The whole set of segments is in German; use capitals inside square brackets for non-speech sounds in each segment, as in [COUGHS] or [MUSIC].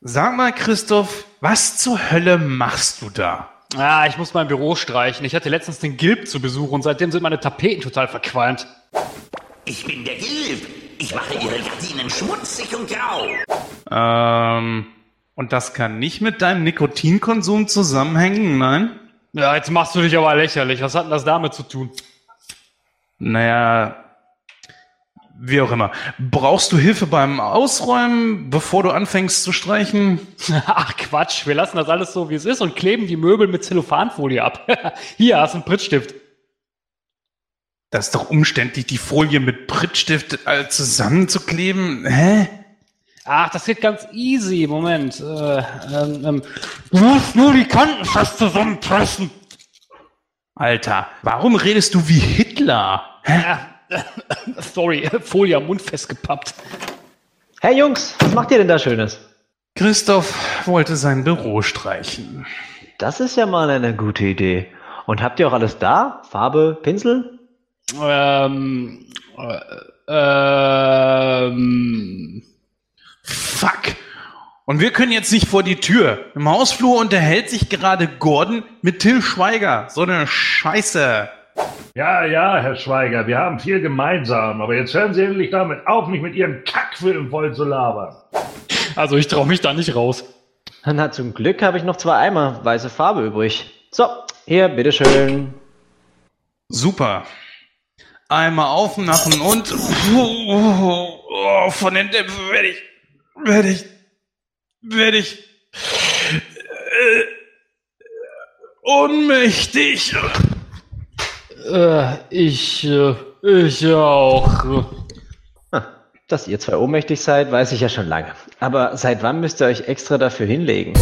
Sag mal, Christoph, was zur Hölle machst du da? Ah, ich muss mein Büro streichen. Ich hatte letztens den Gilb zu Besuch und seitdem sind meine Tapeten total verqualmt. Ich bin der Gilb. Ich mache Ihre Gardinen schmutzig und grau. Ähm, und das kann nicht mit deinem Nikotinkonsum zusammenhängen, nein? Ja, jetzt machst du dich aber lächerlich. Was hat denn das damit zu tun? Naja, wie auch immer. Brauchst du Hilfe beim Ausräumen, bevor du anfängst zu streichen? [LAUGHS] Ach Quatsch, wir lassen das alles so, wie es ist und kleben die Möbel mit Zellophanfolie ab. [LAUGHS] Hier hast du einen Prittstift. Das ist doch umständlich, die Folie mit Prittstift äh, zusammenzukleben. Hä? Ach, das geht ganz easy. Moment. Äh, ähm, ähm, du musst nur die Kanten fest zusammenpressen. Alter, warum redest du wie Hitler? Ja, [COUGHS] sorry, [COUGHS] Folie am Mund festgepappt. Hey Jungs, was macht ihr denn da Schönes? Christoph wollte sein Büro streichen. Das ist ja mal eine gute Idee. Und habt ihr auch alles da? Farbe, Pinsel? Ähm, äh, ähm, Fuck. Und wir können jetzt nicht vor die Tür. Im Hausflur unterhält sich gerade Gordon mit Till Schweiger. So eine Scheiße. Ja, ja, Herr Schweiger, wir haben viel gemeinsam, aber jetzt hören Sie endlich damit auf, mich mit Ihrem Kackfilm voll zu labern. also ich traue mich da nicht raus. Na, zum Glück habe ich noch zwei Eimer weiße Farbe übrig. So, hier, bitteschön. Super. Einmal aufmachen und oh, von den Dämpfen werde ich, werde ich, werde ich äh, ohnmächtig. Äh, ich, äh, ich auch. Ah, Dass ihr zwei ohnmächtig seid, weiß ich ja schon lange. Aber seit wann müsst ihr euch extra dafür hinlegen?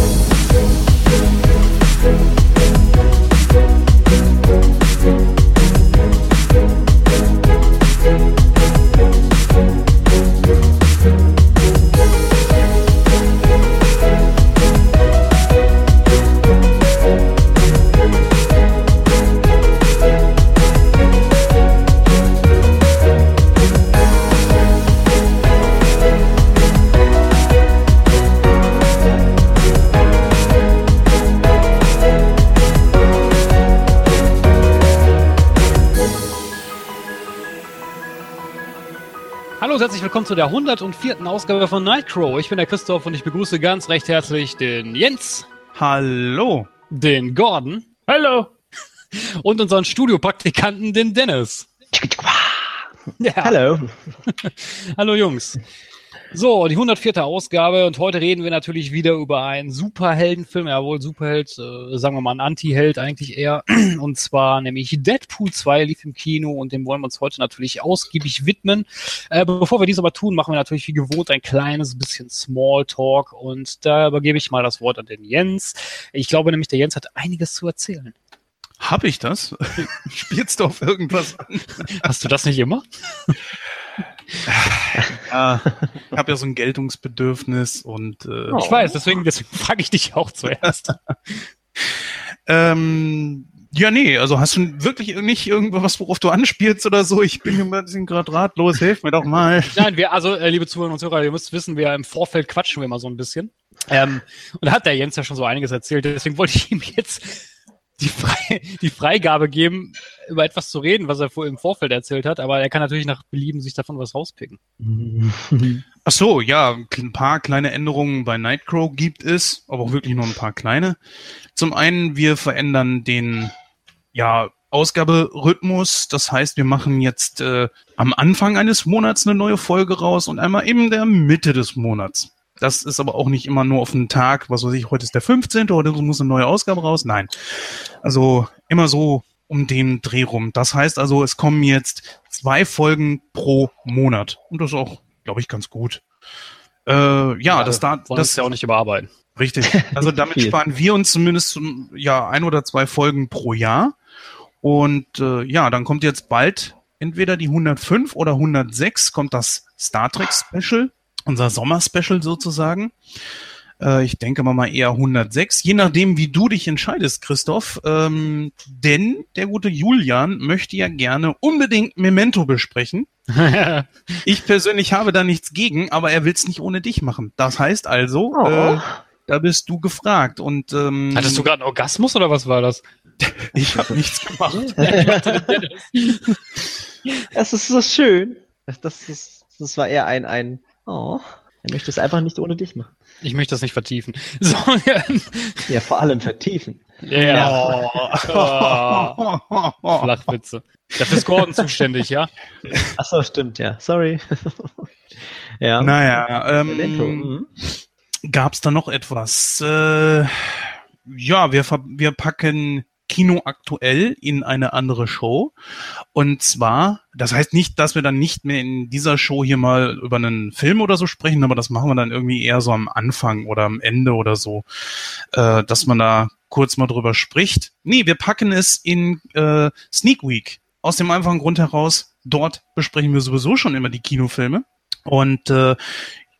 Herzlich willkommen zu der 104. Ausgabe von Nightcrow. Ich bin der Christoph und ich begrüße ganz recht herzlich den Jens, Hallo. den Gordon Hallo. und unseren Studiopraktikanten, den Dennis. Ja. Hallo. [LAUGHS] Hallo Jungs. So, die 104. Ausgabe und heute reden wir natürlich wieder über einen Superheldenfilm, ja wohl Superheld, äh, sagen wir mal ein Anti-Held eigentlich eher, [CLEARS THROAT] und zwar nämlich Deadpool 2 lief im Kino und dem wollen wir uns heute natürlich ausgiebig widmen. Äh, bevor wir dies aber tun, machen wir natürlich wie gewohnt ein kleines bisschen Smalltalk und da übergebe ich mal das Wort an den Jens. Ich glaube nämlich, der Jens hat einiges zu erzählen. Hab ich das? [LAUGHS] Spielst du auf irgendwas an? Hast du das nicht immer? [LAUGHS] Ja, ich habe ja so ein Geltungsbedürfnis und äh, Ich weiß, deswegen, deswegen frage ich dich auch zuerst. [LAUGHS] ähm, ja, nee, also hast du wirklich nicht irgendwas, worauf du anspielst oder so? Ich bin immer ein bisschen gerade ratlos, hilf mir doch mal. [LAUGHS] Nein, wir, also, äh, liebe Zuhörer und Zuhörer, ihr müsst wissen, wir im Vorfeld quatschen wir immer so ein bisschen. Ähm, und da hat der Jens ja schon so einiges erzählt, deswegen wollte ich ihm jetzt die, Frei die Freigabe geben, über etwas zu reden, was er vor, im Vorfeld erzählt hat, aber er kann natürlich nach Belieben sich davon was rauspicken. [LAUGHS] Ach so, ja, ein paar kleine Änderungen bei Nightcrow gibt es, aber auch wirklich nur ein paar kleine. Zum einen, wir verändern den, ja, Ausgaberhythmus. Das heißt, wir machen jetzt äh, am Anfang eines Monats eine neue Folge raus und einmal in der Mitte des Monats. Das ist aber auch nicht immer nur auf einen Tag, was weiß ich, heute ist der 15. oder so muss eine neue Ausgabe raus. Nein. Also immer so um den Dreh rum. Das heißt also, es kommen jetzt zwei Folgen pro Monat. Und das ist auch, glaube ich, ganz gut. Äh, ja, das da, das uns ja auch nicht überarbeiten. Richtig. Also [LAUGHS] damit sparen wir uns zumindest ja ein oder zwei Folgen pro Jahr. Und äh, ja, dann kommt jetzt bald entweder die 105 oder 106 kommt das Star Trek Special, unser Sommer Special sozusagen. Äh, ich denke mal mal eher 106, je nachdem, wie du dich entscheidest, Christoph. Ähm, denn der gute Julian möchte ja gerne unbedingt Memento besprechen. [LAUGHS] ich persönlich habe da nichts gegen, aber er will es nicht ohne dich machen. Das heißt also, Oh. äh, da bist du gefragt. Und ähm, Hattest du gerade einen Orgasmus oder was war das? [LAUGHS] ich habe nichts gemacht. [LAUGHS] Das ist so schön. Das, das, ist, das war eher ein, ein, oh, er möchte es einfach nicht ohne dich machen. Ich möchte das nicht vertiefen. [LAUGHS] So, ja. Ja, vor allem vertiefen. ja. Oh, [LAUGHS] Flachwitze. Dafür ist Gordon zuständig, ja? Ach so, stimmt, ja. Sorry. [LAUGHS] ja. Naja, ähm, mhm. gab es da noch etwas? Äh, ja, wir, ver- wir packen Kino aktuell in eine andere Show. Und zwar, das heißt nicht, dass wir dann nicht mehr in dieser Show hier mal über einen Film oder so sprechen, aber das machen wir dann irgendwie eher so am Anfang oder am Ende oder so, äh, dass man da kurz mal drüber spricht. Nee, wir packen es in äh, Sneak Week. Aus dem einfachen Grund heraus, dort besprechen wir sowieso schon immer die Kinofilme. Und äh,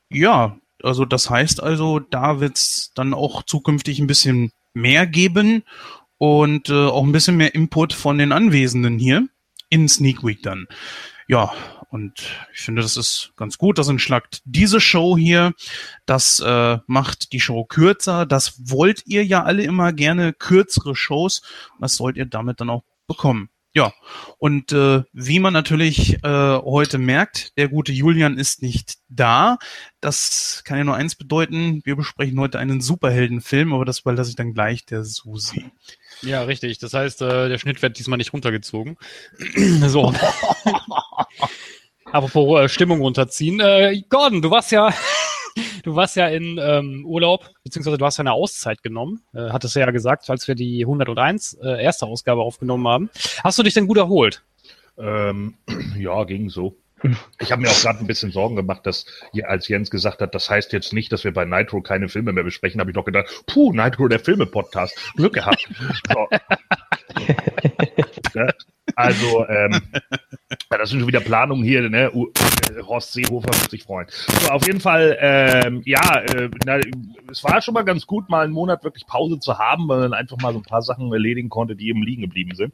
ja, also das heißt also, da wird's dann auch zukünftig ein bisschen mehr geben und äh, auch ein bisschen mehr Input von den Anwesenden hier in Sneak Week dann. Ja, und ich finde, das ist ganz gut. Das entschlackt diese Show hier. Das äh, macht die Show kürzer. Das wollt ihr ja alle immer gerne kürzere Shows. Das sollt ihr damit dann auch bekommen. Ja, und äh, wie man natürlich äh, heute merkt, der gute Julian ist nicht da. Das kann ja nur eins bedeuten. Wir besprechen heute einen Superheldenfilm, aber das überlasse ich dann gleich der Susi. Ja, richtig. Das heißt, äh, der Schnitt wird diesmal nicht runtergezogen. [CLEARS THROAT] so. [LAUGHS] Apropos äh, Stimmung runterziehen. Äh, Gordon, du warst ja, [LAUGHS] du warst ja in ähm, Urlaub, beziehungsweise du hast ja eine Auszeit genommen. Äh, hattest du ja gesagt, als wir die 101 äh, erste Ausgabe aufgenommen haben. Hast du dich denn gut erholt? Ähm, [CLEARS THROAT] ja, ging so. Ich habe mir auch gerade ein bisschen Sorgen gemacht, dass hier, als Jens gesagt hat, das heißt jetzt nicht, dass wir bei Nitro keine Filme mehr besprechen, habe ich noch gedacht, puh, Nitro, der Filme-Podcast. Glück gehabt. So. [LAUGHS] Also, ähm, [LAUGHS] ja, das sind schon wieder Planungen hier, ne? Äh, Horst Seehofer wird sich freuen. So, auf jeden Fall, ähm, ja, äh, na, es war schon mal ganz gut, mal einen Monat wirklich Pause zu haben, weil man einfach mal so ein paar Sachen erledigen konnte, die eben liegen geblieben sind.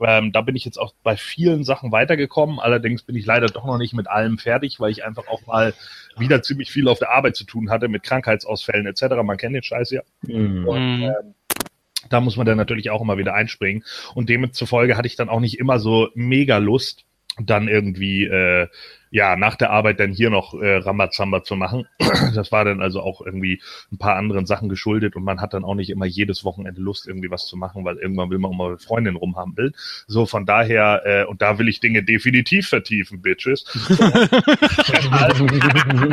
Ähm, da bin ich jetzt auch bei vielen Sachen weitergekommen. Allerdings bin ich leider doch noch nicht mit allem fertig, weil ich einfach auch mal wieder ziemlich viel auf der Arbeit zu tun hatte mit Krankheitsausfällen etc. Man kennt den Scheiß ja. Mhm. Und ähm, da muss man dann natürlich auch immer wieder einspringen. Und demzufolge hatte ich dann auch nicht immer so mega Lust, dann irgendwie äh, ja nach der Arbeit dann hier noch äh, Rambazamba zu machen. [CLEARS THROAT] Das war dann also auch irgendwie ein paar anderen Sachen geschuldet und man hat dann auch nicht immer jedes Wochenende Lust, irgendwie was zu machen, weil irgendwann will man auch mal mit Freundin rumhampeln. So von daher, äh, und da will ich Dinge definitiv vertiefen, Bitches. [LAUGHS]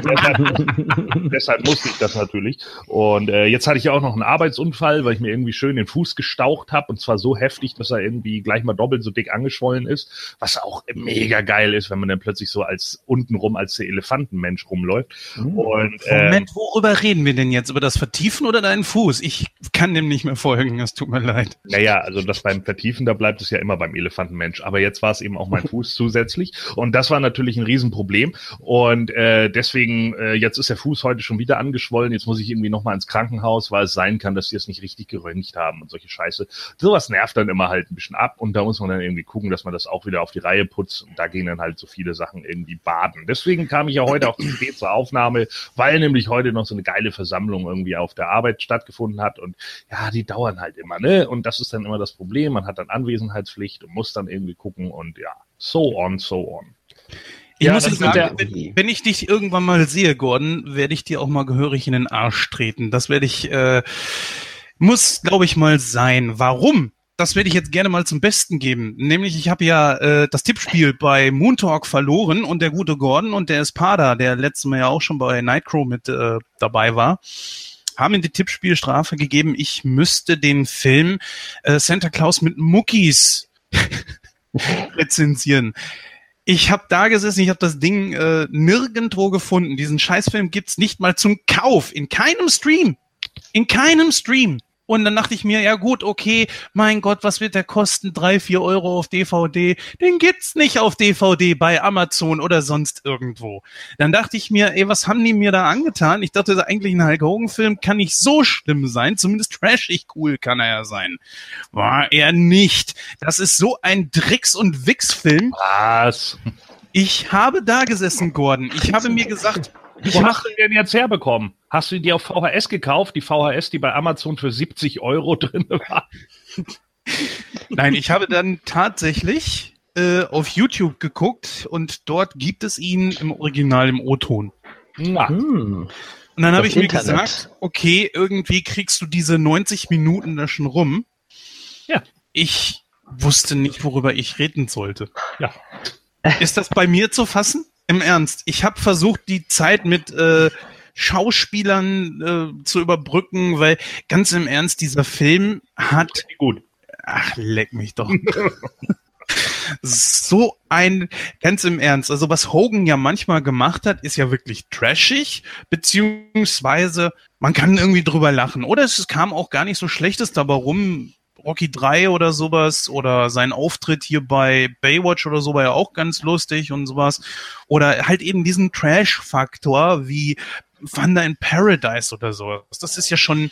deshalb, deshalb musste ich das natürlich. Und äh, jetzt hatte ich ja auch noch einen Arbeitsunfall, weil ich mir irgendwie schön den Fuß gestaucht habe und zwar so heftig, dass er irgendwie gleich mal doppelt so dick angeschwollen ist, was auch mega geil ist, wenn man dann plötzlich so als untenrum als der Elefantenmensch rumläuft. Und ähm, Moment, worüber reden wir denn jetzt? Über das Vertiefen oder deinen Fuß? Ich kann dem nicht mehr folgen, es tut mir leid. Naja, also das beim Vertiefen, da bleibt es ja immer beim Elefantenmensch. Aber jetzt war es eben auch mein [LAUGHS] Fuß zusätzlich. Und das war natürlich ein Riesenproblem. Und äh, deswegen, äh, jetzt ist der Fuß heute schon wieder angeschwollen. Jetzt muss ich irgendwie nochmal ins Krankenhaus, weil es sein kann, dass die es nicht richtig geröntgt haben und solche Scheiße. Sowas nervt dann immer halt ein bisschen ab. Und da muss man dann irgendwie gucken, dass man das auch wieder auf die Reihe putzt. Und da gehen dann halt so viele Sachen irgendwie baden. Deswegen kam ich ja heute auch zu spät zur Aufnahme, weil nämlich heute noch so eine geile Versammlung irgendwie auf der Arbeit stattgefunden hat. Und ja, die dauern halt immer, ne? Und das ist dann immer das Problem. Man hat dann Anwesenheitspflicht und muss dann irgendwie gucken und ja, so on, so on. Ich Ja, muss jetzt mit sagen, der- wenn, wenn ich dich irgendwann mal sehe, Gordon, werde ich dir auch mal gehörig in den Arsch treten. Das werde ich, äh, muss, glaube ich, mal sein. Warum? Das werde ich jetzt gerne mal zum Besten geben. Nämlich, ich habe ja äh, das Tippspiel bei Moon Talk verloren und der gute Gordon und der Espada, der letztes Mal ja auch schon bei Nightcrow mit äh, dabei war, haben in die Tippspielstrafe gegeben, ich müsste den Film äh, Santa Claus mit Muckis [LAUGHS] rezensieren. Ich habe da gesessen, ich habe das Ding äh, nirgendwo gefunden. Diesen Scheißfilm gibt's nicht mal zum Kauf. In keinem Stream. In keinem Stream. Und dann dachte ich mir, ja gut, okay, mein Gott, was wird der kosten? Drei, vier Euro auf DVD. Den gibt's nicht auf DVD bei Amazon oder sonst irgendwo. Dann dachte ich mir, ey, was haben die mir da angetan? Ich dachte, eigentlich ein Hulk Hogan-Film kann nicht so schlimm sein. Zumindest trashig cool kann er ja sein. War er nicht. Das ist so ein Drecks- und Wix-Film. Was? Ich habe da gesessen, Gordon. Ich habe mir gesagt, ich Wo hast du den denn jetzt herbekommen? Hast du die auf VHS gekauft? Die VHS, die bei Amazon für 70 Euro [LAUGHS] drin war? nein, ich habe dann tatsächlich äh, auf YouTube geguckt und dort gibt es ihn im Original im O-Ton. Hm. Und dann habe ich mir Internet. gesagt, okay, irgendwie kriegst du diese 90 Minuten da schon rum. Ja. Ich wusste nicht, worüber ich reden sollte. ja. Ist das bei mir zu fassen? Im Ernst. Ich habe versucht, die Zeit mit äh, Schauspielern äh, zu überbrücken, weil ganz im Ernst, dieser Film hat Gut. Ach, leck mich doch. [LAUGHS] so ein, ganz im Ernst, also was Hogan ja manchmal gemacht hat, ist ja wirklich trashig, beziehungsweise man kann irgendwie drüber lachen. Oder es kam auch gar nicht so schlechtes dabei rum. Rocky 3 oder sowas oder sein Auftritt hier bei Baywatch oder so war ja auch ganz lustig und sowas. Oder halt eben diesen Trash-Faktor wie Thunder in Paradise oder sowas. Das ist ja schon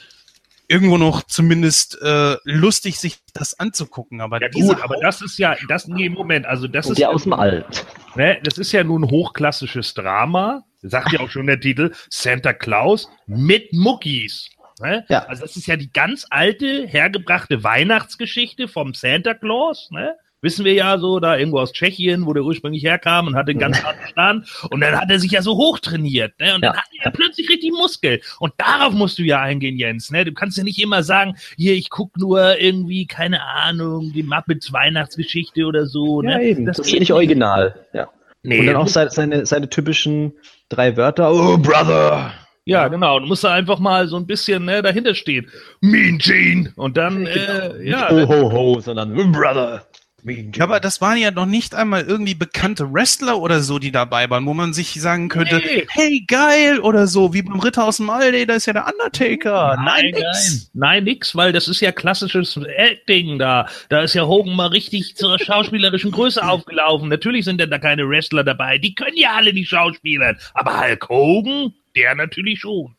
irgendwo noch zumindest äh, lustig, sich das anzugucken. Aber Ja gut, aber das ist ja, das, nee, Moment, also das ist ja aus dem Alt. Ne, das ist ja nun hochklassisches Drama, sagt ja auch schon der Titel, Santa Claus mit Muckis. Ne? Ja. Also das ist ja die ganz alte, hergebrachte Weihnachtsgeschichte vom Santa Claus. Ne? Wissen wir ja so, da irgendwo aus Tschechien, wo der ursprünglich herkam und hatte einen ganz harten Stand. Und dann hat er sich ja so hochtrainiert. Ne? Und dann Ja. hat er ja plötzlich richtig Muskel. Und darauf musst du ja eingehen, Jens. Ne? Du kannst ja nicht immer sagen, hier, ich guck nur irgendwie, keine Ahnung, die Muppets Weihnachtsgeschichte oder so. Ja, ne? eben. Das, ist geht nicht original. Ja. Nee, Und dann auch seine, seine, seine typischen drei Wörter. Oh, Brother. Ja, genau. Du musst da einfach mal so ein bisschen ne, dahinter stehen. Mean Gene. Und dann, äh, ja. Ho, ho, ho, sondern oh, Brother. Ja, aber das waren ja noch nicht einmal irgendwie bekannte Wrestler oder so, die dabei waren, wo man sich sagen könnte, Nee. hey, geil oder so, wie beim Ritter aus dem Aldi, da ist ja der Undertaker. Nein, nix. nein. Nein, nix, weil das ist ja klassisches Acting da. Da ist ja Hogan mal richtig zur schauspielerischen Größe [LAUGHS] aufgelaufen. Natürlich sind denn da keine Wrestler dabei. Die können ja alle nicht schauspielern. Aber Hulk Hogan, der natürlich schon.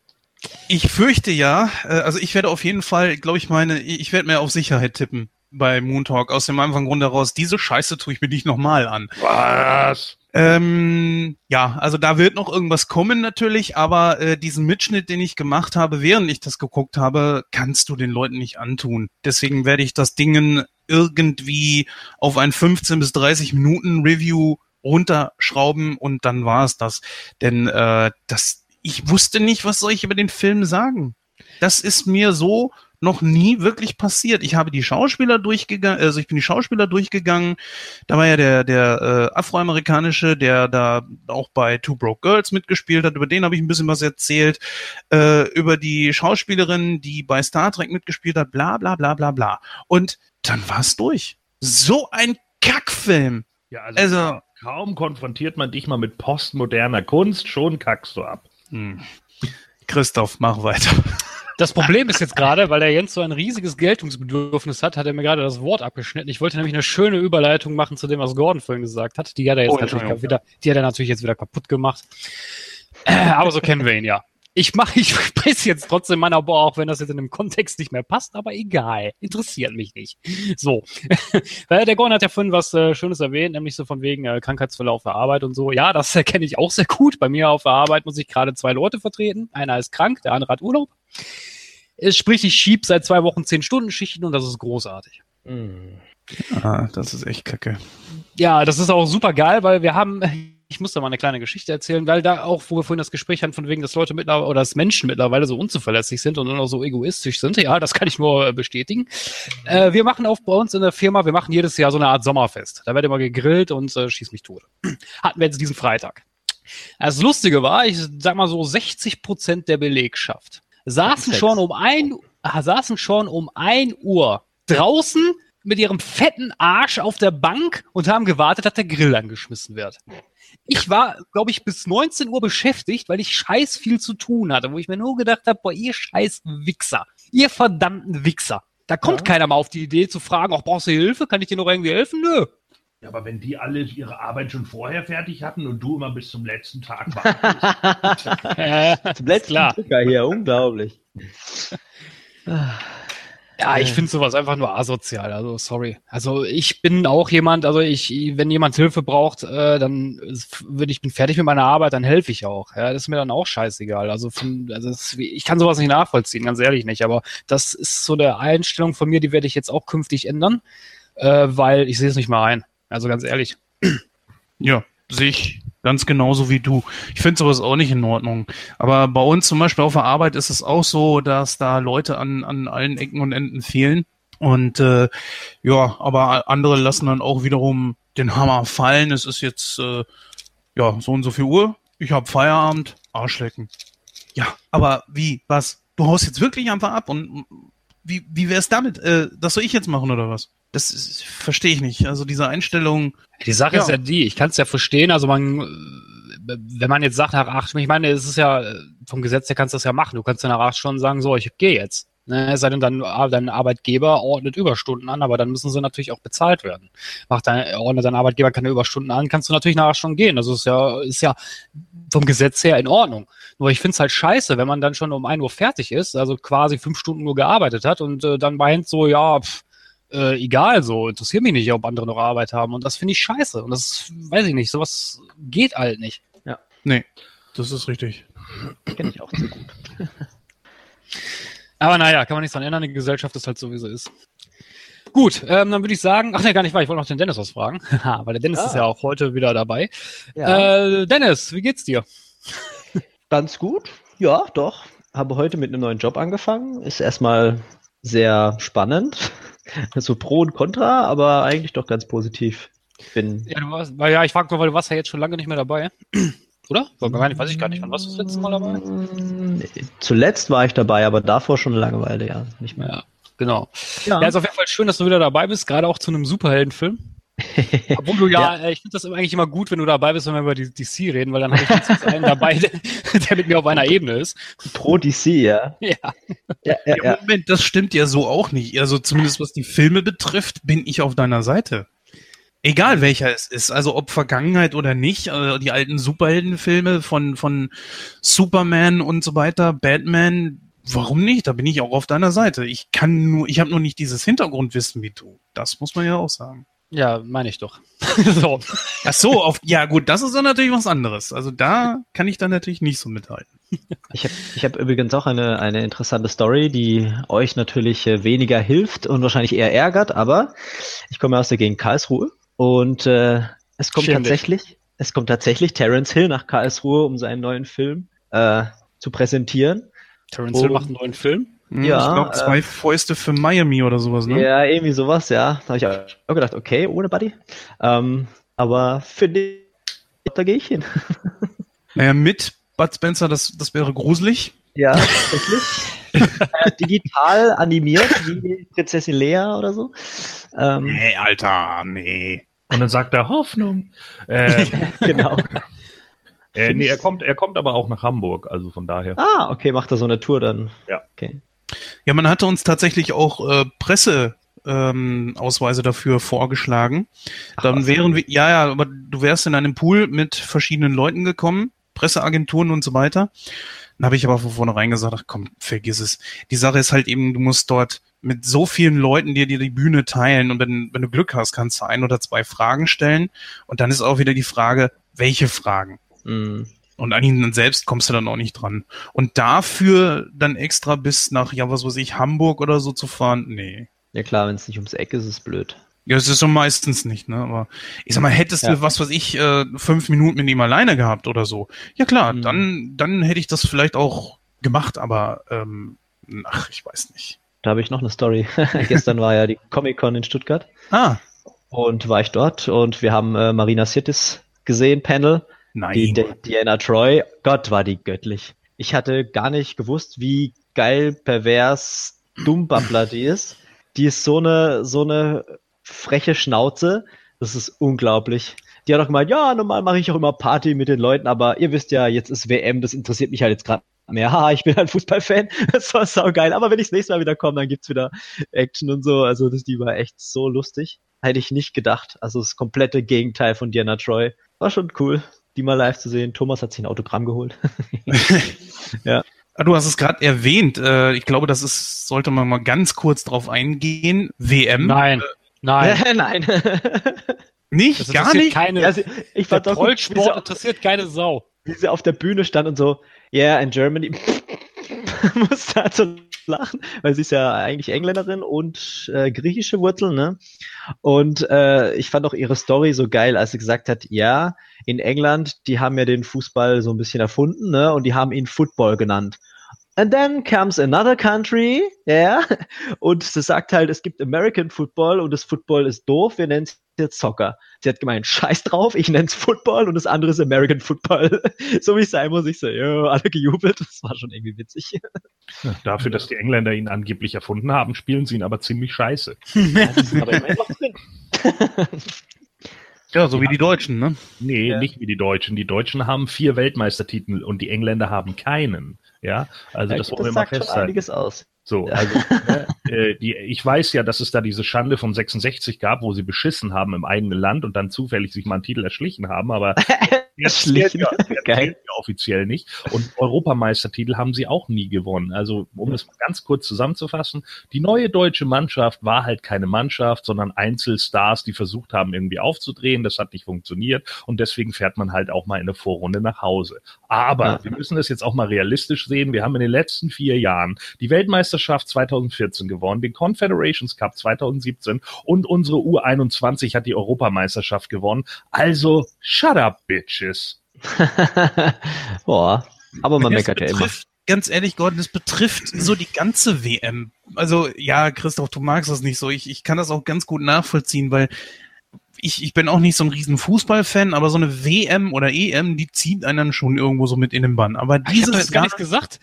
Ich fürchte ja, äh, also ich werde auf jeden Fall, glaube ich, meine, ich werde mehr auf Sicherheit tippen bei Moon Talk aus dem einfachen Grund heraus, diese Scheiße tue ich mir nicht nochmal an. Was? Ähm, ja, also da wird noch irgendwas kommen natürlich, aber äh, diesen Mitschnitt, den ich gemacht habe, während ich das geguckt habe, kannst du den Leuten nicht antun. Deswegen werde ich das Dingen irgendwie auf ein 15 bis 30 Minuten Review runterschrauben und dann war es das. Denn äh, das, ich wusste nicht, was soll ich über den Film sagen. Das ist mir so noch nie wirklich passiert. Ich habe die Schauspieler durchgegangen, also ich bin die Schauspieler durchgegangen. Da war ja der, der äh, Afroamerikanische, der da auch bei Two Broke Girls mitgespielt hat. Über den habe ich ein bisschen was erzählt. Äh, über die Schauspielerin, die bei Star Trek mitgespielt hat, bla bla bla bla bla. Und dann war es durch. So ein Kackfilm. Ja, also, Also, kaum konfrontiert man dich mal mit postmoderner Kunst, schon kackst du ab. hm. Christoph, mach weiter. Das Problem ist jetzt gerade, weil der Jens so ein riesiges Geltungsbedürfnis hat, hat er mir gerade das Wort abgeschnitten. Ich wollte nämlich eine schöne Überleitung machen zu dem, was Gordon vorhin gesagt hat. Die hat er jetzt Oh, natürlich wieder, die hat er natürlich jetzt wieder kaputt gemacht. Äh, aber so kennen wir ihn ja. Ich mache, [LAUGHS] ich spreche jetzt trotzdem meiner Boah, auch wenn das jetzt in dem Kontext nicht mehr passt, aber egal. Interessiert mich nicht. So. Weil [LAUGHS] der Gordon hat ja vorhin was äh, Schönes erwähnt, nämlich so von wegen äh, Krankheitsverlauf der Arbeit und so. Ja, das [LAUGHS] erkenne ich auch sehr gut. Bei mir auf der Arbeit muss ich gerade zwei Leute vertreten. Einer ist krank, der andere hat Urlaub. Es sprich, ich schieb seit zwei Wochen zehn Stunden Schichten und das ist großartig. Hm. Ah, das ist echt kacke. Ja, das ist auch super geil, weil wir haben, ich muss da mal eine kleine Geschichte erzählen, weil da auch, wo wir vorhin das Gespräch hatten, von wegen, dass Leute mittlerweile oder dass Menschen mittlerweile so unzuverlässig sind und noch so egoistisch sind. Ja, das kann ich nur äh, bestätigen. Äh, wir machen auch bei uns in der Firma, wir machen jedes Jahr so eine Art Sommerfest. Da wird immer gegrillt und äh, schieß mich tot. [CLEARS THROAT] Hatten wir jetzt diesen Freitag. Das Lustige war, ich sag mal so 60 Prozent der Belegschaft saßen schon um ein, ah, saßen schon um ein Uhr draußen mit ihrem fetten Arsch auf der Bank und haben gewartet, dass der Grill angeschmissen wird. Ich war, glaube ich, bis 19 Uhr beschäftigt, weil ich scheiß viel zu tun hatte, wo ich mir nur gedacht habe, boah, ihr scheiß Wichser, ihr verdammten Wichser. Da kommt keiner mal auf die Idee zu fragen, auch brauchst du Hilfe? Kann ich dir noch irgendwie helfen? Nö. Ja, aber wenn die alle ihre Arbeit schon vorher fertig hatten und du immer bis zum letzten Tag [LAUGHS] wartest. Zum letzten klar. Drücker hier, unglaublich. [LAUGHS] Ja, ich finde sowas einfach nur asozial. Also sorry. Also ich bin auch jemand, also ich, wenn jemand Hilfe braucht, äh, dann würde ich bin fertig mit meiner Arbeit, dann helfe ich auch. Ja, das ist mir dann auch scheißegal. Also, von, also das, ich kann sowas nicht nachvollziehen, ganz ehrlich nicht. Aber das ist so eine Einstellung von mir, die werde ich jetzt auch künftig ändern, äh, weil ich sehe es nicht mehr ein. Also ganz ehrlich. Ja, sehe ich ganz genauso wie du. Ich finde sowas auch nicht in Ordnung. Aber bei uns zum Beispiel auf der Arbeit ist es auch so, dass da Leute an, an allen Ecken und Enden fehlen. Und äh, ja, aber andere lassen dann auch wiederum den Hammer fallen. Es ist jetzt äh, ja so und so viel Uhr. Ich habe Feierabend. Arschlecken. Ja, aber wie? Was? Du haust jetzt wirklich einfach ab und wie, wie wär's damit? Äh, das soll ich jetzt machen oder was? Das verstehe ich nicht. Also diese Einstellung, Die Sache Ja. ist ja die, ich kann es ja verstehen, also man, äh, wenn man jetzt sagt nach acht, ich meine, es ist ja, vom Gesetz her kannst du das ja machen. Du kannst ja nach acht Stunden sagen, so, ich gehe jetzt. Ne, es sei denn, dann, ah, dein Arbeitgeber ordnet Überstunden an, aber dann müssen sie natürlich auch bezahlt werden. Macht dein, ordnet dein Arbeitgeber keine Überstunden an, kannst du natürlich nach acht Stunden gehen. Das ist ja, ist ja vom Gesetz her in Ordnung. Nur ich finde es halt scheiße, wenn man dann schon um ein Uhr fertig ist, also quasi fünf Stunden nur gearbeitet hat und äh, dann meint so, ja, pff, äh, egal so, interessiert mich nicht, ob andere noch Arbeit haben. Und das finde ich scheiße. Und das weiß ich nicht, sowas geht halt nicht. nee, das ist richtig. Kenne ich auch zu gut. Aber naja, kann man nichts dran ändern, die Gesellschaft ist halt so, wie sie ist. Gut, ähm, dann würde ich sagen, ach nee, gar nicht wahr, ich wollte noch den Dennis was fragen, Haha, [LAUGHS] weil der Dennis Ah. ist ja auch heute wieder dabei. Ja, Äh, Dennis, wie geht's dir? Ganz gut. Ja, doch. Habe heute mit einem neuen Job angefangen. Ist erstmal sehr spannend. [LAUGHS] So Pro und Contra, aber eigentlich doch ganz positiv. Ich bin Ja, du warst, weil, ja ich frage nur, weil du warst ja jetzt schon lange nicht mehr dabei. [CLEARS THROAT] Oder? War gar nicht, weiß ich gar nicht, wann warst du das letzte Mal dabei? Mm, Zuletzt war ich dabei, aber davor schon eine Langeweile, ja. Nicht mehr. Ja, genau. Ja, Ja, ist auf jeden Fall schön, dass du wieder dabei bist, gerade auch zu einem Superheldenfilm. Obwohl du ja, äh, ich finde das eigentlich immer gut, wenn du dabei bist, wenn wir über die DC reden, weil dann habe ich wenigstens einen dabei, der, [LAUGHS] der mit mir auf einer Ebene ist. Pro DC, ja. Ja. Ja, ja, Ja, ja. Moment, das stimmt ja so auch nicht. Also zumindest was die Filme betrifft, bin ich auf deiner Seite. Egal welcher es ist, also ob Vergangenheit oder nicht, äh, die alten Superheldenfilme von, von Superman und so weiter, Batman, warum nicht? Da bin ich auch auf deiner Seite. Ich kann nur, ich habe nur nicht dieses Hintergrundwissen wie du. Das muss man ja auch sagen. Ja, meine ich doch. [LAUGHS] so. Ach so, auf, ja gut, das ist dann natürlich was anderes. Also da kann ich dann natürlich nicht so mithalten. Ich habe ich hab übrigens auch eine, eine interessante Story, die euch natürlich äh, weniger hilft und wahrscheinlich eher ärgert, aber ich komme aus der Gegend Karlsruhe und äh, es kommt tatsächlich, es kommt tatsächlich Terence Hill nach Karlsruhe, um seinen neuen Film äh, zu präsentieren. Terence Hill macht einen neuen Film. Hm, Ja, ich glaube, zwei äh, Fäuste für Miami oder sowas, ne? Ja, irgendwie sowas, ja. Da habe ich auch gedacht, okay, ohne Buddy. Ähm, aber finde ich, da gehe ich hin. [LAUGHS] Naja, mit Bud Spencer, das, das wäre gruselig. Ja, [LAUGHS] tatsächlich. äh, digital animiert, wie Prinzessin Lea oder so. Ähm, Nee, Alter, nee. Und dann sagt er Hoffnung. [LAUGHS] Äh, genau. äh, nee, er kommt, er kommt aber auch nach Hamburg, also von daher. Ah, okay, macht er so eine Tour dann. Ja. Okay. Ja, man hatte uns tatsächlich auch äh, Presse ähm, Ausweise dafür vorgeschlagen. Dann was. wären wir, ja, ja, aber du wärst in einem Pool mit verschiedenen Leuten gekommen, Presseagenturen und so weiter. Dann habe ich aber von vornherein gesagt, ach komm, vergiss es. Die Sache ist halt eben, du musst dort mit so vielen Leuten dir, dir die Bühne teilen und wenn, wenn du Glück hast, kannst du ein oder zwei Fragen stellen und dann ist auch wieder die Frage, welche Fragen? Mm, Und an ihn selbst kommst du dann auch nicht dran. Und dafür dann extra bis nach, ja, was weiß ich, Hamburg oder so zu fahren, nee. Ja klar, wenn es nicht ums Eck ist, ist es blöd. Ja, es ist so meistens nicht, ne? Aber ich sag mal, hättest Ja. du, was weiß ich, äh, fünf Minuten mit ihm alleine gehabt oder so. Ja klar, Mhm. dann, dann hätte ich das vielleicht auch gemacht, aber ähm, ach, ich weiß nicht. Da habe ich noch eine Story. [LAUGHS] Gestern war ja die Comic-Con in Stuttgart Ah, und war ich dort und wir haben äh, Marina Sirtis gesehen, Panel. Nein. Die, die Diana Troy, Gott war die göttlich. Ich hatte gar nicht gewusst, wie geil, pervers, dumm Babbler die ist. die ist so eine, so eine freche Schnauze. Das ist unglaublich. Die hat auch gemeint, ja, normal mache ich auch immer Party mit den Leuten, aber ihr wisst ja, jetzt ist WM, das interessiert mich halt jetzt gerade mehr. Haha, ich bin halt Fußballfan. [LAUGHS] Das war sau geil. Aber wenn ich das nächste Mal wieder komme, dann gibt's wieder Action und so. Also das, die war echt so lustig. Hätte ich nicht gedacht. Also das komplette Gegenteil von Diana Troy. War schon cool, die mal live zu sehen. Thomas hat sich ein Autogramm geholt. [LAUGHS] ja. Ah, du hast es gerade erwähnt. Äh, ich glaube, das ist, sollte man mal ganz kurz drauf eingehen. WM. Nein. Nein. Nein. [LAUGHS] nicht? Das Gar nicht? Keine, Ja, sie, ich der Trollsport sie, interessiert keine Sau. wie sie auf der Bühne stand und so, yeah, in Germany. [LAUGHS] musste halt so lachen, weil sie ist ja eigentlich Engländerin und äh, griechische Wurzeln, ne? Und äh, ich fand auch ihre Story so geil, als sie gesagt hat, ja, in England, die haben ja den Fußball so ein bisschen erfunden, ne? Und die haben ihn Football genannt. And then comes another country, ja, [LAUGHS] und sie sagt halt, es gibt American Football und das Football ist doof, wir nennen es jetzt Soccer. Sie hat gemeint, scheiß drauf, ich nenne es Football und das andere ist American Football. [LAUGHS] so wie es sein muss, ich so, ja, alle gejubelt, das war schon irgendwie witzig. Dafür, dass die Engländer ihn angeblich erfunden haben, spielen sie ihn aber ziemlich scheiße. [LAUGHS] [LAUGHS] Ja, so wie die Deutschen, ne? Nee, Ja. nicht wie die Deutschen. Die Deutschen haben vier Weltmeistertitel und die Engländer haben keinen. Ja, also das wollen wir mal sagt schon festhalten. einiges aus. So, also [LAUGHS] ne, äh, die, ich weiß ja, dass es da diese Schande von 66 gab, wo sie beschissen haben im eigenen Land und dann zufällig sich mal einen Titel erschlichen haben, aber [LAUGHS] Erschlichen. ja, Geil. Offiziell nicht. Und [LAUGHS] Europameistertitel haben sie auch nie gewonnen. Also, um es mal ganz kurz zusammenzufassen, die neue deutsche Mannschaft war halt keine Mannschaft, sondern Einzelstars, die versucht haben, irgendwie aufzudrehen. Das hat nicht funktioniert und deswegen fährt man halt auch mal in der Vorrunde nach Hause. Aber wir müssen das jetzt auch mal realistisch sehen. Wir haben in den letzten vier Jahren die Weltmeisterschaft 2014 gewonnen, den Confederations Cup 2017 und unsere U21 hat die Europameisterschaft gewonnen. Also, shut up, bitches. [LAUGHS] Boah, aber man meckert ja immer. ganz ehrlich, Gordon, das betrifft so die ganze WM. Also, ja, Christoph, du magst das nicht so. Ich, ich kann das auch ganz gut nachvollziehen, weil ich, ich bin auch nicht so ein riesen Fußballfan, aber so eine WM oder EM, die zieht einen dann schon irgendwo so mit in den Bann. Aber Ich dieses jetzt gar Jahr, nichts gesagt.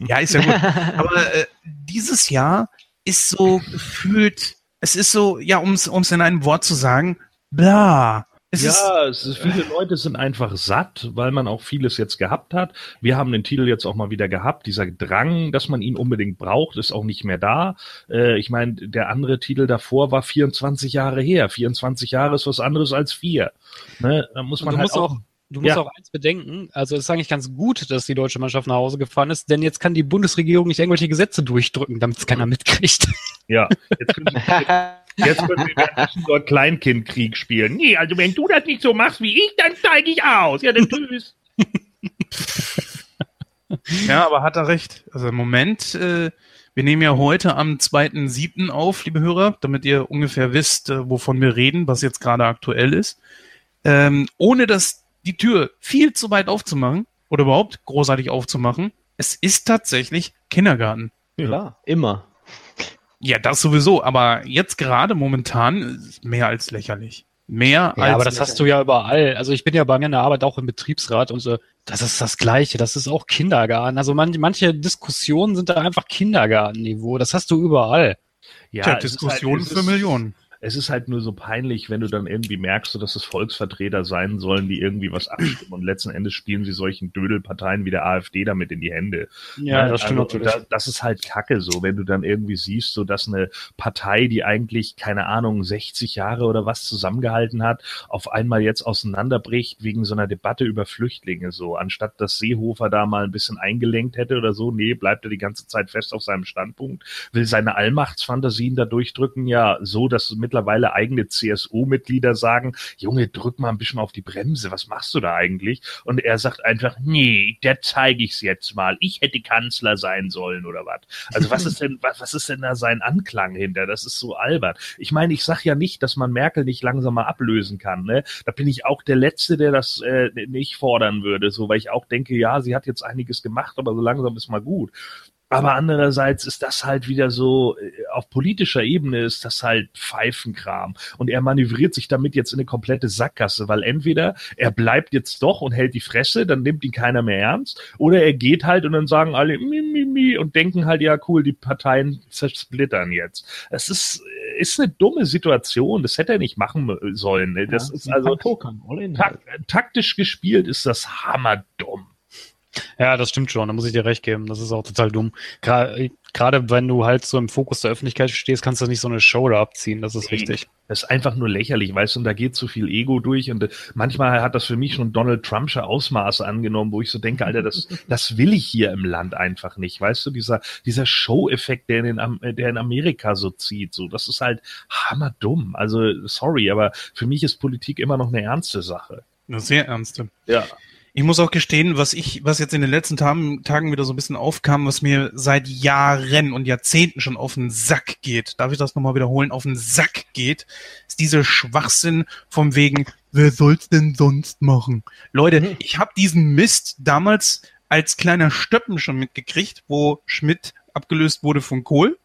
ja, ist ja gut. [LAUGHS] Aber äh, dieses Jahr ist so gefühlt, es ist so, ja, um es in einem Wort zu sagen, bla. Es ist, ja, es ist, viele Leute sind einfach satt, weil man auch vieles jetzt gehabt hat. Wir haben den Titel jetzt auch mal wieder gehabt. Dieser Drang, dass man ihn unbedingt braucht, ist auch nicht mehr da. Äh, ich meine, der andere Titel davor war 24 Jahre her. 24 Jahre ist was anderes als vier. Ne? Da muss man du halt musst auch, du musst Ja. auch eins bedenken. Also es ist eigentlich ganz gut, dass die deutsche Mannschaft nach Hause gefahren ist, denn jetzt kann die Bundesregierung nicht irgendwelche Gesetze durchdrücken, damit es keiner mitkriegt. ja, jetzt können sie, [LAUGHS] jetzt können währenddessen dort Kleinkindkrieg spielen. Nee, also wenn du das nicht so machst wie ich, dann steige ich aus. Ja, dann tschüss. Ja, aber hat er recht. Also im Moment, äh, wir nehmen ja heute am 2.7. auf, liebe Hörer, damit ihr ungefähr wisst, äh, wovon wir reden, was jetzt gerade aktuell ist. Ähm, ohne dass die Tür viel zu weit aufzumachen oder überhaupt großartig aufzumachen, es ist tatsächlich Kindergarten. Klar, immer. Ja, das sowieso, aber jetzt gerade momentan ist mehr als lächerlich. Mehr als Ja, aber das hast du ja überall. Also ich bin ja bei mir in der Arbeit auch im Betriebsrat und so. Das ist das Gleiche. Das ist auch Kindergarten. Also man, manche Diskussionen sind da einfach Kindergartenniveau. Das hast du überall. Ja, Tja, ist Diskussionen halt, für ist- Millionen. Es ist halt nur so peinlich, wenn du dann irgendwie merkst, so, dass es Volksvertreter sein sollen, die irgendwie was abstimmen und letzten Endes spielen sie solchen Dödelparteien wie der AfD damit in die Hände. Ja, Ne? das stimmt also, natürlich. Da, das ist halt Kacke so, wenn du dann irgendwie siehst, so dass eine Partei, die eigentlich, keine Ahnung, 60 Jahre oder was zusammengehalten hat, auf einmal jetzt auseinanderbricht wegen so einer Debatte über Flüchtlinge so. Anstatt dass Seehofer da mal ein bisschen eingelenkt hätte oder so, nee, bleibt er die ganze Zeit fest auf seinem Standpunkt, will seine Allmachtsfantasien da durchdrücken, ja, so, dass mittlerweile eigene CSU-Mitglieder sagen, Junge, drück mal ein bisschen auf die Bremse, was machst du da eigentlich? Und er sagt einfach, nee, der zeige ich's jetzt mal. Ich hätte Kanzler sein sollen oder was. Also was ist denn, was, was ist denn da sein Anklang hinter? Das ist so albern. Ich meine, ich sag ja nicht, dass man Merkel nicht langsam mal ablösen kann. Ne? Da bin ich auch der Letzte, der das äh, nicht fordern würde, so, weil ich auch denke, ja, sie hat jetzt einiges gemacht, aber so langsam ist mal gut. Aber andererseits ist das halt wieder so, äh, auf politischer Ebene ist das halt Pfeifenkram. Und er manövriert sich damit jetzt in eine komplette Sackgasse, weil entweder er bleibt jetzt doch und hält die Fresse, dann nimmt ihn keiner mehr ernst, oder er geht halt und dann sagen alle mi, mi, mi und denken halt, ja cool, die Parteien zersplittern jetzt. Es ist, ist eine dumme Situation, das hätte er nicht machen sollen. Ne? Das Ja, ist also Pokern, tak taktisch gespielt ist das hammerdumm. Ja, das stimmt schon, da muss ich dir recht geben. Das ist auch total dumm. Gra- Gerade wenn du halt so im Fokus der Öffentlichkeit stehst, kannst du nicht so eine Show da abziehen, das ist richtig. Das ist einfach nur lächerlich, weißt du, und da geht so viel Ego durch und äh, manchmal hat das für mich schon Donald Trumpsche Ausmaße angenommen, wo ich so denke, Alter, das, [LAUGHS] das will ich hier im Land einfach nicht, weißt du, dieser, dieser Show-Effekt, der in, den äh, der in Amerika so zieht, so, das ist halt hammerdumm. Also, sorry, aber für mich ist Politik immer noch eine ernste Sache. Eine sehr ernste. Ja. Ich muss auch gestehen, was ich, was jetzt in den letzten Tagen, Tagen wieder so ein bisschen aufkam, was mir seit Jahren und Jahrzehnten schon auf den Sack geht, darf ich das nochmal wiederholen, auf den Sack geht, ist dieser Schwachsinn vom wegen, wer soll's denn sonst machen? Leute, ich habe diesen Mist damals als kleiner Stöppen schon mitgekriegt, wo Schmidt abgelöst wurde von Kohl.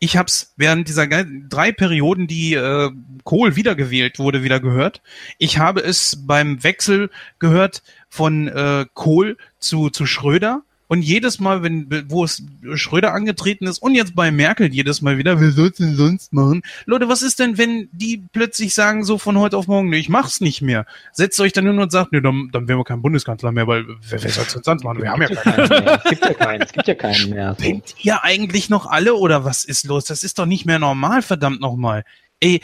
Ich hab's während dieser drei Perioden, die äh, Kohl wiedergewählt wurde, wieder gehört. Ich habe es beim Wechsel gehört von äh, Kohl zu, zu Schröder. Und jedes Mal, wenn, wo es Schröder angetreten ist und jetzt bei Merkel jedes Mal wieder, wer soll's denn sonst machen? Leute, was ist denn, wenn die plötzlich sagen, so von heute auf morgen, nee, ich mach's nicht mehr? Setzt euch dann hin und sagt, nee, dann, dann wären wir kein Bundeskanzler mehr, weil wer, wer soll's denn sonst machen? Wir haben ja keinen. [LAUGHS] Es gibt ja keinen, es gibt ja keinen mehr. So. Pennt ihr eigentlich noch alle oder was ist los? Das ist doch nicht mehr normal, verdammt nochmal. Ey,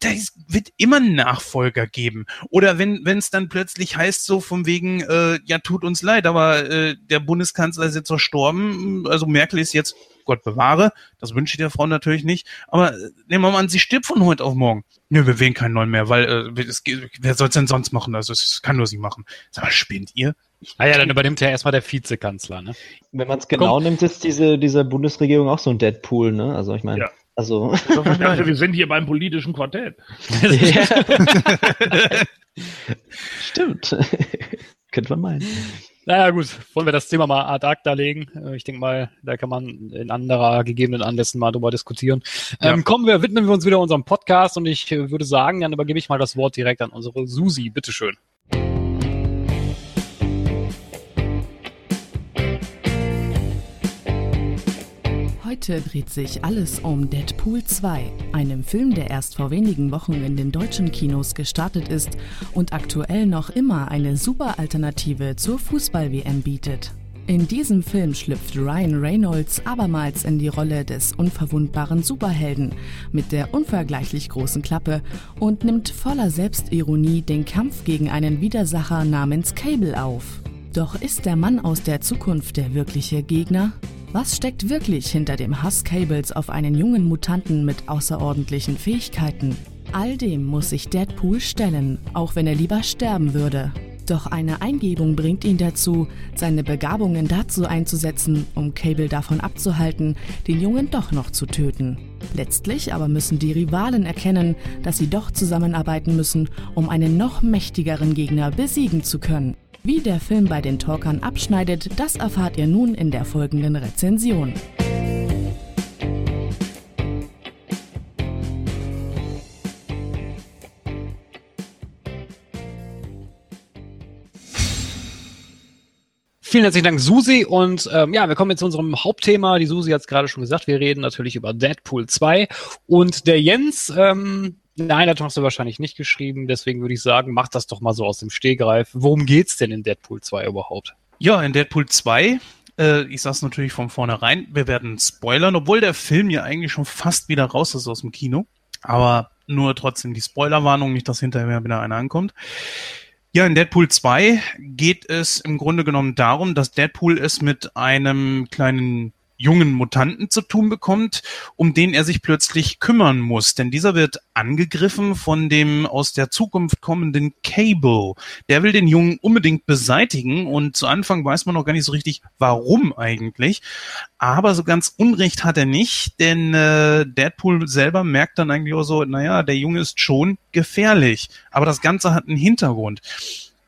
da, ist- wird immer einen Nachfolger geben. Oder wenn wenn es dann plötzlich heißt, so von wegen, äh, ja, tut uns leid, aber äh, der Bundeskanzler ist jetzt verstorben, also Merkel ist jetzt, Gott bewahre, das wünsche ich der Frau natürlich nicht, aber äh, nehmen wir mal an, sie stirbt von heute auf morgen. Nö, wir wählen keinen neuen mehr, weil äh, es, wer soll's denn sonst machen? Also es kann nur sie machen. Sag mal, spinnt ihr? Ah ja, dann übernimmt ja erstmal der Vizekanzler, ne? Wenn man es genau nimmt, ist diese, diese Bundesregierung auch so ein Deadpool, ne? Also ich meine, Ja. Also Ich [LAUGHS] dachte, wir sind hier beim politischen Quartett. [LAUGHS] stimmt. [LAUGHS] Könnte man meinen. Naja, gut, wollen wir das Thema mal ad acta legen. Äh, Ich denke mal, da kann man in anderer gegebenen Anlässen mal drüber diskutieren. Ja. Ähm, kommen wir, widmen wir uns wieder unserem Podcast und ich äh, würde sagen, dann übergebe ich mal das Wort direkt an unsere Susi. Bitteschön. Heute dreht sich alles um Deadpool 2, einem Film, der erst vor wenigen Wochen in den deutschen Kinos gestartet ist und aktuell noch immer eine super Alternative zur Fußball-WM bietet. In diesem Film schlüpft Ryan Reynolds abermals in die Rolle des unverwundbaren Superhelden mit der unvergleichlich großen Klappe und nimmt voller Selbstironie den Kampf gegen einen Widersacher namens Cable auf. Doch ist der Mann aus der Zukunft der wirkliche Gegner? Was steckt wirklich hinter dem Hass Cables auf einen jungen Mutanten mit außerordentlichen Fähigkeiten? All dem muss sich Deadpool stellen, auch wenn er lieber sterben würde. Doch eine Eingebung bringt ihn dazu, seine Begabungen dazu einzusetzen, um Cable davon abzuhalten, den Jungen doch noch zu töten. Letztlich aber müssen die Rivalen erkennen, dass sie doch zusammenarbeiten müssen, um einen noch mächtigeren Gegner besiegen zu können. Wie der Film bei den Talkern abschneidet, das erfahrt ihr nun in der folgenden Rezension. Vielen herzlichen Dank, Susi. Und ähm, ja, wir kommen jetzt zu unserem Hauptthema. Die Susi hat es gerade schon gesagt. Wir reden natürlich über Deadpool 2. Und der Jens, ähm, nein, das hast du wahrscheinlich nicht geschrieben. Deswegen würde ich sagen, mach das doch mal so aus dem Stegreif. Worum geht's denn in Deadpool 2 überhaupt? Ja, in Deadpool 2, äh, ich sag's natürlich von vornherein, wir werden spoilern, obwohl der Film ja eigentlich schon fast wieder raus ist aus dem Kino. Aber nur trotzdem die Spoilerwarnung, nicht, dass hinterher wieder einer ankommt. Ja, in Deadpool 2 geht es im Grunde genommen darum, dass Deadpool es mit einem kleinen jungen Mutanten zu tun bekommt, um den er sich plötzlich kümmern muss. Denn dieser wird angegriffen von dem aus der Zukunft kommenden Cable. Der will den Jungen unbedingt beseitigen und zu Anfang weiß man noch gar nicht so richtig, warum eigentlich. Aber so ganz Unrecht hat er nicht, denn äh, Deadpool selber merkt dann eigentlich auch so, naja, der Junge ist schon gefährlich. Aber das Ganze hat einen Hintergrund.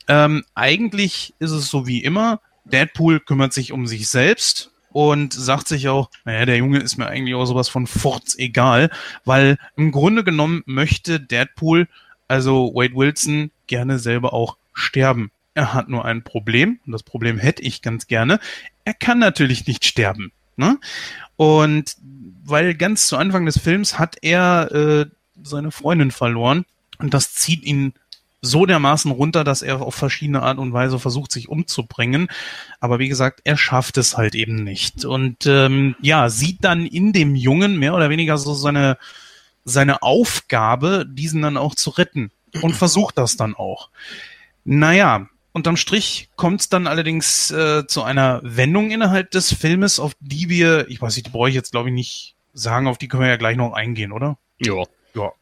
Ähm, eigentlich ist es so wie immer, Deadpool kümmert sich um sich selbst und sagt sich auch, naja, der Junge ist mir eigentlich auch sowas von furz egal, weil im Grunde genommen möchte Deadpool, also Wade Wilson, gerne selber auch sterben. Er hat nur ein Problem, und das Problem hätte ich ganz gerne. Er kann natürlich nicht sterben. Ne? Und weil ganz zu Anfang des Films hat er äh, seine Freundin verloren und das zieht ihn so dermaßen runter, dass er auf verschiedene Art und Weise versucht, sich umzubringen. Aber wie gesagt, er schafft es halt eben nicht. Und ähm, ja, sieht dann in dem Jungen mehr oder weniger so seine, seine Aufgabe, diesen dann auch zu retten. Und versucht das dann auch. Naja, unterm Strich kommt es dann allerdings äh, zu einer Wendung innerhalb des Filmes, auf die wir, ich weiß nicht, die brauche ich jetzt glaube ich nicht sagen, auf die können wir ja gleich noch eingehen, oder? Ja. Ja.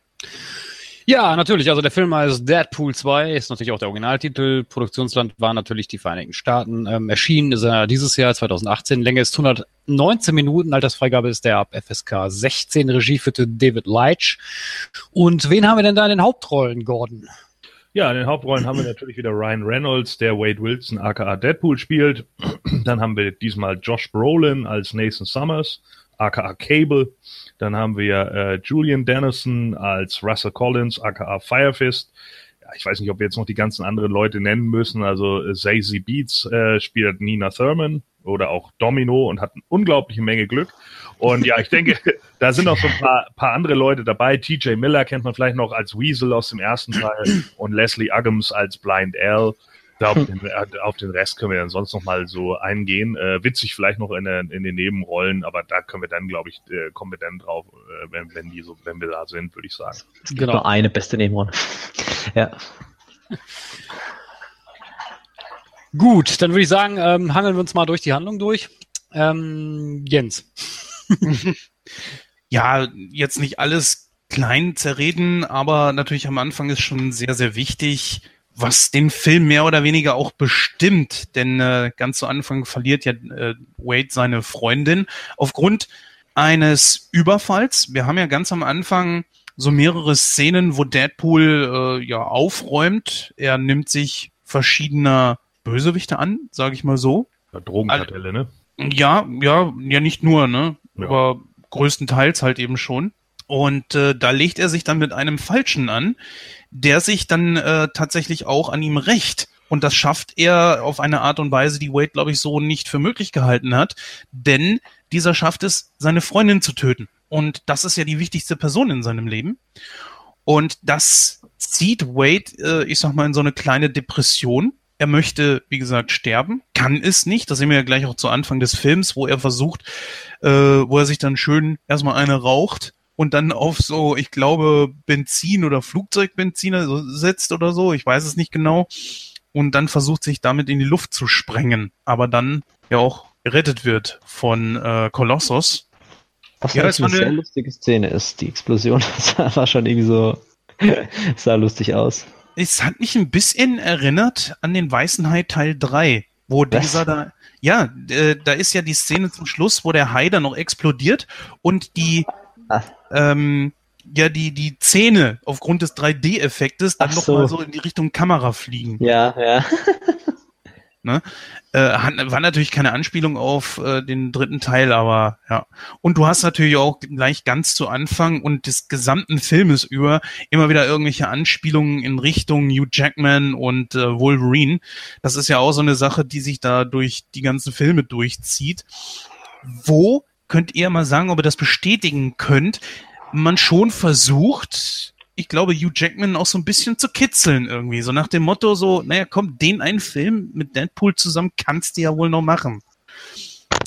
Ja, natürlich. Also der Film heißt Deadpool 2, ist natürlich auch der Originaltitel. Produktionsland war natürlich die Vereinigten Staaten. Ähm, erschienen ist er dieses Jahr 2018. Länge ist 119 Minuten. Altersfreigabe ist der ab FSK 16. Regie führte David Leitch. Und wen haben wir denn da in den Hauptrollen, Gordon? Ja, in den Hauptrollen haben wir natürlich wieder Ryan Reynolds, der Wade Wilson aka Deadpool spielt. Dann haben wir diesmal Josh Brolin als Nathan Summers aka Cable. Dann haben wir äh, Julian Dennison als Russell Collins aka Firefist. Ja, ich weiß nicht, ob wir jetzt noch die ganzen anderen Leute nennen müssen. Also äh, Zazie Beats äh, spielt Nina Thurman oder auch Domino und hat eine unglaubliche Menge Glück. Und ja, ich denke, [LAUGHS] da sind auch so ein paar, paar andere Leute dabei. TJ Miller kennt man vielleicht noch als Weasel aus dem ersten Teil und Leslie Uggams als Blind Al. Da auf, den, äh, auf den Rest können wir dann sonst noch mal so eingehen. Äh, witzig vielleicht noch in, der, in den Nebenrollen, aber da können wir dann, glaube ich, äh, kommen wir dann drauf, äh, wenn, wenn die so, wenn wir da sind, würde ich sagen. Es gibt nur eine beste Nebenrolle. [LAUGHS] ja. Gut, dann würde ich sagen, ähm, hangeln wir uns mal durch die Handlung durch. Ähm, Jens. [LAUGHS] ja, jetzt nicht alles klein zerreden, aber natürlich am Anfang ist schon sehr, sehr wichtig, was den Film mehr oder weniger auch bestimmt. Denn äh, ganz zu Anfang verliert ja äh, Wade seine Freundin aufgrund eines Überfalls. Wir haben ja ganz am Anfang so mehrere Szenen, wo Deadpool äh, ja aufräumt. Er nimmt sich verschiedener Bösewichte an, sage ich mal so. Ja, Drogenkartelle, ne? Ja, ja, ja, nicht nur, ne? Ja. Aber größtenteils halt eben schon. Und äh, da legt er sich dann mit einem Falschen an, der sich dann äh, tatsächlich auch an ihm rächt. Und das schafft er auf eine Art und Weise, die Wade, glaube ich, so nicht für möglich gehalten hat. Denn dieser schafft es, seine Freundin zu töten. Und das ist ja die wichtigste Person in seinem Leben. Und das zieht Wade, äh, ich sag mal, in so eine kleine Depression. Er möchte, wie gesagt, sterben, kann es nicht. Das sehen wir ja gleich auch zu Anfang des Films, wo er versucht, äh, wo er sich dann schön erstmal eine raucht und dann auf so, ich glaube, Benzin oder Flugzeugbenzin setzt oder so. Ich weiß es nicht genau. Und dann versucht sich damit in die Luft zu sprengen. Aber dann ja auch gerettet wird von äh, Kolossos. Was ja, eine sehr lustige Szene ist, die Explosion. [LAUGHS] Das war schon irgendwie so, [LAUGHS] sah lustig aus. Es hat mich ein bisschen erinnert an den Weißen Hai Teil 3, wo Was? dieser da, ja, äh, da ist ja die Szene zum Schluss, wo der Hai dann noch explodiert und die. Ähm, ja, die, die Zähne aufgrund des 3D-Effektes dann nochmal so. so in die Richtung Kamera fliegen. Ja, ja. [LAUGHS] Ne? Äh, war natürlich keine Anspielung auf äh, den dritten Teil, aber ja. Und du hast natürlich auch gleich ganz zu Anfang und des gesamten Filmes über immer wieder irgendwelche Anspielungen in Richtung Hugh Jackman und äh, Wolverine. Das ist ja auch so eine Sache, die sich da durch die ganzen Filme durchzieht. Wo könnt ihr mal sagen, ob ihr das bestätigen könnt, man schon versucht, ich glaube, Hugh Jackman auch so ein bisschen zu kitzeln irgendwie. So nach dem Motto so, naja, komm, den einen Film mit Deadpool zusammen kannst du ja wohl noch machen.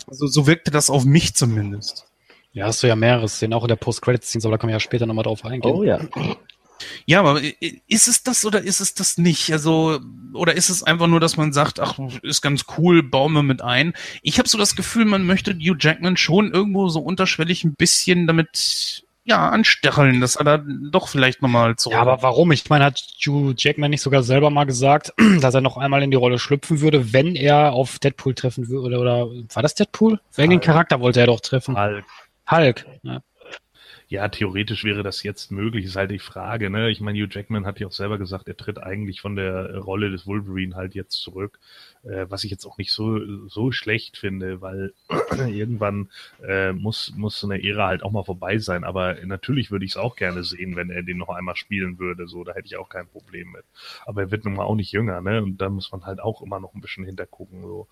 Also so wirkte das auf mich zumindest. Ja, hast du ja mehrere Szenen, auch in der Post-Credit-Szene, aber da kann man ja später nochmal drauf eingehen. Oh ja. Ja, aber ist es das oder ist es das nicht? Also, oder ist es einfach nur, dass man sagt, ach, ist ganz cool, bauen wir mit ein? Ich habe so das Gefühl, man möchte Hugh Jackman schon irgendwo so unterschwellig ein bisschen damit ja, anstacheln, dass er da doch vielleicht nochmal zurück. Ja, aber warum? Ich meine, hat Hugh Jackman nicht sogar selber mal gesagt, [CLEARS THROAT] dass er noch einmal in die Rolle schlüpfen würde, wenn er auf Deadpool treffen würde? Oder war das Deadpool? Welchen Charakter wollte er doch treffen? Hulk. Hulk, ja. Ja, theoretisch wäre das jetzt möglich, ist halt die Frage, ne? Ich meine, Hugh Jackman hat ja auch selber gesagt, er tritt eigentlich von der Rolle des Wolverine halt jetzt zurück, äh, was ich jetzt auch nicht so, so schlecht finde, weil [CLEARS THROAT] irgendwann äh, muss, muss so eine Ära halt auch mal vorbei sein. Aber natürlich würde ich es auch gerne sehen, wenn er den noch einmal spielen würde. So, da hätte ich auch kein Problem mit. Aber er wird nun mal auch nicht jünger, ne? Und da muss man halt auch immer noch ein bisschen hintergucken. So.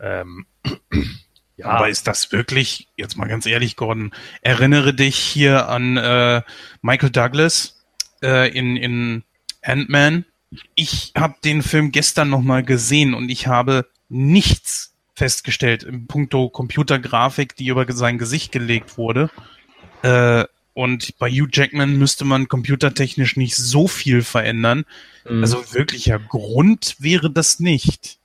Ähm, [CLEARS THROAT] ja. Aber ist das wirklich, jetzt mal ganz ehrlich, Gordon, erinnere dich hier an äh, Michael Douglas äh, in, in Ant-Man. Ich habe den Film gestern nochmal gesehen und ich habe nichts festgestellt im Punkto Computergrafik, die über sein Gesicht gelegt wurde. Äh, und bei Hugh Jackman müsste man computertechnisch nicht so viel verändern. Mhm. Also wirklicher Grund wäre das nicht.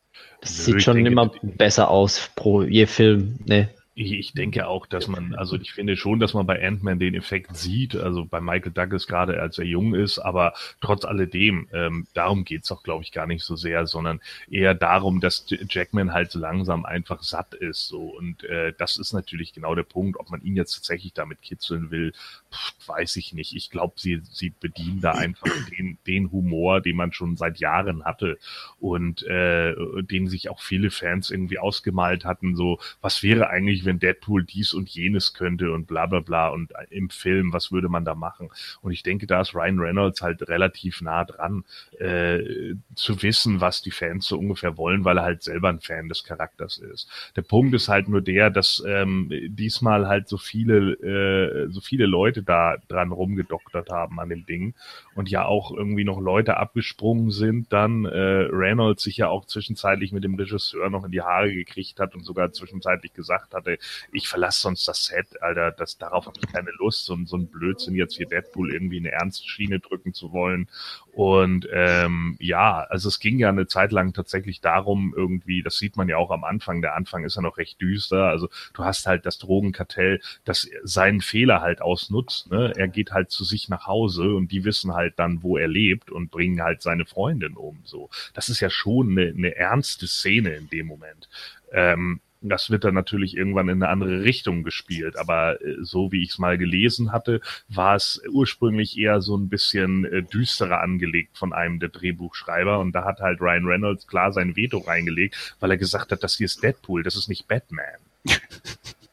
Sieht schon immer besser aus pro je Film, ne? Ich denke auch, dass man, also ich finde schon, dass man bei Ant-Man den Effekt sieht, also bei Michael Douglas gerade als er jung ist, aber trotz alledem, ähm, darum geht's auch, glaube ich, gar nicht so sehr, sondern eher darum, dass Jackman halt so langsam einfach satt ist. So. Und äh, das ist natürlich genau der Punkt, ob man ihn jetzt tatsächlich damit kitzeln will, pff, weiß ich nicht. Ich glaube, sie, sie bedienen da einfach den, den Humor, den man schon seit Jahren hatte und äh, den sich auch viele Fans irgendwie ausgemalt hatten, so, was wäre eigentlich, wenn Deadpool dies und jenes könnte und bla bla bla und im Film, was würde man da machen? Und ich denke, da ist Ryan Reynolds halt relativ nah dran, äh, zu wissen, was die Fans so ungefähr wollen, weil er halt selber ein Fan des Charakters ist. Der Punkt ist halt nur der, dass ähm, diesmal halt so viele, äh, so viele Leute da dran rumgedoktert haben an dem Ding und ja auch irgendwie noch Leute abgesprungen sind, dann äh, Reynolds sich ja auch zwischenzeitlich mit dem Regisseur noch in die Haare gekriegt hat und sogar zwischenzeitlich gesagt hatte, ich verlasse sonst das Set, Alter, das, darauf habe ich keine Lust, so, so ein Blödsinn jetzt hier Deadpool irgendwie eine ernste Schiene drücken zu wollen. Und ähm, ja, also es ging ja eine Zeit lang tatsächlich darum, irgendwie, das sieht man ja auch am Anfang, der Anfang ist ja noch recht düster. Also du hast halt das Drogenkartell, das seinen Fehler halt ausnutzt. Ne? Er geht halt zu sich nach Hause und die wissen halt dann, wo er lebt und bringen halt seine Freundin um. So, das ist ja schon eine, eine ernste Szene in dem Moment. Ähm, das wird dann natürlich irgendwann in eine andere Richtung gespielt. Aber äh, so wie ich es mal gelesen hatte, war es ursprünglich eher so ein bisschen äh, düsterer angelegt von einem der Drehbuchschreiber. Und da hat halt Ryan Reynolds klar sein Veto reingelegt, weil er gesagt hat, das hier ist Deadpool, das ist nicht Batman. [LAUGHS]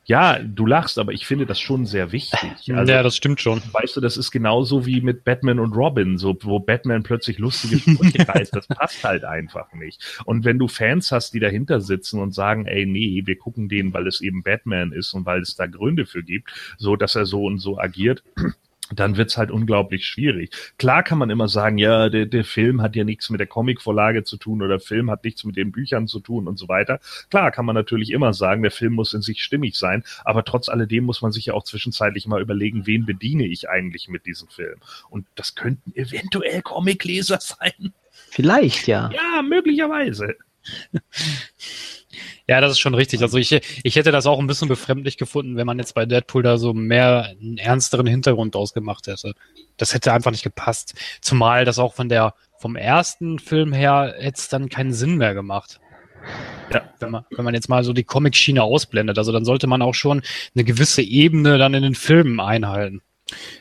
Ja, du lachst, aber ich finde das schon sehr wichtig. Also, ja, das stimmt schon. Weißt du, das ist genauso wie mit Batman und Robin, so wo Batman plötzlich lustige Sprüche [LAUGHS] reißt. Das passt halt einfach nicht. Und wenn du Fans hast, die dahinter sitzen und sagen, ey, nee, wir gucken den, weil es eben Batman ist und weil es da Gründe für gibt, so dass er so und so agiert, dann wird's halt unglaublich schwierig. Klar kann man immer sagen, ja, der, der Film hat ja nichts mit der Comicvorlage zu tun oder der Film hat nichts mit den Büchern zu tun und so weiter. Klar kann man natürlich immer sagen, der Film muss in sich stimmig sein, aber trotz alledem muss man sich ja auch zwischenzeitlich mal überlegen, wen bediene ich eigentlich mit diesem Film. Und das könnten eventuell Comicleser [LAUGHS] sein. Vielleicht, ja. Ja, möglicherweise. [LAUGHS] Ja, das ist schon richtig. Also ich, ich hätte das auch ein bisschen befremdlich gefunden, wenn man jetzt bei Deadpool da so mehr einen ernsteren Hintergrund ausgemacht hätte. Das hätte einfach nicht gepasst. Zumal das auch von der, vom ersten Film her hätte es dann keinen Sinn mehr gemacht. Ja. Wenn man, wenn man jetzt mal so die Comic-Schiene ausblendet. Also dann sollte man auch schon eine gewisse Ebene dann in den Filmen einhalten.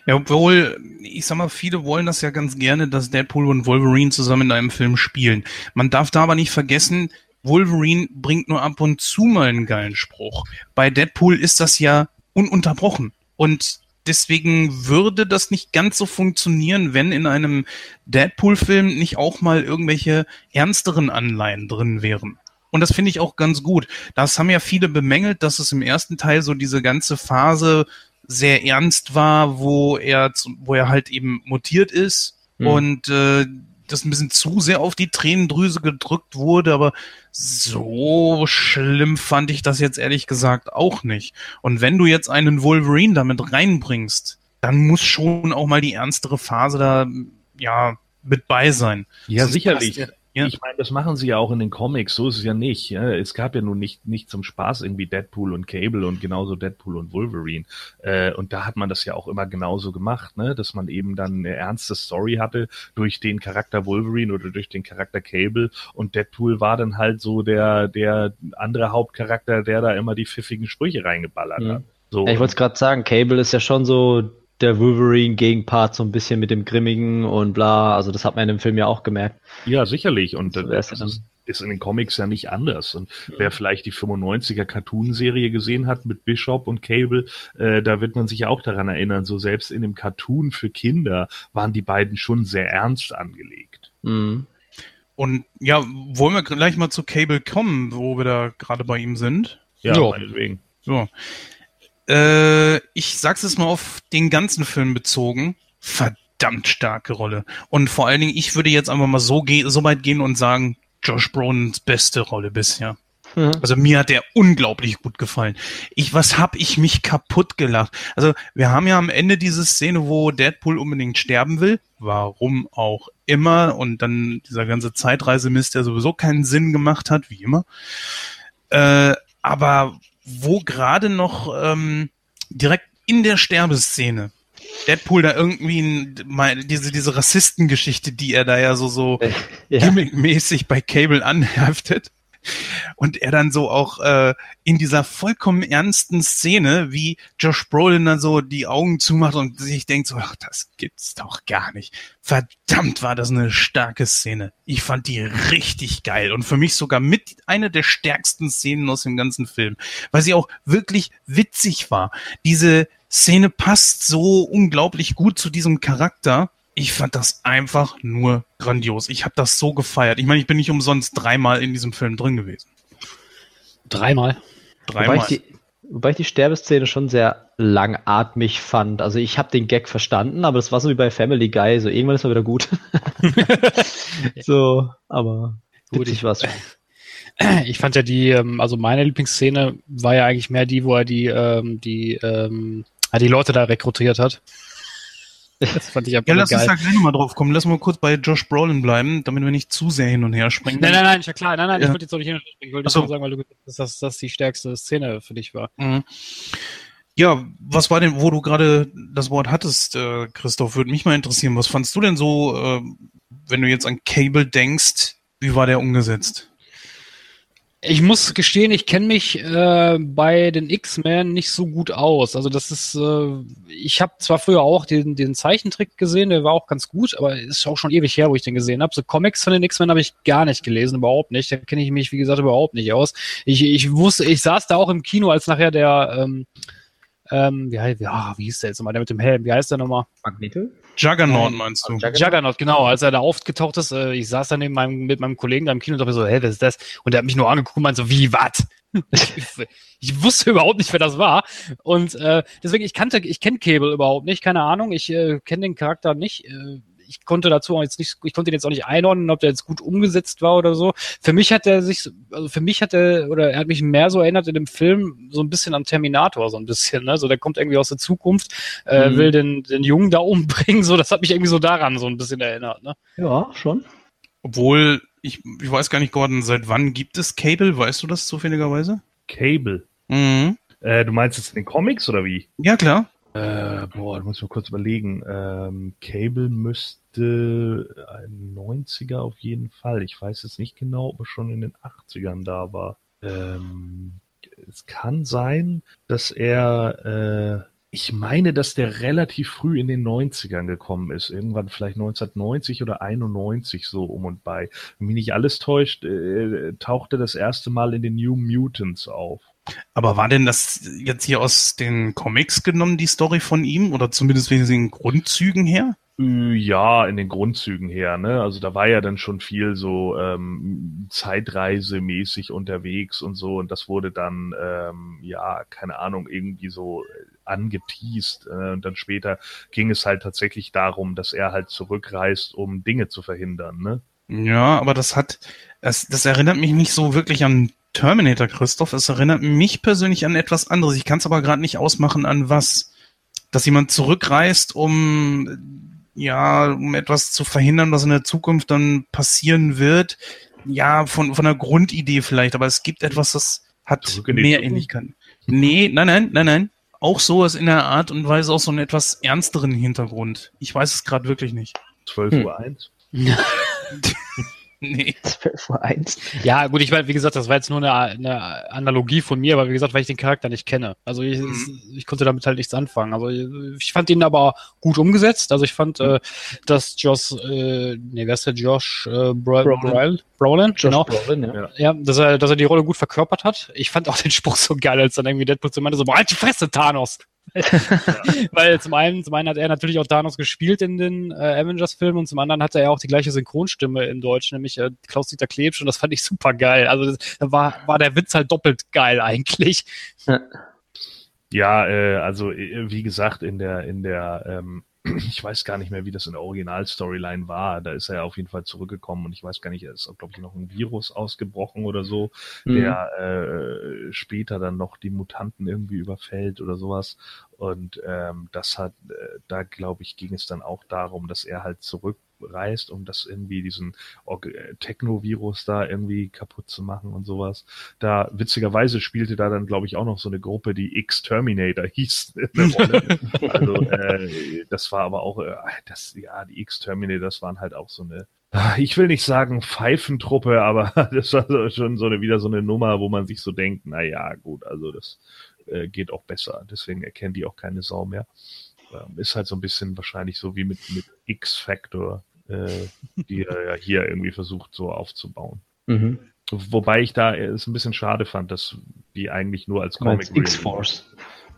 Ja, obwohl, ich sag mal, viele wollen das ja ganz gerne, dass Deadpool und Wolverine zusammen in einem Film spielen. Man darf da aber nicht vergessen, Wolverine bringt nur ab und zu mal einen geilen Spruch. Bei Deadpool ist das ja ununterbrochen. Und deswegen würde das nicht ganz so funktionieren, wenn in einem Deadpool-Film nicht auch mal irgendwelche ernsteren Anleihen drin wären. Und das finde ich auch ganz gut. Das haben ja viele bemängelt, dass es im ersten Teil so diese ganze Phase sehr ernst war, wo er, wo er halt eben mutiert ist. Mhm. Und äh, das ein bisschen zu sehr auf die Tränendrüse gedrückt wurde, aber so schlimm fand ich das jetzt ehrlich gesagt auch nicht. Und wenn du jetzt einen Wolverine damit reinbringst, dann muss schon auch mal die ernstere Phase da, ja, mit bei sein. Ja, sicherlich. Ja. Ich meine, das machen sie ja auch in den Comics, so ist es ja nicht. Ja. Es gab ja nun nicht, nicht zum Spaß irgendwie Deadpool und Cable und genauso Deadpool und Wolverine. Äh, und da hat man das ja auch immer genauso gemacht, ne? dass man eben dann eine ernste Story hatte durch den Charakter Wolverine oder durch den Charakter Cable und Deadpool war dann halt so der, der andere Hauptcharakter, der da immer die pfiffigen Sprüche reingeballert mhm. hat. So. Ja, ich wollte es gerade sagen, Cable ist ja schon so der Wolverine-Gegenpart so ein bisschen mit dem Grimmigen und bla. Also das hat man in dem Film ja auch gemerkt. Ja, sicherlich. Und So äh, das ist, ist in den Comics ja nicht anders. Und wer vielleicht die 95er Cartoon-Serie gesehen hat mit Bishop und Cable, äh, da wird man sich ja auch daran erinnern, so selbst in dem Cartoon für Kinder waren die beiden schon sehr ernst angelegt. Mhm. Und ja, wollen wir gleich mal zu Cable kommen, wo wir da gerade bei ihm sind? Ja, Jo. meinetwegen. So. Äh, ich sag's jetzt mal auf den ganzen Film bezogen. Verdammt starke Rolle. Und vor allen Dingen, ich würde jetzt einfach mal so, so weit gehen und sagen, Josh Brolins beste Rolle bisher. Mhm. Also mir hat der unglaublich gut gefallen. Ich, was hab ich mich kaputt gelacht? Also wir haben ja am Ende diese Szene, wo Deadpool unbedingt sterben will. Warum auch immer. Und dann dieser ganze Zeitreisemist, der sowieso keinen Sinn gemacht hat, wie immer. Äh, aber wo gerade noch ähm, direkt in der Sterbeszene Deadpool da irgendwie ein, diese, diese Rassistengeschichte, die er da ja so, so Ja. gimmickmäßig bei Cable anheftet. Und er dann so auch äh, in dieser vollkommen ernsten Szene, wie Josh Brolin dann so die Augen zumacht und sich denkt so, ach, das gibt's doch gar nicht. Verdammt war das eine starke Szene. Ich fand die richtig geil und für mich sogar mit einer der stärksten Szenen aus dem ganzen Film, weil sie auch wirklich witzig war. Diese Szene passt so unglaublich gut zu diesem Charakter. Ich fand das einfach nur grandios. Ich habe das so gefeiert. Ich meine, ich bin nicht umsonst dreimal in diesem Film drin gewesen. Dreimal. Wobei Dreimal. ich, die, wobei ich die Sterbeszene schon sehr langatmig fand. Also ich habe den Gag verstanden, aber das war so wie bei Family Guy. So irgendwann ist er wieder gut. [LAUGHS] [LAUGHS] so, aber Gut, ich- war's. [CLEARS THROAT] Ich fand ja die, ähm, also meine Lieblingsszene war ja eigentlich mehr die, wo er die, ähm, die, ähm, ah, die Leute da rekrutiert hat. Das fand ich ja, lass uns geil. da gleich nochmal drauf kommen. Lass mal kurz bei Josh Brolin bleiben, damit wir nicht zu sehr hin und her springen. Nein, nein, nein, ist ja klar. Nein, nein, ich Ja. wollte jetzt auch nicht hin. Ich wollte Ach so. nur sagen, weil du gesagt hast, dass das die stärkste Szene für dich war. Mhm. Ja, was war denn, wo du gerade das Wort hattest, äh, Christoph, würde mich mal interessieren. Was fandst du denn so, äh, wenn du jetzt an Cable denkst, wie war der umgesetzt? Ich muss gestehen, ich kenne mich äh, bei den X-Men nicht so gut aus. Also das ist, äh, ich habe zwar früher auch den, den Zeichentrick gesehen, der war auch ganz gut, aber ist auch schon ewig her, wo ich den gesehen habe. So Comics von den X-Men habe ich gar nicht gelesen, überhaupt nicht. Da kenne ich mich, wie gesagt, überhaupt nicht aus. Ich, ich wusste, ich saß da auch im Kino, als nachher der, ähm, ähm, wie, heißt, ja, wie hieß der jetzt nochmal, der mit dem Helm, wie heißt der nochmal? Magneto? Juggernaut Nein. meinst du? Juggernaut? Juggernaut, genau, als er da aufgetaucht ist, äh, ich saß dann neben meinem, mit meinem Kollegen da im Kino und dachte mir so, hä, was ist das? Und er hat mich nur angeguckt und meinte so, wie, was? ich, [LAUGHS] ich wusste überhaupt nicht, wer das war. Und äh, deswegen, ich kannte, ich kenne Cable überhaupt nicht, keine Ahnung, ich äh, kenne den Charakter nicht. Äh, ich konnte dazu auch jetzt nicht, ich konnte ihn jetzt auch nicht einordnen, ob der jetzt gut umgesetzt war oder so. Für mich hat er sich, so- also für mich hat er, oder er hat mich mehr so erinnert in dem Film, so ein bisschen an Terminator, so ein bisschen, ne? So, der kommt irgendwie aus der Zukunft, äh, Mhm. will den, den Jungen da umbringen, so, das hat mich irgendwie so daran so ein bisschen erinnert, ne? Ja, schon. Obwohl, ich, ich weiß gar nicht, Gordon, seit wann gibt es Cable? Weißt du das zufälligerweise? Cable. Mhm. Äh, du meinst jetzt in den Comics oder wie? Ja, klar. Äh, boah, da muss ich mal kurz überlegen. Ähm, Cable müsste ein 90er auf jeden Fall. Ich weiß jetzt nicht genau, ob er schon in den 80ern da war. Ähm, es kann sein, dass er, äh, ich meine, dass der relativ früh in den 90ern gekommen ist. Irgendwann vielleicht 1990 oder 91 so um und bei. Wenn mich nicht alles täuscht, äh, tauchte das erste Mal in den New Mutants auf. Aber war denn das jetzt hier aus den Comics genommen, die Story von ihm? Oder zumindest wegen den Grundzügen her? Äh, Ja, in den Grundzügen her, ne? Also da war ja dann schon viel so ähm, Zeitreisemäßig unterwegs und so und das wurde dann, ähm, ja, keine Ahnung, irgendwie so äh, angeteased. Äh, und dann später ging es halt tatsächlich darum, dass er halt zurückreist, um Dinge zu verhindern, ne? Ja, aber das hat, das, das erinnert mich nicht so wirklich an Terminator, Christoph. Es erinnert mich persönlich an etwas anderes. Ich kann es aber gerade nicht ausmachen, an was. Dass jemand zurückreist, um, ja, um etwas zu verhindern, was in der Zukunft dann passieren wird. Ja, von, von der Grundidee vielleicht, aber es gibt etwas, das hat mehr Zukunft? Ähnlichkeiten. Nee, nein, nein, nein, nein. Auch sowas in der Art und Weise auch so einen etwas ernsteren Hintergrund. Ich weiß es gerade wirklich nicht. 12 Hm. Uhr eins. [LAUGHS] [LAUGHS] [LAUGHS] Nee. [LAUGHS] 12 Uhr 1. Ja, gut, ich meine, wie gesagt, das war jetzt nur eine, eine Analogie von mir, aber wie gesagt, weil ich den Charakter nicht kenne. Also ich, Mhm. ich konnte damit halt nichts anfangen. Also ich fand ihn aber gut umgesetzt. Also ich fand, Mhm. äh, dass Josh, äh, nee, wer ist der Josh äh, Bra Brolin. Brolin? Brolin, Josh genau. Brolin, ja. Ja. Dass er, dass er die Rolle gut verkörpert hat. Ich fand auch den Spruch so geil, als dann irgendwie Deadpool zu meinte, so, boah, halt die Fresse, Thanos. [LAUGHS] Weil zum einen, zum einen hat er natürlich auch Thanos gespielt in den äh, Avengers-Filmen und zum anderen hatte er auch die gleiche Synchronstimme in Deutsch, nämlich äh, Klaus-Dieter Klebsch und das fand ich super geil. Also das, da war, war der Witz halt doppelt geil eigentlich. Ja, äh, also äh, wie gesagt, in der, in der, ähm, ich weiß gar nicht mehr, wie das in der Original-Storyline war. Da ist er ja auf jeden Fall zurückgekommen und ich weiß gar nicht, er ist, glaube ich, noch ein Virus ausgebrochen oder so, Mhm. der äh, später dann noch die Mutanten irgendwie überfällt oder sowas. Und ähm, das hat, äh, da glaube ich, ging es dann auch darum, dass er halt zurückreist, um das irgendwie diesen äh, Techno-Virus da irgendwie kaputt zu machen und sowas. Da witzigerweise spielte da dann, glaube ich, auch noch so eine Gruppe, die X-Terminator [LAUGHS] hieß, [LAUGHS] also äh, das war aber auch, äh, das, ja, die X-Terminator, das waren halt auch so eine [LAUGHS] ich will nicht sagen Pfeifentruppe, aber das war schon so eine, wieder so eine Nummer, wo man sich so denkt, na ja, gut, also das äh, geht auch besser. Deswegen erkennen die auch keine Sau mehr. Ähm, ist halt so ein bisschen wahrscheinlich so wie mit, mit X-Factor, äh, die er ja hier irgendwie versucht so aufzubauen. Mhm. Wobei ich da es ein bisschen schade fand, dass die eigentlich nur als Comic X-Force.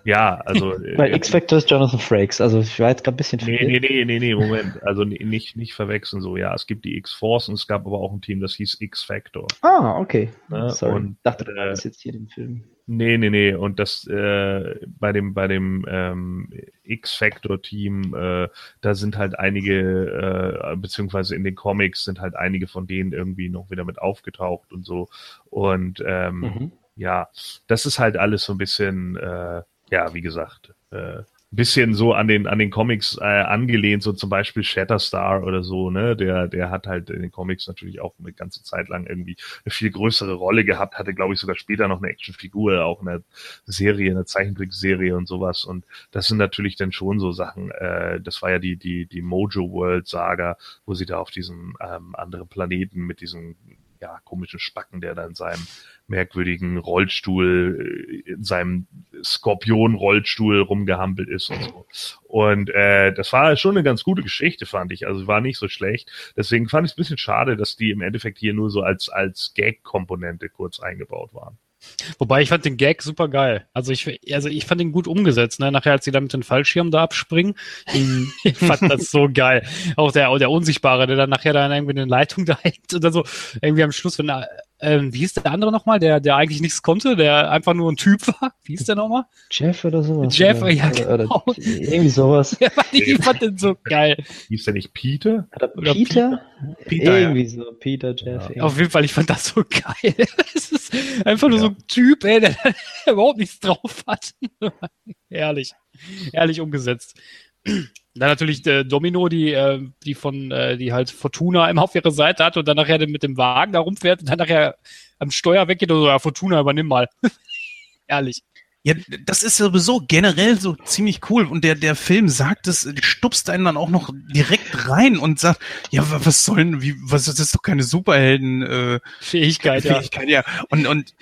Ja, also äh, Weil X-Factor ist Jonathan Frakes. Also ich war jetzt gerade ein bisschen Nee, verwirrt. nee, nee, nee, nee, Moment. Also nicht, nicht verwechseln so. Ja, es gibt die X-Force und es gab aber auch ein Team, das hieß X-Factor. Ah, okay. Ja, Sorry. und, dachte, du äh, meinst jetzt hier den Film. Nee, nee, nee. Und das äh, bei dem bei dem ähm, X-Factor-Team, äh, da sind halt einige, äh, beziehungsweise in den Comics sind halt einige von denen irgendwie noch wieder mit aufgetaucht und so. Und ähm, Mhm. ja, das ist halt alles so ein bisschen, äh, ja, wie gesagt, äh, bisschen so an den an den Comics äh, angelehnt, so zum Beispiel Shatterstar oder so, ne? Der der hat halt in den Comics natürlich auch eine ganze Zeit lang irgendwie eine viel größere Rolle gehabt, hatte glaube ich sogar später noch eine Actionfigur, auch eine Serie, eine Zeichentrickserie und sowas. Und das sind natürlich dann schon so Sachen. Äh, das war ja die die die Mojo World Saga, wo sie da auf diesem ähm, anderen Planeten mit diesem ja, komischen Spacken, der da in seinem merkwürdigen Rollstuhl, äh, in seinem Skorpion-Rollstuhl rumgehampelt ist und so. Und äh, das war schon eine ganz gute Geschichte, fand ich. Also war nicht so schlecht. Deswegen fand ich es ein bisschen schade, dass die im Endeffekt hier nur so als, als Gag-Komponente kurz eingebaut waren. Wobei ich fand den Gag super geil. Also ich, also ich fand ihn gut umgesetzt. Ne? Nachher, als sie da mit den Fallschirmen da abspringen, [LAUGHS] ich fand das so geil. Auch der, auch der Unsichtbare, der dann nachher da irgendwie eine Leitung [LAUGHS] da hängt und dann so irgendwie am Schluss, wenn er, ähm, wie hieß der andere nochmal, der, der eigentlich nichts konnte, der einfach nur ein Typ [LAUGHS] war? Wie hieß der nochmal? Jeff oder sowas? Jeff, oder, ja, oder, genau. oder irgendwie sowas. [LAUGHS] ich fand den so geil. Hieß der nicht Peter? Peter? Peter, ja. irgendwie so. Peter, Jeff. irgendwie. Auf jeden Fall, ich fand das so geil. [LAUGHS] Es ist einfach nur so ein Typ, ey, der, der überhaupt nichts drauf hat. Herrlich. Herrlich umgesetzt. Dann natürlich der Domino, die, äh, die von, äh, die halt Fortuna immer auf ihrer Seite hat und dann nachher mit dem Wagen da rumfährt und dann nachher am Steuer weggeht und so, ja, Fortuna, übernimm mal. [LAUGHS] Herrlich. Ja, das ist sowieso generell so ziemlich cool. Und der, der Film sagt es, stupst einen dann auch noch direkt rein und sagt, ja, wa- was soll denn, wie, was, das ist doch keine Superhelden, äh, Fähigkeit, ja. Fähigkeit, ja. Und, und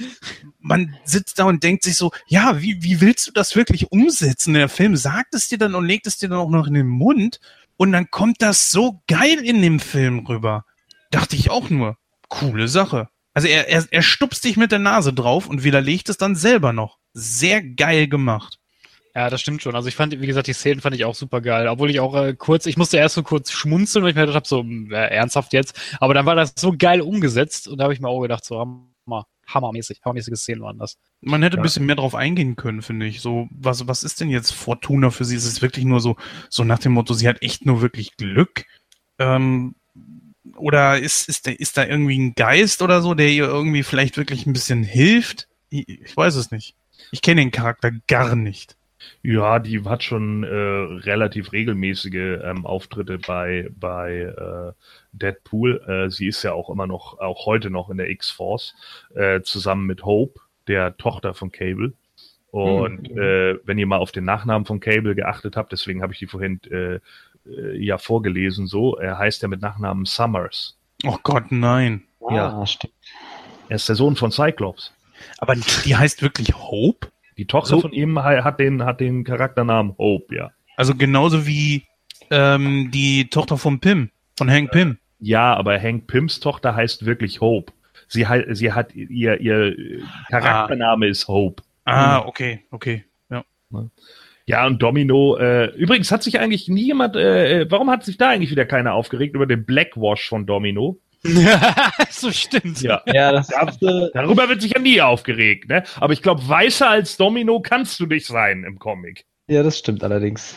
man sitzt da und denkt sich so, ja, wie, wie willst du das wirklich umsetzen? Der Film sagt es dir dann und legt es dir dann auch noch in den Mund und dann kommt das so geil in dem Film rüber. Dachte ich auch nur, coole Sache. Also er, er, er stupst dich mit der Nase drauf und widerlegt es dann selber noch. Sehr geil gemacht. Ja, das stimmt schon. Also ich fand, wie gesagt, die Szenen fand ich auch super geil. Obwohl ich auch äh, kurz, ich musste erst so kurz schmunzeln, weil ich mir gedacht habe, so äh, ernsthaft jetzt. Aber dann war das so geil umgesetzt und da habe ich mir auch gedacht, so hammer, hammermäßig, hammermäßige Szenen waren das. Man hätte Ja. ein bisschen mehr drauf eingehen können, finde ich. So, was, was ist denn jetzt Fortuna für sie? Ist es wirklich nur so, so nach dem Motto, sie hat echt nur wirklich Glück? Ähm, oder ist, ist, da, ist da irgendwie ein Geist oder so, der ihr irgendwie vielleicht wirklich ein bisschen hilft? Ich, ich weiß es nicht. Ich kenne den Charakter gar nicht. Ja, die hat schon äh, relativ regelmäßige ähm, Auftritte bei bei äh, Deadpool. Äh, sie ist ja auch immer noch, auch heute noch in der X-Force, äh, zusammen mit Hope, der Tochter von Cable. Und Hm. äh, wenn ihr mal auf den Nachnamen von Cable geachtet habt, deswegen habe ich die vorhin äh, äh, ja vorgelesen, so, er heißt ja mit Nachnamen Summers. Oh Gott, nein. Ja. Ah, stimmt. Er ist der Sohn von Cyclops. Aber die heißt wirklich Hope? Die Tochter So. von ihm ha- hat den, hat den Charakternamen Hope, ja. Also genauso wie ähm, die Tochter von Pim, von Hank Pym. Ja, aber Hank Pims Tochter heißt wirklich Hope. Sie, sie hat ihr, ihr Charaktername ist Hope. Ah, okay, okay. Ja. Ja, und Domino, äh, übrigens hat sich eigentlich nie jemand, äh, äh, warum hat sich da eigentlich wieder keiner aufgeregt über den Blackwash von Domino? [LAUGHS] so stimmt. Ja. Ja, das ist, Darüber wird sich ja nie aufgeregt, ne? Aber ich glaube, weißer als Domino kannst du nicht sein im Comic. ja, das stimmt allerdings.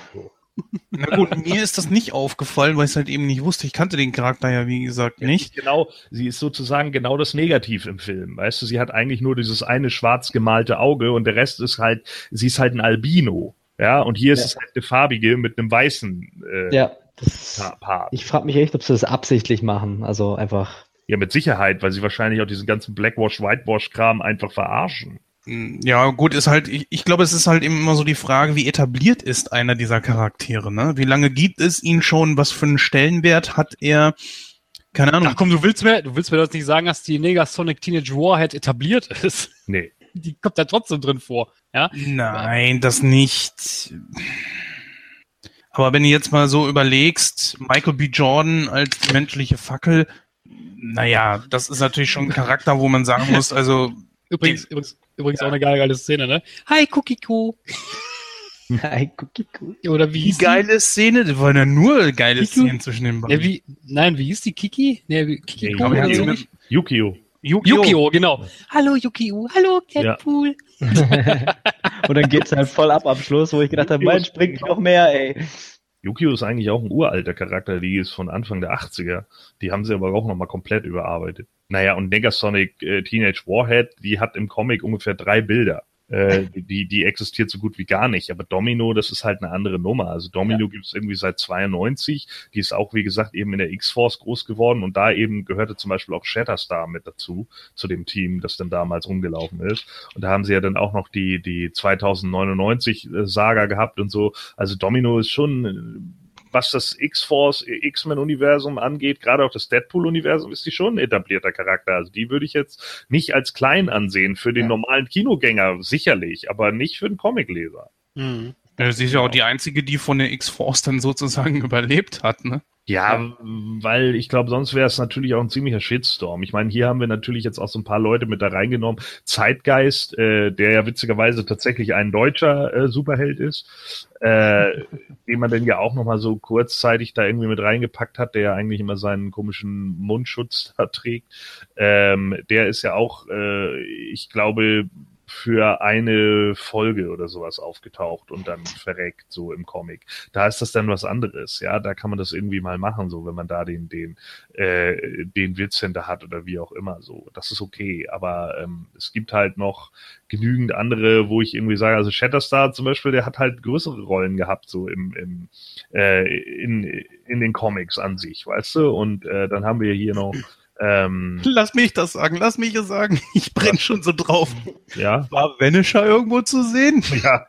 Na gut, mir ist das nicht aufgefallen, weil ich es halt eben nicht wusste. Ich kannte den Charakter ja, wie gesagt, nicht. Genau, sie ist sozusagen genau das Negativ im Film. Weißt du, sie hat eigentlich nur dieses eine schwarz gemalte Auge und der Rest ist halt, sie ist halt ein Albino. Ja, und hier ist Ja. es halt eine farbige mit einem weißen äh, Ja, das, Part. ich frage mich echt, ob sie das absichtlich machen. Also einfach. Ja, mit Sicherheit, weil sie wahrscheinlich auch diesen ganzen Blackwash, Whitewash-Kram einfach verarschen. Ja, gut, ist halt, ich, ich glaube, es ist halt eben immer so die Frage, wie etabliert ist einer dieser Charaktere, ne? Wie lange gibt es ihn schon? Was für einen Stellenwert hat er? Keine Ahnung. Ach komm, du willst mir, du willst mir das nicht sagen, dass die Negasonic Teenage Warhead etabliert ist. Nee. Die kommt ja trotzdem drin vor. Ja? Nein, das nicht. Aber wenn du jetzt mal so überlegst, Michael B. Jordan als die menschliche Fackel, naja, das ist natürlich schon ein Charakter, wo man sagen muss, [LAUGHS] also, Übrigens, übrigens, übrigens auch eine geile, geile Szene, ne? Hi, Cookie Coo. [LAUGHS] Nein, Cookie Cookie. Oder wie die hieß geile Szene, das waren ja nur geile Kiku? Szenen zwischen den die? beiden. Ja, wie, nein, wie hieß die Kiki? Nee, wie, Kiki Nee, Coo aber oder die so? hat nicht? Yukio. Yu-Gi-Oh! Yukio, genau. Hallo Yukio, hallo Catpool. [LAUGHS] Und dann geht's halt voll ab am Schluss, wo ich gedacht habe, Mensch, bringt noch mehr, ey. Yukio ist eigentlich auch ein uralter Charakter, die ist von Anfang der 80er. Die haben sie aber auch nochmal komplett überarbeitet. Naja, und Negasonic äh, Teenage Warhead, die hat im Comic ungefähr drei Bilder. Äh, die, die existiert so gut wie gar nicht. Aber Domino, das ist halt eine andere Nummer. Also Domino gibt's irgendwie seit 92. Die ist auch, wie gesagt, eben in der X-Force groß geworden. Und da eben gehörte zum Beispiel auch Shatterstar mit dazu, zu dem Team, das dann damals rumgelaufen ist. Und da haben sie ja dann auch noch die, die 2099 äh, Saga gehabt und so. Also Domino ist schon, äh, was das X-Force, X-Men-Universum angeht, gerade auch das Deadpool-Universum, ist die schon ein etablierter Charakter. Also die würde ich jetzt nicht als klein ansehen. Für den Ja. normalen Kinogänger sicherlich, aber nicht für den Comicleser. Mhm. Sie ist ja auch die einzige, die von der X-Force dann sozusagen [LAUGHS] überlebt hat, ne? Ja, weil ich glaube, sonst wäre es natürlich auch ein ziemlicher Shitstorm. Ich meine, hier haben wir natürlich jetzt auch so ein paar Leute mit da reingenommen. Zeitgeist, äh, der ja witzigerweise tatsächlich ein deutscher äh, Superheld ist, äh, [LAUGHS] den man dann ja auch nochmal so kurzzeitig da irgendwie mit reingepackt hat, der ja eigentlich immer seinen komischen Mundschutz [LAUGHS] da trägt. Ähm, der ist ja auch, äh, ich glaube, für eine Folge oder sowas aufgetaucht und dann verreckt, so im Comic. Da ist das dann was anderes, ja, da kann man das irgendwie mal machen, so wenn man da den, den, äh, den Witz hinter hat oder wie auch immer, so. Das ist okay, aber ähm, es gibt halt noch genügend andere, wo ich irgendwie sage, also Shatterstar zum Beispiel, der hat halt größere Rollen gehabt, so im, im äh, in, in den Comics an sich, weißt du, und äh, dann haben wir hier noch ähm, Lass mich das sagen, lass mich es sagen. [LAUGHS] Ich brenne schon so drauf. ja, War Vanisher irgendwo zu sehen? [LAUGHS] ja,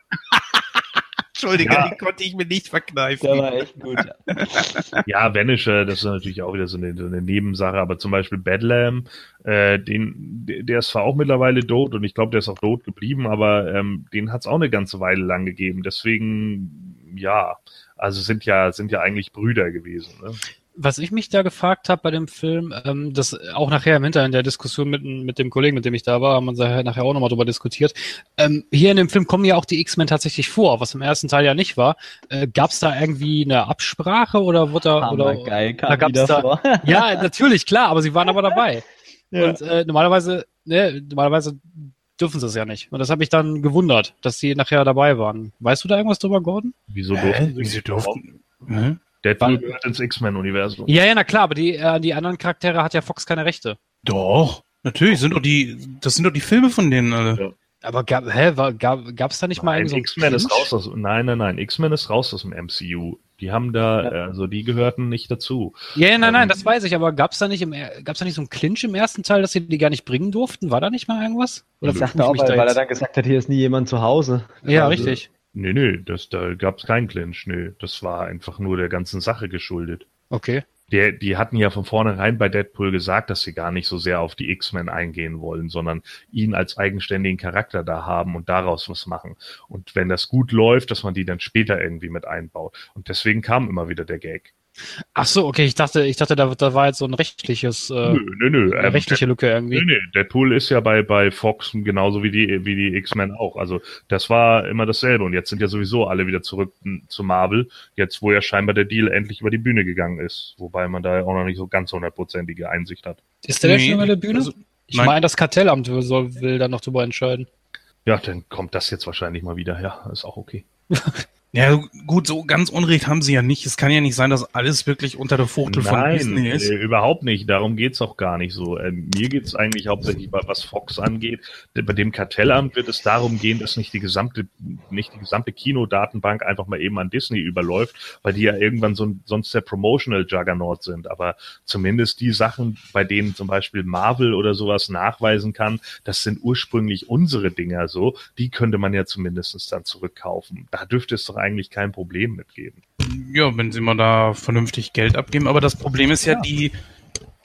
Entschuldige, Ja. die konnte ich mir nicht verkneifen. Der war echt gut. [LAUGHS] Ja, Vanisher, das ist natürlich auch wieder so eine, so eine Nebensache, aber zum Beispiel Bedlam, äh, den, der ist zwar auch mittlerweile tot und ich glaube, der ist auch tot geblieben, aber ähm, den hat es auch eine ganze Weile lang gegeben. Deswegen, ja, also sind ja, sind ja eigentlich Brüder gewesen. Ne? Was ich mich da gefragt habe bei dem Film, ähm, das auch nachher im Hintergrund der Diskussion mit, mit dem Kollegen, mit dem ich da war, haben wir nachher auch nochmal drüber diskutiert. Ähm, hier in dem Film kommen ja auch die X-Men tatsächlich vor, was im ersten Teil ja nicht war. Äh, Gab es da irgendwie eine Absprache oder wurde da oder Hammergeil, kam da gab's da- vor. [LAUGHS] Ja, natürlich, klar, aber sie waren aber dabei. Ja. Und äh, normalerweise, ne, normalerweise dürfen sie es ja nicht. Und das hat mich dann gewundert, dass sie nachher dabei waren. Weißt du da irgendwas drüber, Gordon? Wieso durften Wieso durften? Hm? Deadpool gehört ins X-Men-Universum. Ja, ja, na klar, aber die, äh, die anderen Charaktere hat ja Fox keine Rechte. Doch, natürlich, sind doch die, das sind doch die Filme von denen alle. Aber gab, hä, war, gab, gab's da nicht mal Nein, irgendwie so X-Men ist raus aus, nein, nein, nein, X-Men ist raus aus dem MCU. Die haben da, Ja. also die gehörten nicht dazu. Ja, ja, nein, Ähm, nein, das weiß ich, aber gab's da nicht im, er- gab's da nicht so einen Clinch im ersten Teil, dass sie die gar nicht bringen durften? War da nicht mal irgendwas? Oder Ich fühle dachte auch, weil, da weil er dann gesagt hat, hier ist nie jemand zu Hause. Ja, Also, richtig. Nee, nee, das, da gab's keinen Clinch, nee. Das war einfach nur der ganzen Sache geschuldet. Okay. Der, die hatten ja von vornherein bei Deadpool gesagt, dass sie gar nicht so sehr auf die X-Men eingehen wollen, sondern ihn als eigenständigen Charakter da haben und daraus was machen. Und wenn das gut läuft, dass man die dann später irgendwie mit einbaut. Und deswegen kam immer wieder der Gag. Ach so, okay, ich dachte, ich dachte, da, da war jetzt so ein rechtliches, äh, Nö, nö, nö. eine ähm, rechtliche Lücke irgendwie. Nee, nee, Deadpool ist ja bei, bei Fox genauso wie die, wie die X-Men auch. Also das war immer dasselbe. Und jetzt sind ja sowieso alle wieder zurück n- zu Marvel, jetzt wo ja scheinbar der Deal endlich über die Bühne gegangen ist. Wobei man da ja auch noch nicht so ganz hundertprozentige Einsicht hat. Ist der denn Nee, schon über der Bühne? also, ich meine, das Kartellamt will, soll, will da noch drüber entscheiden. Ja, dann kommt das jetzt wahrscheinlich mal wieder. Ja, ist auch okay. [LAUGHS] Ja, gut, so ganz Unrecht haben sie ja nicht. Es kann ja nicht sein, dass alles wirklich unter der Fuchtel von Nein, Disney ist. äh, überhaupt nicht. Darum geht's auch gar nicht so. Ähm, mir geht's eigentlich hauptsächlich, was Fox angeht. Bei dem Kartellamt wird es darum gehen, dass nicht die gesamte, nicht die gesamte Kinodatenbank einfach mal eben an Disney überläuft, weil die ja irgendwann so, sonst der Promotional Juggernaut sind. Aber zumindest die Sachen, bei denen zum Beispiel Marvel oder sowas nachweisen kann, das sind ursprünglich unsere Dinger so, die könnte man ja zumindest dann zurückkaufen. Da dürfte es doch eigentlich kein Problem mitgeben. Ja, wenn sie mal da vernünftig Geld abgeben. Aber das Problem ist ja, Ja. die,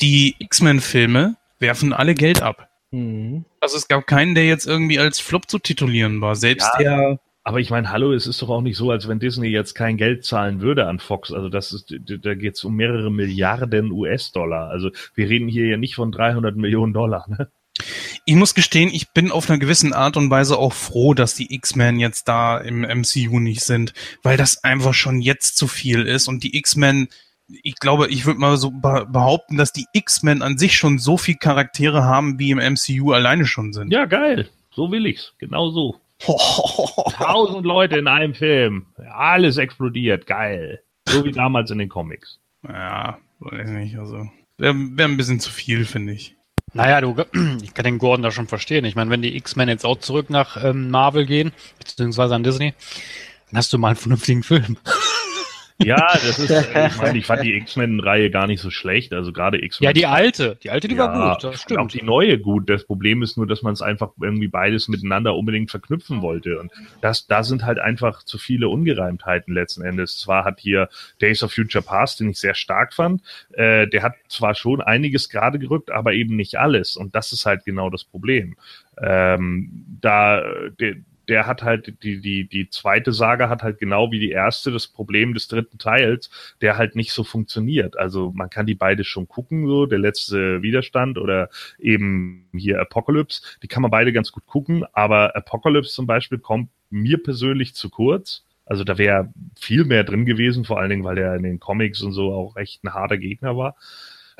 die X-Men-Filme werfen alle Geld ab. Mhm. Also es gab keinen, der jetzt irgendwie als Flop zu titulieren war. Selbst Ja. der, Aber ich meine, hallo, es ist doch auch nicht so, als wenn Disney jetzt kein Geld zahlen würde an Fox. Also das ist, da geht es um mehrere Milliarden US-Dollar. Also wir reden hier ja nicht von 300 Millionen Dollar. Ne? Ich muss gestehen, ich bin auf einer gewissen Art und Weise auch froh, dass die X-Men jetzt da im MCU nicht sind, weil das einfach schon jetzt zu viel ist und die X-Men, ich glaube, ich würde mal so be- behaupten, dass die X-Men an sich schon so viel Charaktere haben, wie im MCU alleine schon sind. Ja, geil. So will ich's. Genau so. [LAUGHS] Tausend Leute in einem Film. Alles explodiert. Geil. So wie damals in den Comics. Ja, weiß nicht, also wäre wär ein bisschen zu viel, finde ich. Naja, du, [CLEARS THROAT] ich kann den Gordon da schon verstehen. Ich meine, wenn die X-Men jetzt auch zurück nach ähm, Marvel gehen, beziehungsweise an Disney, dann hast du mal einen vernünftigen Film. [LAUGHS] Ja, das ist, äh, ich meine, ich fand die X-Men-Reihe gar nicht so schlecht. Also gerade X-Men. Ja, die alte. Die alte, die war Ja, gut, das Auch stimmt. die neue gut. Das Problem ist nur, dass man es einfach irgendwie beides miteinander unbedingt verknüpfen wollte. Und das, da sind halt einfach zu viele Ungereimtheiten letzten Endes. Zwar hat hier Days of Future Past, den ich sehr stark fand, äh, der hat zwar schon einiges gerade gerückt, aber eben nicht alles. Und das ist halt genau das Problem. Ähm, da, der, der hat halt, die, die, die zweite Saga hat halt genau wie die erste das Problem des dritten Teils, der halt nicht so funktioniert. Also man kann die beide schon gucken, so der letzte Widerstand oder eben hier Apocalypse, die kann man beide ganz gut gucken, aber Apocalypse zum Beispiel kommt mir persönlich zu kurz. Also da wäre viel mehr drin gewesen, vor allen Dingen, weil der in den Comics und so auch echt ein harter Gegner war.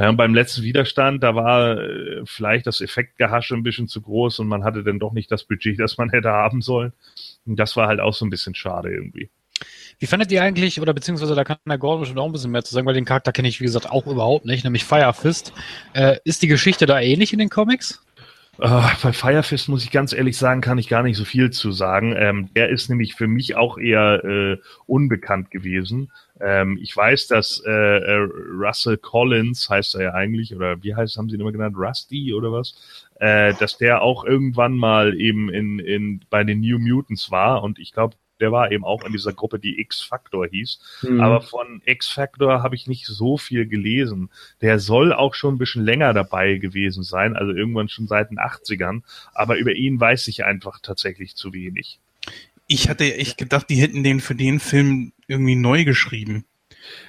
Ja, und beim letzten Widerstand, da war äh, vielleicht das Effektgehasche ein bisschen zu groß und man hatte dann doch nicht das Budget, das man hätte haben sollen. Und das war halt auch so ein bisschen schade irgendwie. Wie fandet ihr eigentlich, oder beziehungsweise da kann der Gordon bestimmt auch ein bisschen mehr zu sagen, weil den Charakter kenne ich, wie gesagt, auch überhaupt nicht, nämlich Fire Fist. Äh, ist die Geschichte da ähnlich in den Comics? Äh, bei Firefist muss ich ganz ehrlich sagen, kann ich gar nicht so viel zu sagen. Ähm, der ist nämlich für mich auch eher äh, unbekannt gewesen. Ähm, ich weiß, dass äh, äh, Russell Collins heißt er ja eigentlich, oder wie heißt, haben sie ihn immer genannt, Rusty oder was? Äh, dass der auch irgendwann mal eben in, in bei den New Mutants war und ich glaube, der war eben auch in dieser Gruppe, die X-Factor hieß. Mhm. Aber von X-Factor habe ich nicht so viel gelesen. Der soll auch schon ein bisschen länger dabei gewesen sein, also irgendwann schon seit den 80ern. Aber über ihn weiß ich einfach tatsächlich zu wenig. Ich hatte echt gedacht, die hätten den für den Film irgendwie neu geschrieben.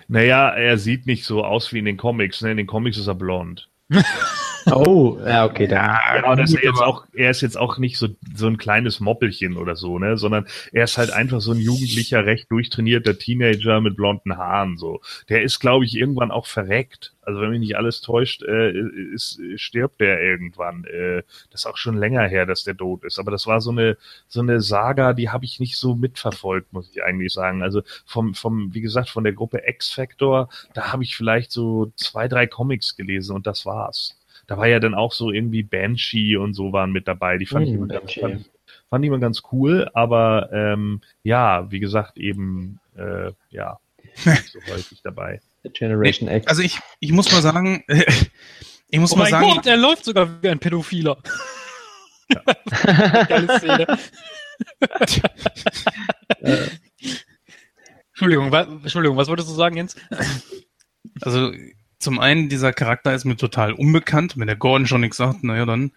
Naja, er sieht nicht so aus wie in den Comics. Ne? In den Comics ist er blond. [LAUGHS] Oh, [LAUGHS] ja, okay. Ja, aber dass er jetzt auch, er ist jetzt auch nicht so, so ein kleines Moppelchen oder so, ne, sondern er ist halt einfach so ein jugendlicher, recht durchtrainierter Teenager mit blonden Haaren, so. Der ist, glaube ich, irgendwann auch verreckt. Also wenn mich nicht alles täuscht, äh, ist, stirbt der irgendwann. Äh, das ist auch schon länger her, dass der tot ist. Aber das war so eine, so eine Saga, die habe ich nicht so mitverfolgt, muss ich eigentlich sagen. Also vom, vom, wie gesagt, von der Gruppe X-Factor, da habe ich vielleicht so zwei, drei Comics gelesen und das war's. Da war ja dann auch so irgendwie Banshee und so waren mit dabei. Die fand, ich, Hm, immer ganz, fand, fand ich immer ganz cool, aber ähm, ja, wie gesagt, eben äh, ja, [LAUGHS] nicht so häufig dabei. Generation X. Also ich, ich muss mal sagen, [LAUGHS] ich muss Oh mal mein sagen, Gott, er läuft sogar wie ein Pädophiler. [LAUGHS] Geile Szene. Entschuldigung, wa Entschuldigung, was wolltest du sagen, Jens? also zum einen, dieser Charakter ist mir total unbekannt. Wenn der Gordon schon nichts sagt, naja, dann.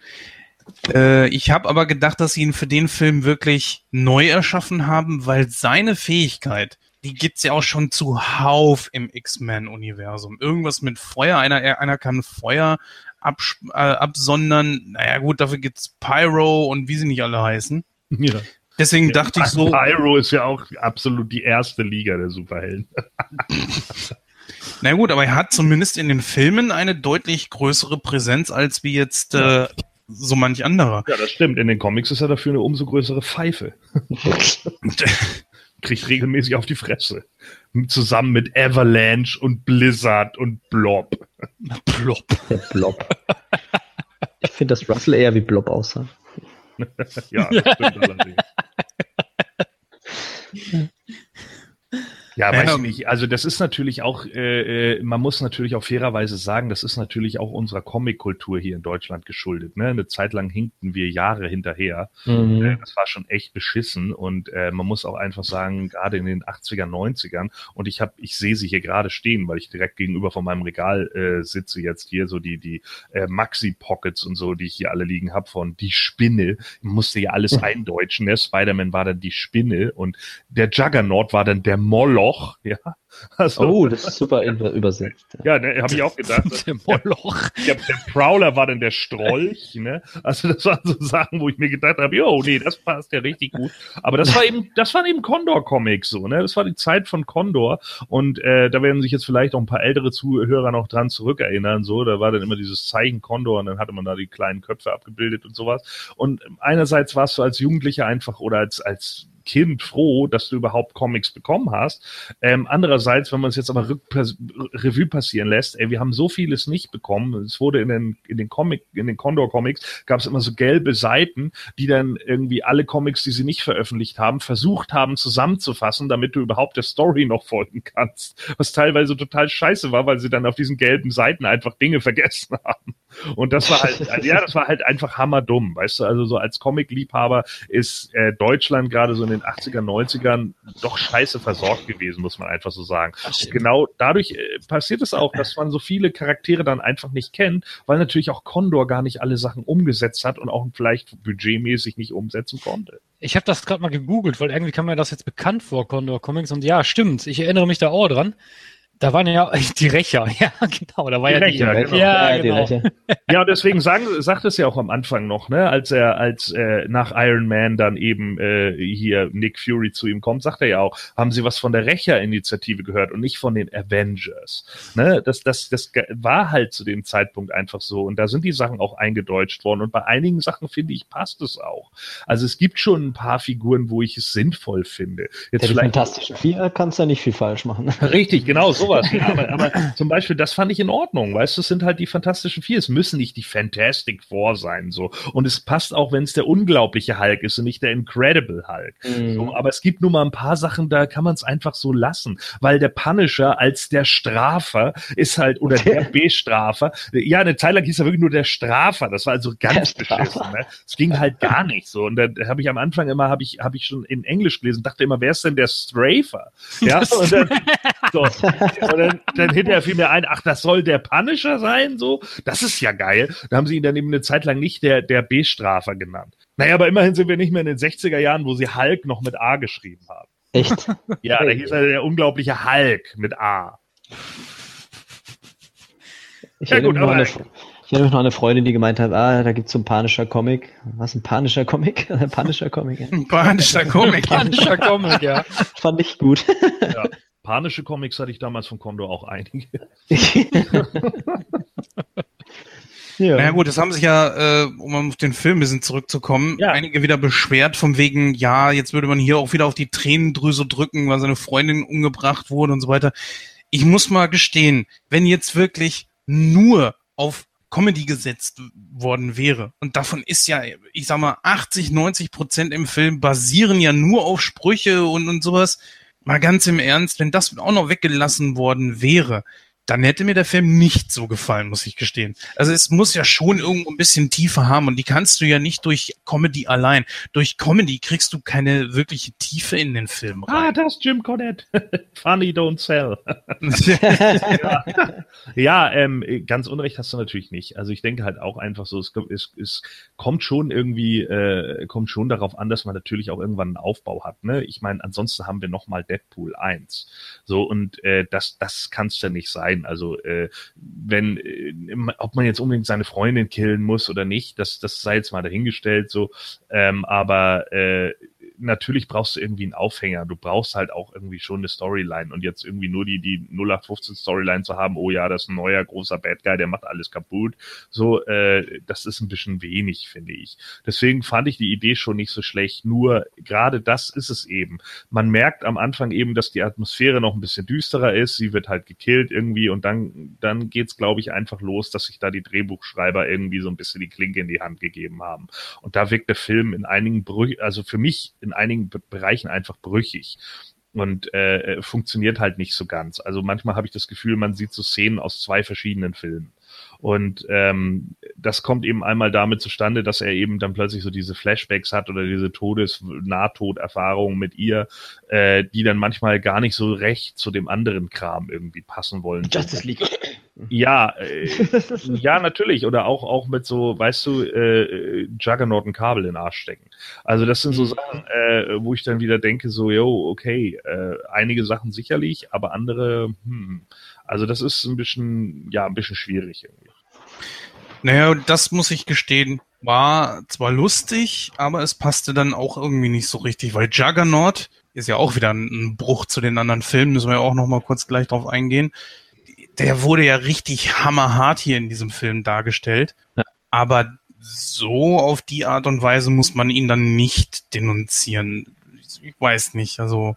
Äh, ich habe aber gedacht, dass sie ihn für den Film wirklich neu erschaffen haben, weil seine Fähigkeit, die gibt's ja auch schon zuhauf im X-Men-Universum. Irgendwas mit Feuer, einer, einer kann Feuer abs äh, absondern. Naja gut, dafür gibt's Pyro und wie sie nicht alle heißen. Ja. Deswegen dachte ich so. Pyro ist ja auch absolut die erste Liga der Superhelden. [LAUGHS] Na gut, aber er hat zumindest in den Filmen eine deutlich größere Präsenz als wie jetzt äh, so manch anderer. Ja, das stimmt. In den Comics ist er dafür eine umso größere Pfeife. [LAUGHS] Kriegt regelmäßig auf die Fresse. Zusammen mit Avalanche und Blizzard und Blob. Plop. Der Blob. Ich finde, dass Russell eher wie Blob aussah. [LAUGHS] ja, das stimmt allerdings. [LAUGHS] Ja, weiß Ja. ich nicht. Also das ist natürlich auch, äh, äh, man muss natürlich auch fairerweise sagen, das ist natürlich auch unserer Comic-Kultur hier in Deutschland geschuldet. Ne? Eine Zeit lang hinkten wir Jahre hinterher. Äh, Mhm. Das war schon echt beschissen und äh, man muss auch einfach sagen, gerade in den 80er, 90ern und ich habe, ich sehe sie hier gerade stehen, weil ich direkt gegenüber von meinem Regal äh, sitze jetzt hier, so die, die äh, Maxi-Pockets und so, die ich hier alle liegen habe von Die Spinne. Ich musste ja alles eindeutschen. Der Spider-Man war dann die Spinne und der Juggernaut war dann der Moloch, ja. [LAUGHS] Also, Oh, das ist super in- übersetzt. ja, ne, habe ich auch gedacht. Der Moloch. [LAUGHS] Der, der Prowler war dann der Strolch, ne? Also das waren so Sachen, wo ich mir gedacht habe, jo, nee, das passt ja richtig gut. Aber das war eben, das waren eben Condor-Comics so, ne? Das war die Zeit von Condor und äh, da werden sich jetzt vielleicht auch ein paar ältere Zuhörer noch dran zurückerinnern. So, da war dann immer dieses Zeichen Condor und dann hatte man da die kleinen Köpfe abgebildet und sowas. Und einerseits warst du als Jugendlicher einfach oder als als Kind froh, dass du überhaupt Comics bekommen hast. Ähm, andererseits, wenn man es jetzt aber Revue passieren lässt, ey, wir haben so vieles nicht bekommen. Es wurde in den, in den Comic, in den Condor Comics gab es immer so gelbe Seiten, die dann irgendwie alle Comics, die sie nicht veröffentlicht haben, versucht haben zusammenzufassen, damit du überhaupt der Story noch folgen kannst. Was teilweise total scheiße war, weil sie dann auf diesen gelben Seiten einfach Dinge vergessen [LAUGHS] haben. Und das war halt, also ja, das war halt einfach hammerdumm, weißt du, also so als Comic-Liebhaber ist äh, Deutschland gerade so in den 80er, 90ern doch scheiße versorgt gewesen, muss man einfach so sagen. Und genau dadurch äh, passiert es auch, dass man so viele Charaktere dann einfach nicht kennt, weil natürlich auch Condor gar nicht alle Sachen umgesetzt hat und auch vielleicht budgetmäßig nicht umsetzen konnte. Ich habe das gerade mal gegoogelt, weil irgendwie kam mir das jetzt bekannt vor, Condor Comics. Und ja, stimmt. Ich erinnere mich da auch dran. Da waren ja die Rächer. [LAUGHS] Ja, genau. Da war Die ja Rächer, die, genau. Ja, die genau. Rächer. Ja, und deswegen sagen, sagt es ja auch am Anfang noch, ne, als er, als äh, nach Iron Man dann eben äh, hier Nick Fury zu ihm kommt, sagt er ja auch, haben Sie was von der Rächer-Initiative gehört und nicht von den Avengers. Ne, das, das, das war halt zu dem Zeitpunkt einfach so und da sind die Sachen auch eingedeutscht worden und bei einigen Sachen finde ich passt es auch. Also es gibt schon ein paar Figuren, wo ich es sinnvoll finde. Jetzt Ja, die vielleicht Fantastischen Vier kannst du ja nicht viel falsch machen. Richtig, genau, sowas. Ja, [LAUGHS] aber, aber zum Beispiel, das fand ich in Ordnung, weißt du, es sind halt die Fantastischen Vier. Es müssen nicht die Fantastic Four sein, so. Und es passt auch, wenn es der unglaubliche Hulk ist und nicht der Incredible Hulk. So, aber es gibt nur mal ein paar Sachen, da kann man es einfach so lassen, weil der Punisher als der Strafer ist halt, oder der [LAUGHS] Bestrafer, ja, eine Zeit lang hieß er wirklich nur der Strafer, das war also ganz beschissen, ne? Es ging halt gar nicht so. Und da habe ich am Anfang immer, habe ich, habe ich schon in Englisch gelesen, dachte immer, wer ist denn der Strafer? [LAUGHS] Ja, dann, so, und dann, dann hinterher fiel mir ein, ach, das soll der Punisher sein, so. Das ist ja geil. Da haben sie ihn dann eben eine Zeit lang nicht der, der B-Strafer genannt. Naja, aber immerhin sind wir nicht mehr in den 60er Jahren, wo sie Hulk noch mit A geschrieben haben. Echt? [LAUGHS] Ja, da hieß er der unglaubliche Hulk mit A. Ich Ja, gut, aber- eine, ich mich noch eine Freundin, die gemeint hat, ah, da gibt's so ein panischer Comic. Was, ein panischer Comic? [LAUGHS] Ein panischer Comic, ja. Ein panischer Comic. Panischer Comic, ja. [LAUGHS] Fand ich gut. Ja. Panische Comics hatte ich damals von Kondo auch einige. [LAUGHS] ja. Naja gut, es haben sich ja, äh, um auf den Film ein bisschen zurückzukommen, Ja. einige wieder beschwert vom wegen, ja, jetzt würde man hier auch wieder auf die Tränendrüse drücken, weil seine Freundin umgebracht wurde und so weiter. Ich muss mal gestehen, wenn jetzt wirklich nur auf Comedy gesetzt worden wäre, und davon ist ja, ich sag mal, 80, 90 Prozent im Film basieren ja nur auf Sprüche und, und sowas, mal ganz im Ernst, wenn das auch noch weggelassen worden wäre, dann hätte mir der Film nicht so gefallen, muss ich gestehen. Also es muss ja schon irgendwo ein bisschen Tiefe haben und die kannst du ja nicht durch Comedy allein. Durch Comedy kriegst du keine wirkliche Tiefe in den Film Ah, rein. das ist Jim Cornette. [LAUGHS] Funny don't sell. ja, [LAUGHS] ja ähm, ganz unrecht hast du natürlich nicht. Also ich denke halt auch einfach so, es, es, es kommt schon irgendwie, äh, kommt schon darauf an, dass man natürlich auch irgendwann einen Aufbau hat. Ne? Ich meine, ansonsten haben wir nochmal Deadpool 1. So, und äh, das, das kann's ja nicht sein. Also äh, wenn, äh, ob man jetzt unbedingt seine Freundin killen muss oder nicht, das, das sei jetzt mal dahingestellt so. Ähm, aber äh, natürlich brauchst du irgendwie einen Aufhänger. Du brauchst halt auch irgendwie schon eine Storyline und jetzt irgendwie nur die, die 0815 Storyline zu haben, oh ja, das ist ein neuer großer Bad Guy, der macht alles kaputt. So, äh, das ist ein bisschen wenig, finde ich. Deswegen fand ich die Idee schon nicht so schlecht. Nur gerade das ist es eben. Man merkt am Anfang eben, dass die Atmosphäre noch ein bisschen düsterer ist. Sie wird halt gekillt irgendwie und dann, dann geht's, glaube ich, einfach los, dass sich da die Drehbuchschreiber irgendwie so ein bisschen die Klinke in die Hand gegeben haben. Und da wirkt der Film in einigen Brüchen, also für mich in einigen Be Bereichen einfach brüchig und äh, funktioniert halt nicht so ganz. Also manchmal habe ich das Gefühl, man sieht so Szenen aus zwei verschiedenen Filmen. Und ähm, das kommt eben einmal damit zustande, dass er eben dann plötzlich so diese Flashbacks hat oder diese Todes-Nahtoderfahrungen mit ihr, äh, die dann manchmal gar nicht so recht zu dem anderen Kram irgendwie passen wollen. Justice League. Ja, äh, ja, natürlich. Oder auch, auch mit so, weißt du, äh, Juggernaut ein Kabel in den Arsch stecken. Also das sind so Sachen, äh, wo ich dann wieder denke, so, yo, okay, äh, einige Sachen sicherlich, aber andere, hm. Also das ist ein bisschen, ja, ein bisschen schwierig irgendwie. Naja, das muss ich gestehen, war zwar lustig, aber es passte dann auch irgendwie nicht so richtig, weil Juggernaut ist ja auch wieder ein Bruch zu den anderen Filmen, müssen wir ja auch noch mal kurz gleich drauf eingehen. Der wurde ja richtig hammerhart hier in diesem Film dargestellt, Ja. aber so auf die Art und Weise muss man ihn dann nicht denunzieren. Ich weiß nicht, also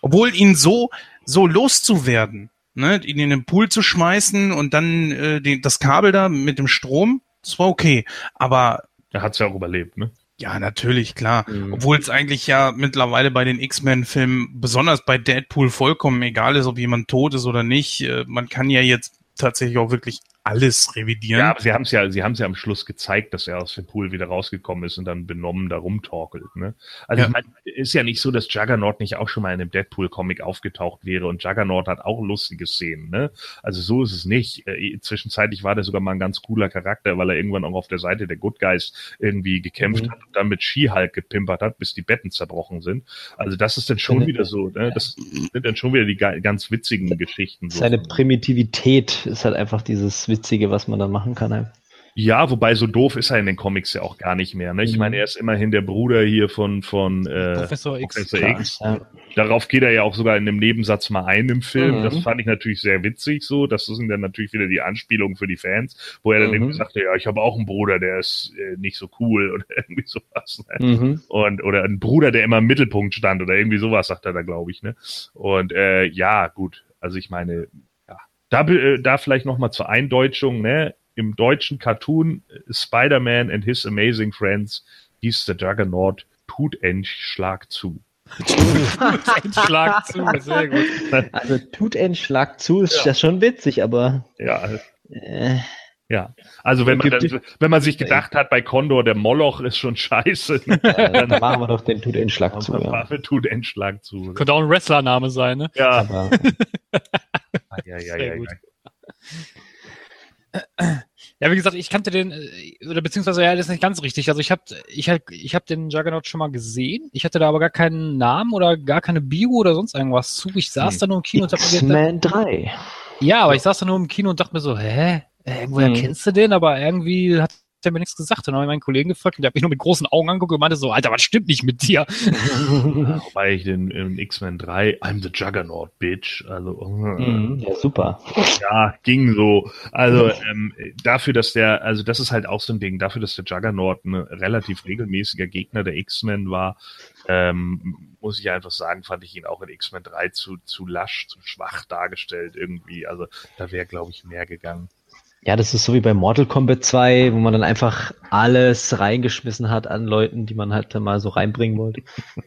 obwohl ihn so so loszuwerden, ne, ihn in den Pool zu schmeißen und dann äh, den, das Kabel da mit dem Strom, das war okay. Aber Er hat's ja auch überlebt, ne? Ja, natürlich, klar. Mhm. Obwohl es eigentlich ja mittlerweile bei den X-Men-Filmen, besonders bei Deadpool, vollkommen egal ist, ob jemand tot ist oder nicht. Äh, Man kann ja jetzt tatsächlich auch wirklich alles revidieren. Ja, aber sie haben es ja, sie haben es ja am Schluss gezeigt, dass er aus dem Pool wieder rausgekommen ist und dann benommen da rumtorkelt. Ne? Also Ja. ich meine, ist ja nicht so, dass Juggernaut nicht auch schon mal in einem Deadpool-Comic aufgetaucht wäre und Juggernaut hat auch lustige Szenen. Ne? Also so ist es nicht. Äh, zwischenzeitlich war der sogar mal ein ganz cooler Charakter, weil er irgendwann auch auf der Seite der Good Guys irgendwie gekämpft Mhm. hat und dann mit She-Hulk gepimpert hat, bis die Betten zerbrochen sind. Also das ist dann schon Seine- wieder so. Ne? Das sind dann schon wieder die ga- ganz witzigen Geschichten. So. Seine Primitivität ist halt einfach dieses Witzige, was man dann machen kann. halt. Ja, wobei so doof ist er in den Comics ja auch gar nicht mehr. Ne? Ich Mhm. meine, er ist immerhin der Bruder hier von, von äh, Professor X. Professor Klar, X. Ja. Darauf geht er ja auch sogar in einem Nebensatz mal ein im Film. Mhm. Das fand ich natürlich sehr witzig so. Das sind dann natürlich wieder die Anspielungen für die Fans, wo er dann Mhm. irgendwie sagte, ja, ich habe auch einen Bruder, der ist äh, nicht so cool [LAUGHS] oder irgendwie sowas. Ne? Mhm. Und, oder ein Bruder, der immer im Mittelpunkt stand oder irgendwie sowas, sagt er da, glaube ich. Ne? Und äh, ja, gut. Also ich meine. Da, äh, da vielleicht nochmal zur Eindeutschung, ne? Im deutschen Cartoon äh, Spider-Man and His Amazing Friends hieß der Juggernaut tut Schlag zu. Schlag zu, sehr gut. Also tut ein Schlag zu, ist ja, schon witzig, aber Ja, äh, ja. Also wenn man, dann, wenn man sich gedacht hat, bei Condor der Moloch ist schon scheiße, [LAUGHS] äh, dann [LAUGHS] machen wir doch den tut ein Schlag zu. dann Ja. Waffe tut endlich Schlag zu. Könnte auch ein Wrestlername sein, ne? Ja, Aber, [LAUGHS] ja, ja, ja, gut. ja. [CLEARS THROAT] Ja, wie gesagt, ich kannte den, äh, oder beziehungsweise, ja, das ist nicht ganz richtig. Also ich habe ich hab, ich hab den Juggernaut schon mal gesehen. Ich hatte da aber gar keinen Namen oder gar keine Bio oder sonst irgendwas zu. Ich saß Hm. da nur im Kino und hab mir gedacht, X-Men 3. ja, aber ich saß da nur im Kino und dachte mir so, hä? Äh, Irgendwoher Hm. kennst du den? Aber irgendwie hat der mir nichts gesagt. Dann habe ich meinen Kollegen gefragt und der hat mich nur mit großen Augen angeguckt und meinte so, Alter, was stimmt nicht mit dir? Wobei ich den in X-Men 3, I'm the Juggernaut, Bitch. Also, äh, Mhm, ja, super. ja, ging so. Also ähm, dafür, dass der, also das ist halt auch so ein Ding, dafür, dass der Juggernaut ein relativ regelmäßiger Gegner der X-Men war, ähm, muss ich einfach sagen, fand ich ihn auch in X-Men 3 zu, zu lasch, zu schwach dargestellt irgendwie. Also da wäre, glaube ich, mehr gegangen. Ja, das ist so wie bei Mortal Kombat 2, wo man dann einfach alles reingeschmissen hat an Leuten, die man halt mal so reinbringen wollte. [LAUGHS]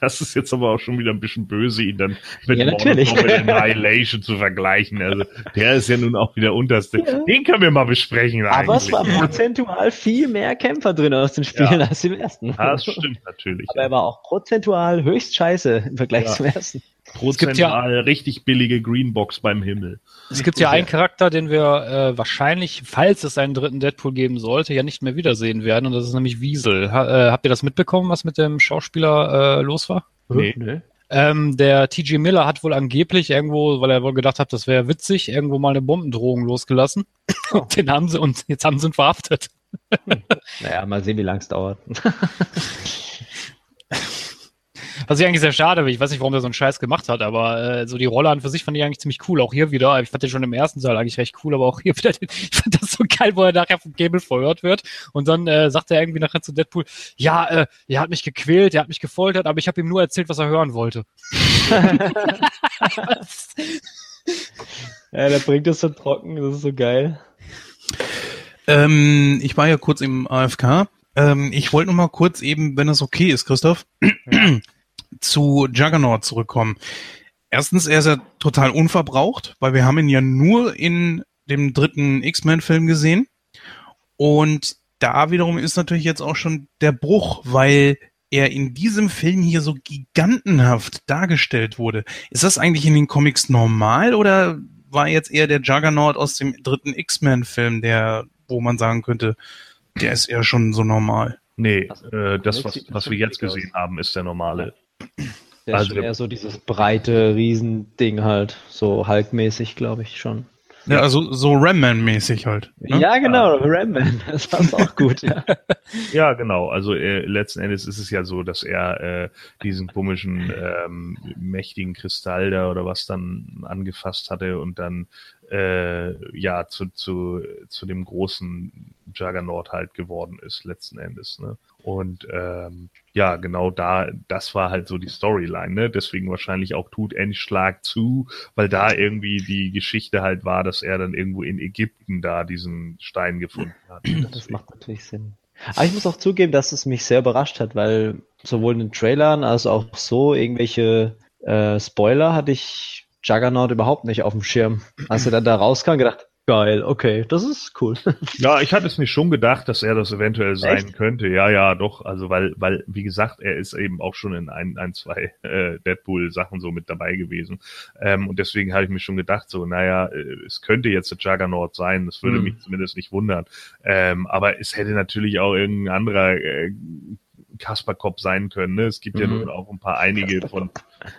Das ist jetzt aber auch schon wieder ein bisschen böse, ihn dann mit Ja, natürlich. Mortal Kombat Annihilation zu vergleichen. Also der ist ja nun auch wieder unterste. Den können wir mal besprechen Aber es eigentlich. war prozentual viel mehr Kämpfer drin aus den Spielen als im ersten. Das stimmt natürlich. Aber er war auch prozentual höchst scheiße im Vergleich Ja. zum ersten. Prozentual richtig billige Greenbox beim Himmel. Es gibt ja einen Charakter, den wir äh, wahrscheinlich, falls es einen dritten Deadpool geben sollte, ja nicht mehr wiedersehen werden. Und das ist nämlich Wiesel. Ha, äh, habt ihr das mitbekommen, was mit dem Schauspieler äh, los war? Nee. Nö. Ähm, der TG Miller hat wohl angeblich irgendwo, weil er wohl gedacht hat, das wäre witzig, irgendwo mal eine Bombendrohung losgelassen. Und [LAUGHS] den haben sie und jetzt haben sie ihn verhaftet. Naja, mal sehen, wie lang es dauert. [LAUGHS] Was ich eigentlich sehr schade, weil ich weiß nicht, warum der so einen Scheiß gemacht hat, aber äh, so die Rolle an für sich fand ich eigentlich ziemlich cool. Auch hier wieder, ich fand den schon im ersten Teil eigentlich recht cool, aber auch hier [LAUGHS] wieder, den, ich fand das so geil, wo er nachher vom Cable verhört wird und dann äh, sagt er irgendwie nachher zu Deadpool, ja, äh, er hat mich gequält, er hat mich gefoltert, aber ich habe ihm nur erzählt, was er hören wollte. [LAUGHS] [LAUGHS] Ja, der bringt das so trocken, das ist so geil. Ähm, ich war ja kurz im AFK. Ähm, ich wollte noch mal kurz eben, wenn das okay ist, Christoph, [CLEARS THROAT] zu Juggernaut zurückkommen. Erstens, er ist ja total unverbraucht, weil wir haben ihn ja nur in dem dritten X-Men-Film gesehen. Und da wiederum ist natürlich jetzt auch schon der Bruch, weil er in diesem Film hier so gigantenhaft dargestellt wurde. Ist das eigentlich in den Comics normal oder war jetzt eher der Juggernaut aus dem dritten X-Men-Film, der, wo man sagen könnte, der ist eher schon so normal? Nee, Also, äh, das, was, was wir jetzt gesehen haben, ist der normale. Der Also ist eher so dieses breite Riesending halt, so Hulk-mäßig, glaube ich schon. Ja, also so Ram-Man-mäßig halt. Ne? Ja, genau, Ramman, [LAUGHS] das passt auch gut, ja. [LAUGHS] Ja, genau. Also äh, letzten Endes ist es ja so, dass er äh, diesen komischen ähm, mächtigen Kristall da oder was dann angefasst hatte und dann äh, ja zu, zu, zu dem großen Juggernaut halt geworden ist letzten Endes. Ne? Und ähm, ja, genau da, das war halt so die Storyline, ne? Deswegen wahrscheinlich auch tut Endschlag zu, weil da irgendwie die Geschichte halt war, dass er dann irgendwo in Ägypten da diesen Stein gefunden hat. [CLEARS THROAT] Das macht natürlich Sinn. Aber ich muss auch zugeben, dass es mich sehr überrascht hat, weil sowohl in den Trailern als auch so irgendwelche äh, Spoiler hatte ich Juggernaut überhaupt nicht auf dem Schirm. Als er dann da rauskam, gedacht, geil, okay, das ist cool. [LAUGHS] Ja, ich hatte es mir schon gedacht, dass er das eventuell sein Echt? könnte. Ja, ja, doch. Also weil, weil, wie gesagt, er ist eben auch schon in ein, ein zwei äh, Deadpool-Sachen so mit dabei gewesen. Ähm, und deswegen habe ich mir schon gedacht, so, naja, äh, es könnte jetzt der Juggernaut sein. Das würde Hm. mich zumindest nicht wundern. Ähm, aber es hätte natürlich auch irgendein anderer äh, Kasperkopf sein können. Ne? Es gibt ja Mhm. nun auch ein paar einige von,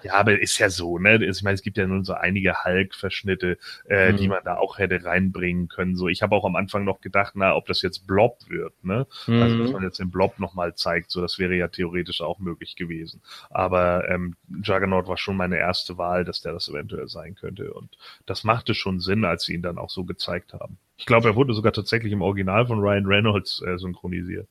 ja, aber ist ja so, ne? Ich meine, es gibt ja nun so einige Hulk-Verschnitte, äh, Mhm. die man da auch hätte reinbringen können. So, ich habe auch am Anfang noch gedacht, na, ob das jetzt Blob wird, ne? Also, dass Mhm. man jetzt den Blob nochmal zeigt, so, das wäre ja theoretisch auch möglich gewesen. Aber ähm, Juggernaut war schon meine erste Wahl, dass der das eventuell sein könnte. Und das machte schon Sinn, als sie ihn dann auch so gezeigt haben. Ich glaube, er wurde sogar tatsächlich im Original von Ryan Reynolds äh, synchronisiert.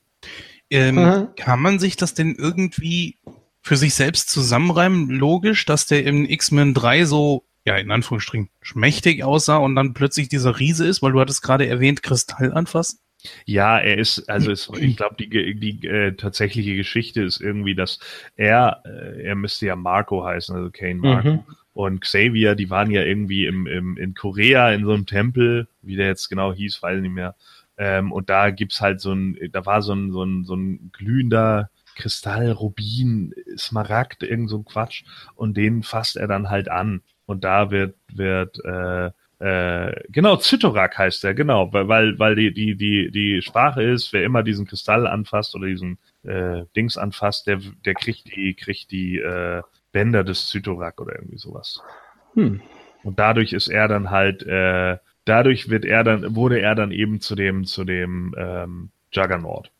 Ähm, Mhm. Kann man sich das denn irgendwie für sich selbst zusammenreimen? Logisch, dass der im X-Men 3 so, ja, in Anführungsstrichen, schmächtig aussah und dann plötzlich dieser Riese ist, weil du hattest gerade erwähnt, Kristall anfassen? Ja, er ist, also es, [CLEARS THROAT] ich glaube, die, ge- die äh, tatsächliche Geschichte ist irgendwie, dass er, äh, er müsste ja Marco heißen, also Kane Marco. Mhm. Und Xavier, die waren ja irgendwie im, im, in Korea in so einem Tempel, wie der jetzt genau hieß, weiß ich nicht mehr. Ähm, und da gibt's halt so ein, da war so ein, so ein, so ein glühender Kristall, Rubin, Smaragd, irgend so ein Quatsch. Und den fasst er dann halt an. Und da wird, wird, äh, äh, genau, Zytorak heißt er, genau, weil, weil, weil die, die, die, die Sprache ist, wer immer diesen Kristall anfasst oder diesen äh, Dings anfasst, der, der kriegt die, kriegt die äh, Bänder des Zytorak oder irgendwie sowas. Hm. Und dadurch ist er dann halt, äh, dadurch wird er dann, wurde er dann eben zu dem, zu dem ähm, Juggernaut.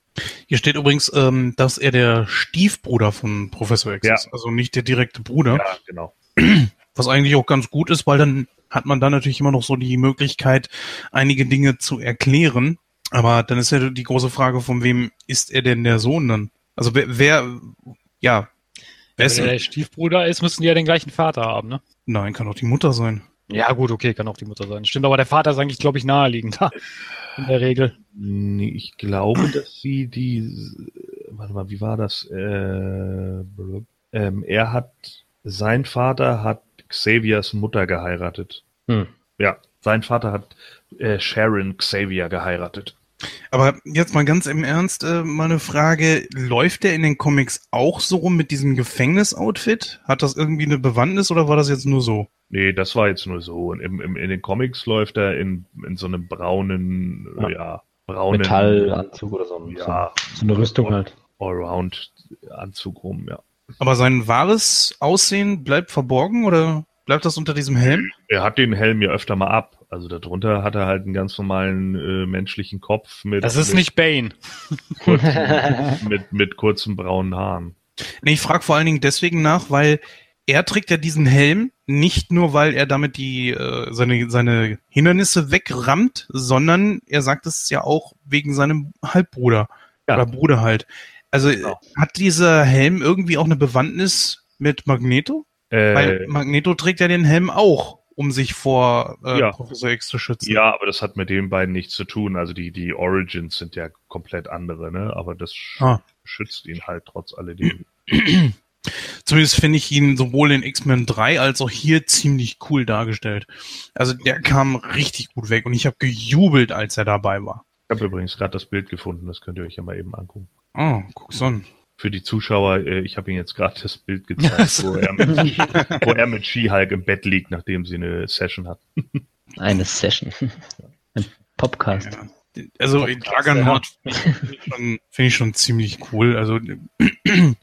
Hier steht übrigens, ähm, dass er der Stiefbruder von Professor X Ja. ist, also nicht der direkte Bruder. Ja, genau. Was eigentlich auch ganz gut ist, weil dann hat man dann natürlich immer noch so die Möglichkeit, einige Dinge zu erklären. Aber dann ist ja die große Frage, von wem ist er denn der Sohn dann? Also wer, wer ja, wer Wenn ist er der Stiefbruder ist, müssen die ja den gleichen Vater haben, ne? Nein, kann doch die Mutter sein. Ja, gut, okay, kann auch die Mutter sein. Stimmt, aber der Vater ist eigentlich, glaube ich, naheliegender. In der Regel. Nee, ich glaube, dass sie die. Warte mal, wie war das? Äh, ähm, er hat. Sein Vater hat Xaviers Mutter geheiratet. Hm. Ja, sein Vater hat äh, Sharon Xavier geheiratet. Aber jetzt mal ganz im Ernst, äh, mal eine Frage. Läuft der in den Comics auch so rum mit diesem Gefängnisoutfit? Hat das irgendwie eine Bewandtnis oder war das jetzt nur so? Nee, das war jetzt nur so. Und im, im, in den Comics läuft er in, in so einem braunen, ja, ja braunen Metallanzug oder so. Ja, so eine Rüstung halt. Allround-Anzug rum, ja. Aber sein wahres Aussehen bleibt verborgen oder bleibt das unter diesem Helm? Er hat den Helm ja öfter mal ab. Also darunter hat er halt einen ganz normalen äh, menschlichen Kopf mit. Das ist mit, nicht Bane. [LAUGHS] Kurzen, mit, mit kurzen braunen Haaren. Nee, ich frage vor allen Dingen deswegen nach, weil er trägt ja diesen Helm nicht nur, weil er damit die äh, seine, seine Hindernisse wegrammt, sondern er sagt es ja auch wegen seinem Halbbruder. Ja. Oder Bruder halt. Also Genau. hat dieser Helm irgendwie auch eine Bewandtnis mit Magneto? Äh, Weil Magneto trägt ja den Helm auch, um sich vor äh, Ja. Professor X zu schützen. ja, aber das hat mit den beiden nichts zu tun. Also die, die Origins sind ja komplett andere, ne? Aber das sch Ah. schützt ihn halt trotz alledem. [CLEARS THROAT] Zumindest finde ich ihn sowohl in X-Men 3 als auch hier ziemlich cool dargestellt. Also der kam richtig gut weg und ich habe gejubelt, als er dabei war. Ich habe übrigens gerade das Bild gefunden, das könnt ihr euch ja mal eben angucken. Oh, guck's an. Für die Zuschauer, äh, ich habe Ihnen jetzt gerade das Bild gezeigt, wo er mit, [LAUGHS] wo er mit She-Hulk im Bett liegt, nachdem sie eine Session hat. Eine Session. Ein Popcast. Ja. Also Juggernaut finde ich, schon- finde ich schon ziemlich cool. Also [CLEARS THROAT] [CLEARS THROAT]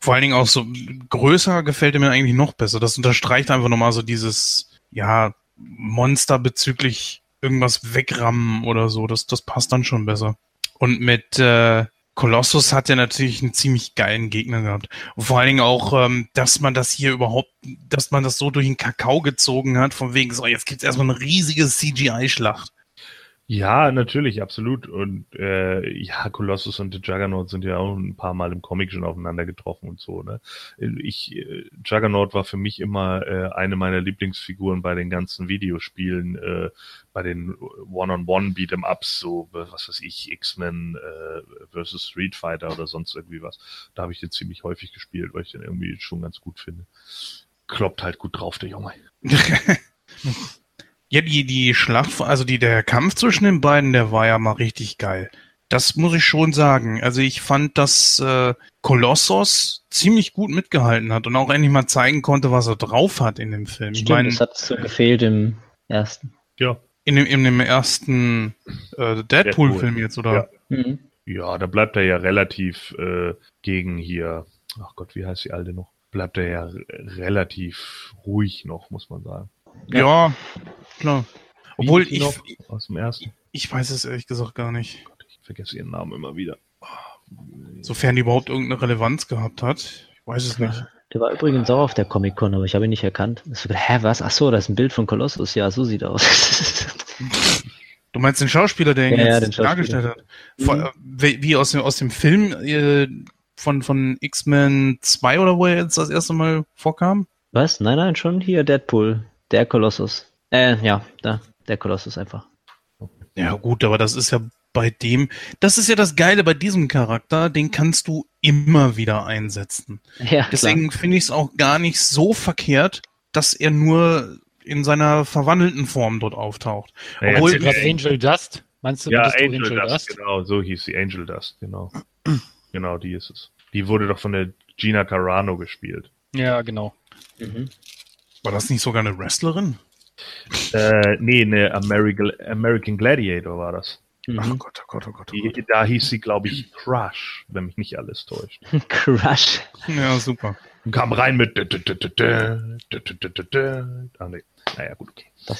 vor allen Dingen auch so größer gefällt er mir eigentlich noch besser. Das unterstreicht einfach nochmal so dieses, ja, Monster bezüglich irgendwas wegrammen oder so. Das, das passt dann schon besser. Und mit äh, Colossus hat er natürlich einen ziemlich geilen Gegner gehabt. Und vor allen Dingen auch, ähm, dass man das hier überhaupt, dass man das so durch den Kakao gezogen hat, von wegen so, jetzt gibt's erstmal eine riesige CGI-Schlacht. Ja, natürlich, absolut. Und äh, ja, Colossus und The Juggernaut sind ja auch ein paar Mal im Comic schon aufeinander getroffen und so. Ne? Ich, äh, Juggernaut war für mich immer äh, eine meiner Lieblingsfiguren bei den ganzen Videospielen, äh, bei den One-on-One Beat'em Ups, so was weiß ich, X-Men äh, versus Street Fighter oder sonst irgendwie was. Da habe ich den ziemlich häufig gespielt, weil ich den irgendwie schon ganz gut finde. Kloppt halt gut drauf, der Junge. [LAUGHS] Ja, die, die Schlacht, also die, der Kampf zwischen den beiden, der war ja mal richtig geil. Das muss ich schon sagen. Also ich fand, dass äh, Kolossos ziemlich gut mitgehalten hat und auch endlich mal zeigen konnte, was er drauf hat in dem Film. Ich Stimmt, meine, das hat so gefehlt im ersten. Ja, in dem, in dem ersten äh, Deadpool-Film jetzt, oder? Ja. Mhm. Ja, da bleibt er ja relativ äh, gegen hier, ach Gott, wie heißt die alte noch? Bleibt er ja relativ ruhig noch, muss man sagen. Ja, klar. Wie Obwohl ich, noch aus dem ersten, ich weiß es ehrlich gesagt gar nicht. Gott, ich vergesse ihren Namen immer wieder. Sofern die überhaupt irgendeine Relevanz gehabt hat. Ich weiß es nicht. Der war übrigens auch auf der Comic-Con, aber ich habe ihn nicht erkannt. Ich so hä, was? Ach so, das ist ein Bild von Kolossus. Ja, so sieht er aus. Du meinst den Schauspieler, der ihn Ja, ja, jetzt den Schauspieler. dargestellt hat? Von, äh, wie wie aus dem, aus dem Film äh, von, von X-Men 2 oder wo er jetzt das erste Mal vorkam? was? Nein, nein, schon hier Deadpool. Der Kolossus. Äh, ja, da. Der Kolossus einfach. Ja gut, aber das ist ja bei dem, das ist ja das Geile bei diesem Charakter, den kannst du immer wieder einsetzen. Ja, Deswegen finde ich es auch gar nicht so verkehrt, dass er nur in seiner verwandelten Form dort auftaucht. Ja, Obwohl- gerade Angel Dust? Meinst du, Ja, meintest du Angel, Dust, genau, so hieß sie, Angel Dust, genau. [CLEARS THROAT] genau, die ist es. Die wurde doch von der Gina Carano gespielt. Ja, genau. Mhm. War das nicht sogar eine Wrestlerin? Äh, nee, eine American, American Gladiator war das. Ach. Gott, oh Gott, oh Gott, oh Gott. Da hieß sie, glaube ich, Crush, wenn mich nicht alles täuscht. [LAUGHS] Crush. Ja, super. Und Kam rein mit. Ah, nee. Naja, gut, okay. Das,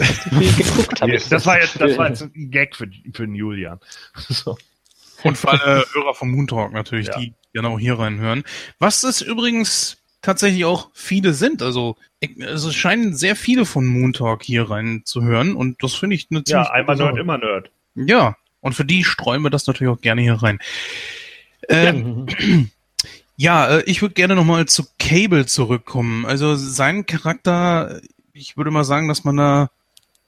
war jetzt, ein Gag für, für den Julian. [LAUGHS] So. Und für alle Hörer vom Moon Talk natürlich, ja. die genau hier reinhören. Was ist übrigens tatsächlich auch viele sind. Also, also es scheinen sehr viele von Moon Talk hier rein zu hören und das finde ich eine ziemlich Ja, einmal Nerd, immer Nerd. Ja, und für die streuen wir das natürlich auch gerne hier rein. Ähm, [CLEARS THROAT] ja, äh, ich würde gerne nochmal zu Cable zurückkommen. Also sein Charakter, ich würde mal sagen, dass man da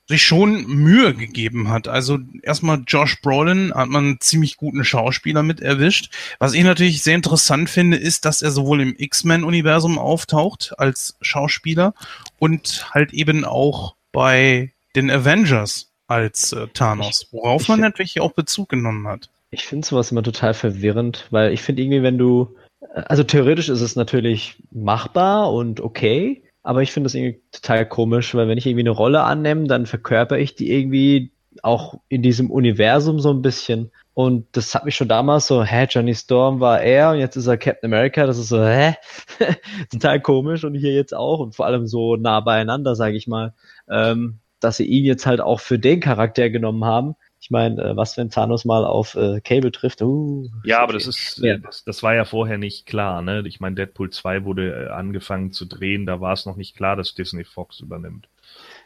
sich schon Mühe gegeben hat. Also erstmal Josh Brolin hat man einen ziemlich guten Schauspieler mit erwischt. Was ich natürlich sehr interessant finde, ist, dass er sowohl im X-Men-Universum auftaucht als Schauspieler und halt eben auch bei den Avengers als äh, Thanos, worauf ich man natürlich auch Bezug genommen hat. Ich finde sowas immer total verwirrend, weil ich finde irgendwie, wenn du, also theoretisch ist es natürlich machbar und okay, aber ich finde das irgendwie total komisch, weil wenn ich irgendwie eine Rolle annehme, dann verkörper ich die irgendwie auch in diesem Universum so ein bisschen. Und das hat mich schon damals so, hä, Johnny Storm war er und jetzt ist er Captain America. Das ist so, hä? [LAUGHS] total komisch und hier jetzt auch und vor allem so nah beieinander, sage ich mal, ähm, dass sie ihn jetzt halt auch für den Charakter genommen haben. Ich meine, äh, was wenn Thanos mal auf äh, Cable trifft? Uh, Ja, aber das ist, Ja. äh, das, das war ja vorher nicht klar, ne? Ich meine, Deadpool 2 wurde äh, angefangen zu drehen, da war es noch nicht klar, dass Disney Fox übernimmt.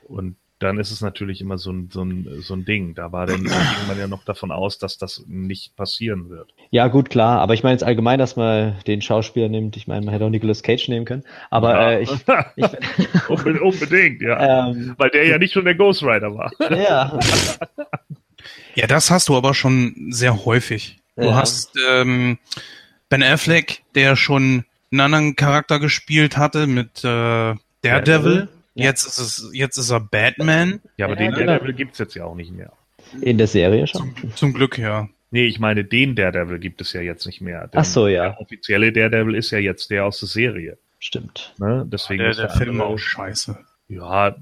Und dann ist es natürlich immer so ein, so ein, so ein Ding. Da war dann, da ging man ja noch davon aus, dass das nicht passieren wird. Ja, gut, klar. Aber ich meine jetzt allgemein, dass man den Schauspieler nimmt. Ich meine, man hätte auch Nicolas Cage nehmen können. Aber Ja. äh, ich, [LAUGHS] ich Unbe- Unbedingt, ja. ähm, Weil der ja nicht schon der Ghost Rider war. ja, [LAUGHS] Ja, das hast du aber schon sehr häufig. Du Ja. hast ähm, Ben Affleck, der schon einen anderen Charakter gespielt hatte mit äh, Daredevil. Ja. Jetzt ist es, jetzt ist er Batman. Ja, aber Ja, den. Daredevil gibt's jetzt ja auch nicht mehr. in der Serie schon. Zum Glück, ja. Nee, ich meine, den Daredevil gibt es ja jetzt nicht mehr. Ach so, ja. Der offizielle Daredevil ist ja jetzt der aus der Serie. Stimmt. Ne? Deswegen Der, ist der der Film andere- auch scheiße. Ja,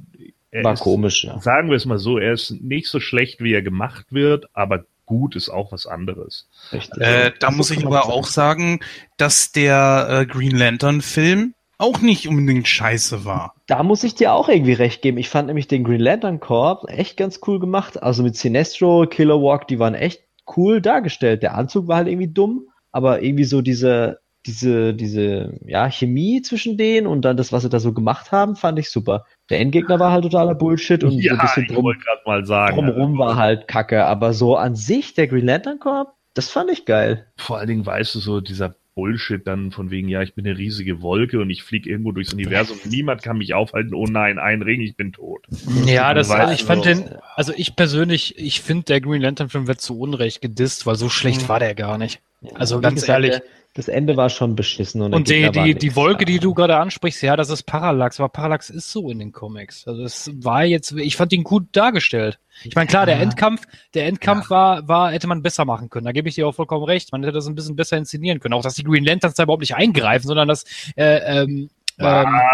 er War ist, komisch, ja. Sagen wir es mal so, er ist nicht so schlecht, wie er gemacht wird, aber gut ist auch was anderes. Richtig. Äh, da Das muss ich aber auch sagen, dass der äh, Green Lantern Film auch nicht unbedingt scheiße war. Da muss ich dir auch irgendwie recht geben. Ich fand nämlich den Green Lantern Corps echt ganz cool gemacht. Also mit Sinestro, Killer Walk, die waren echt cool dargestellt. Der Anzug war halt irgendwie dumm, aber irgendwie so diese, diese, diese, ja, Chemie zwischen denen und dann das, was sie da so gemacht haben, fand ich super. Der Endgegner war halt totaler Bullshit und so ein ja, bisschen ich drum, mal sagen. drumherum war halt kacke. Aber so an sich, der Green Lantern Corps, das fand ich geil. Vor allen Dingen weißt du so, dieser Bullshit dann von wegen, ja, ich bin eine riesige Wolke und ich fliege irgendwo durchs Universum, niemand kann mich aufhalten, oh nein, ein Ring, ich bin tot. Ja, das, also ich fand so- den, also ich persönlich, ich finde, der Green Lantern Film wird zu Unrecht gedisst, weil so schlecht Mhm. war der gar nicht. Also ganz gesagt, ehrlich. Das Ende war schon beschissen. Und, Und die, die, die. Wolke, die du gerade ansprichst, ja, das ist Parallax, aber Parallax ist so in den Comics. Also es war jetzt, ich fand ihn gut dargestellt. Ich meine, klar, der Ja. Endkampf, der Endkampf war, war, hätte man besser machen können. Da gebe ich dir auch vollkommen recht. Man hätte das ein bisschen besser inszenieren können. Auch, dass die Green Lanterns da überhaupt nicht eingreifen, sondern dass, äh, ähm, ähm,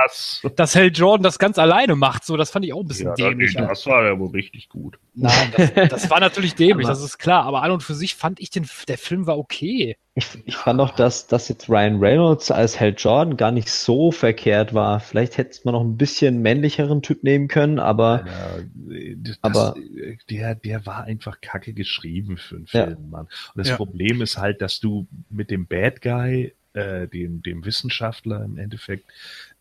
Was? dass Hal Jordan das ganz alleine macht. So, das fand ich auch ein bisschen Ja, dämlich. das, das war ja wohl richtig gut. Nein, das, das war natürlich dämlich, das ist klar. Aber an und für sich fand ich den, der Film war okay. Ich, ich fand auch, dass, dass jetzt Ryan Reynolds als Hal Jordan gar nicht so verkehrt war. Vielleicht hätte man noch ein bisschen männlicheren Typ nehmen können, aber Ja, das, Aber- der, der war einfach kacke geschrieben für einen Ja. Film, Mann. Und das Ja. Problem ist halt, dass du mit dem Bad Guy, äh, dem, dem Wissenschaftler im Endeffekt,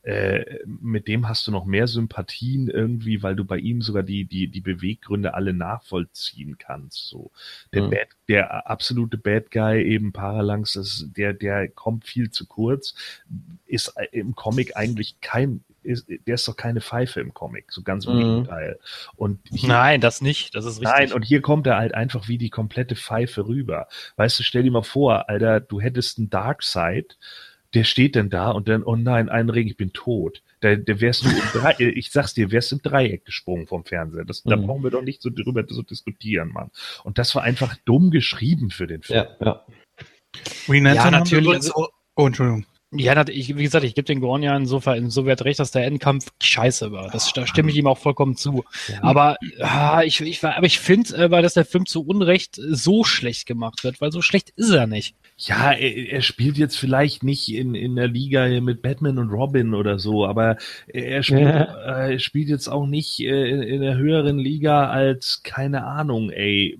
äh, mit dem hast du noch mehr Sympathien irgendwie, weil du bei ihm sogar die, die, die Beweggründe alle nachvollziehen kannst. So. Der, Mhm. Bad, der absolute Bad Guy, eben Parallax, das, der, der kommt viel zu kurz, ist im Comic eigentlich kein, ist, der ist doch keine Pfeife im Comic, so ganz im Mhm. Gegenteil. Und hier, Nein, das nicht. Das ist richtig. Nein, und hier kommt er halt einfach wie die komplette Pfeife rüber. Weißt du, stell dir mal vor, Alter, du hättest einen Darkseid, der steht denn da und dann, oh nein, ein Ring, ich bin tot. Da, da wärst du im [LAUGHS] Dreieck, ich sag's dir, wärst im Dreieck gesprungen vom Fernseher. Das, Da Mhm. brauchen wir doch nicht so drüber zu diskutieren, Mann. Und das war einfach dumm geschrieben für den Film. ja, ja. Green Ja, natürlich, übrigens also- auch- Oh, Entschuldigung. Ja, ich, wie gesagt, ich gebe den Gornia insofern insoweit recht, dass der Endkampf scheiße war. Das, da stimme ich ihm auch vollkommen zu. Aber ah, ich, ich, war- aber ich finde, äh, weil dass der Film zu Unrecht äh, so schlecht gemacht wird, weil so schlecht ist er nicht. Ja, er, er spielt jetzt vielleicht nicht in, in der Liga mit Batman und Robin oder so, aber er spielt, Ja. äh, er spielt jetzt auch nicht äh, in, in der höheren Liga als, keine Ahnung, ey,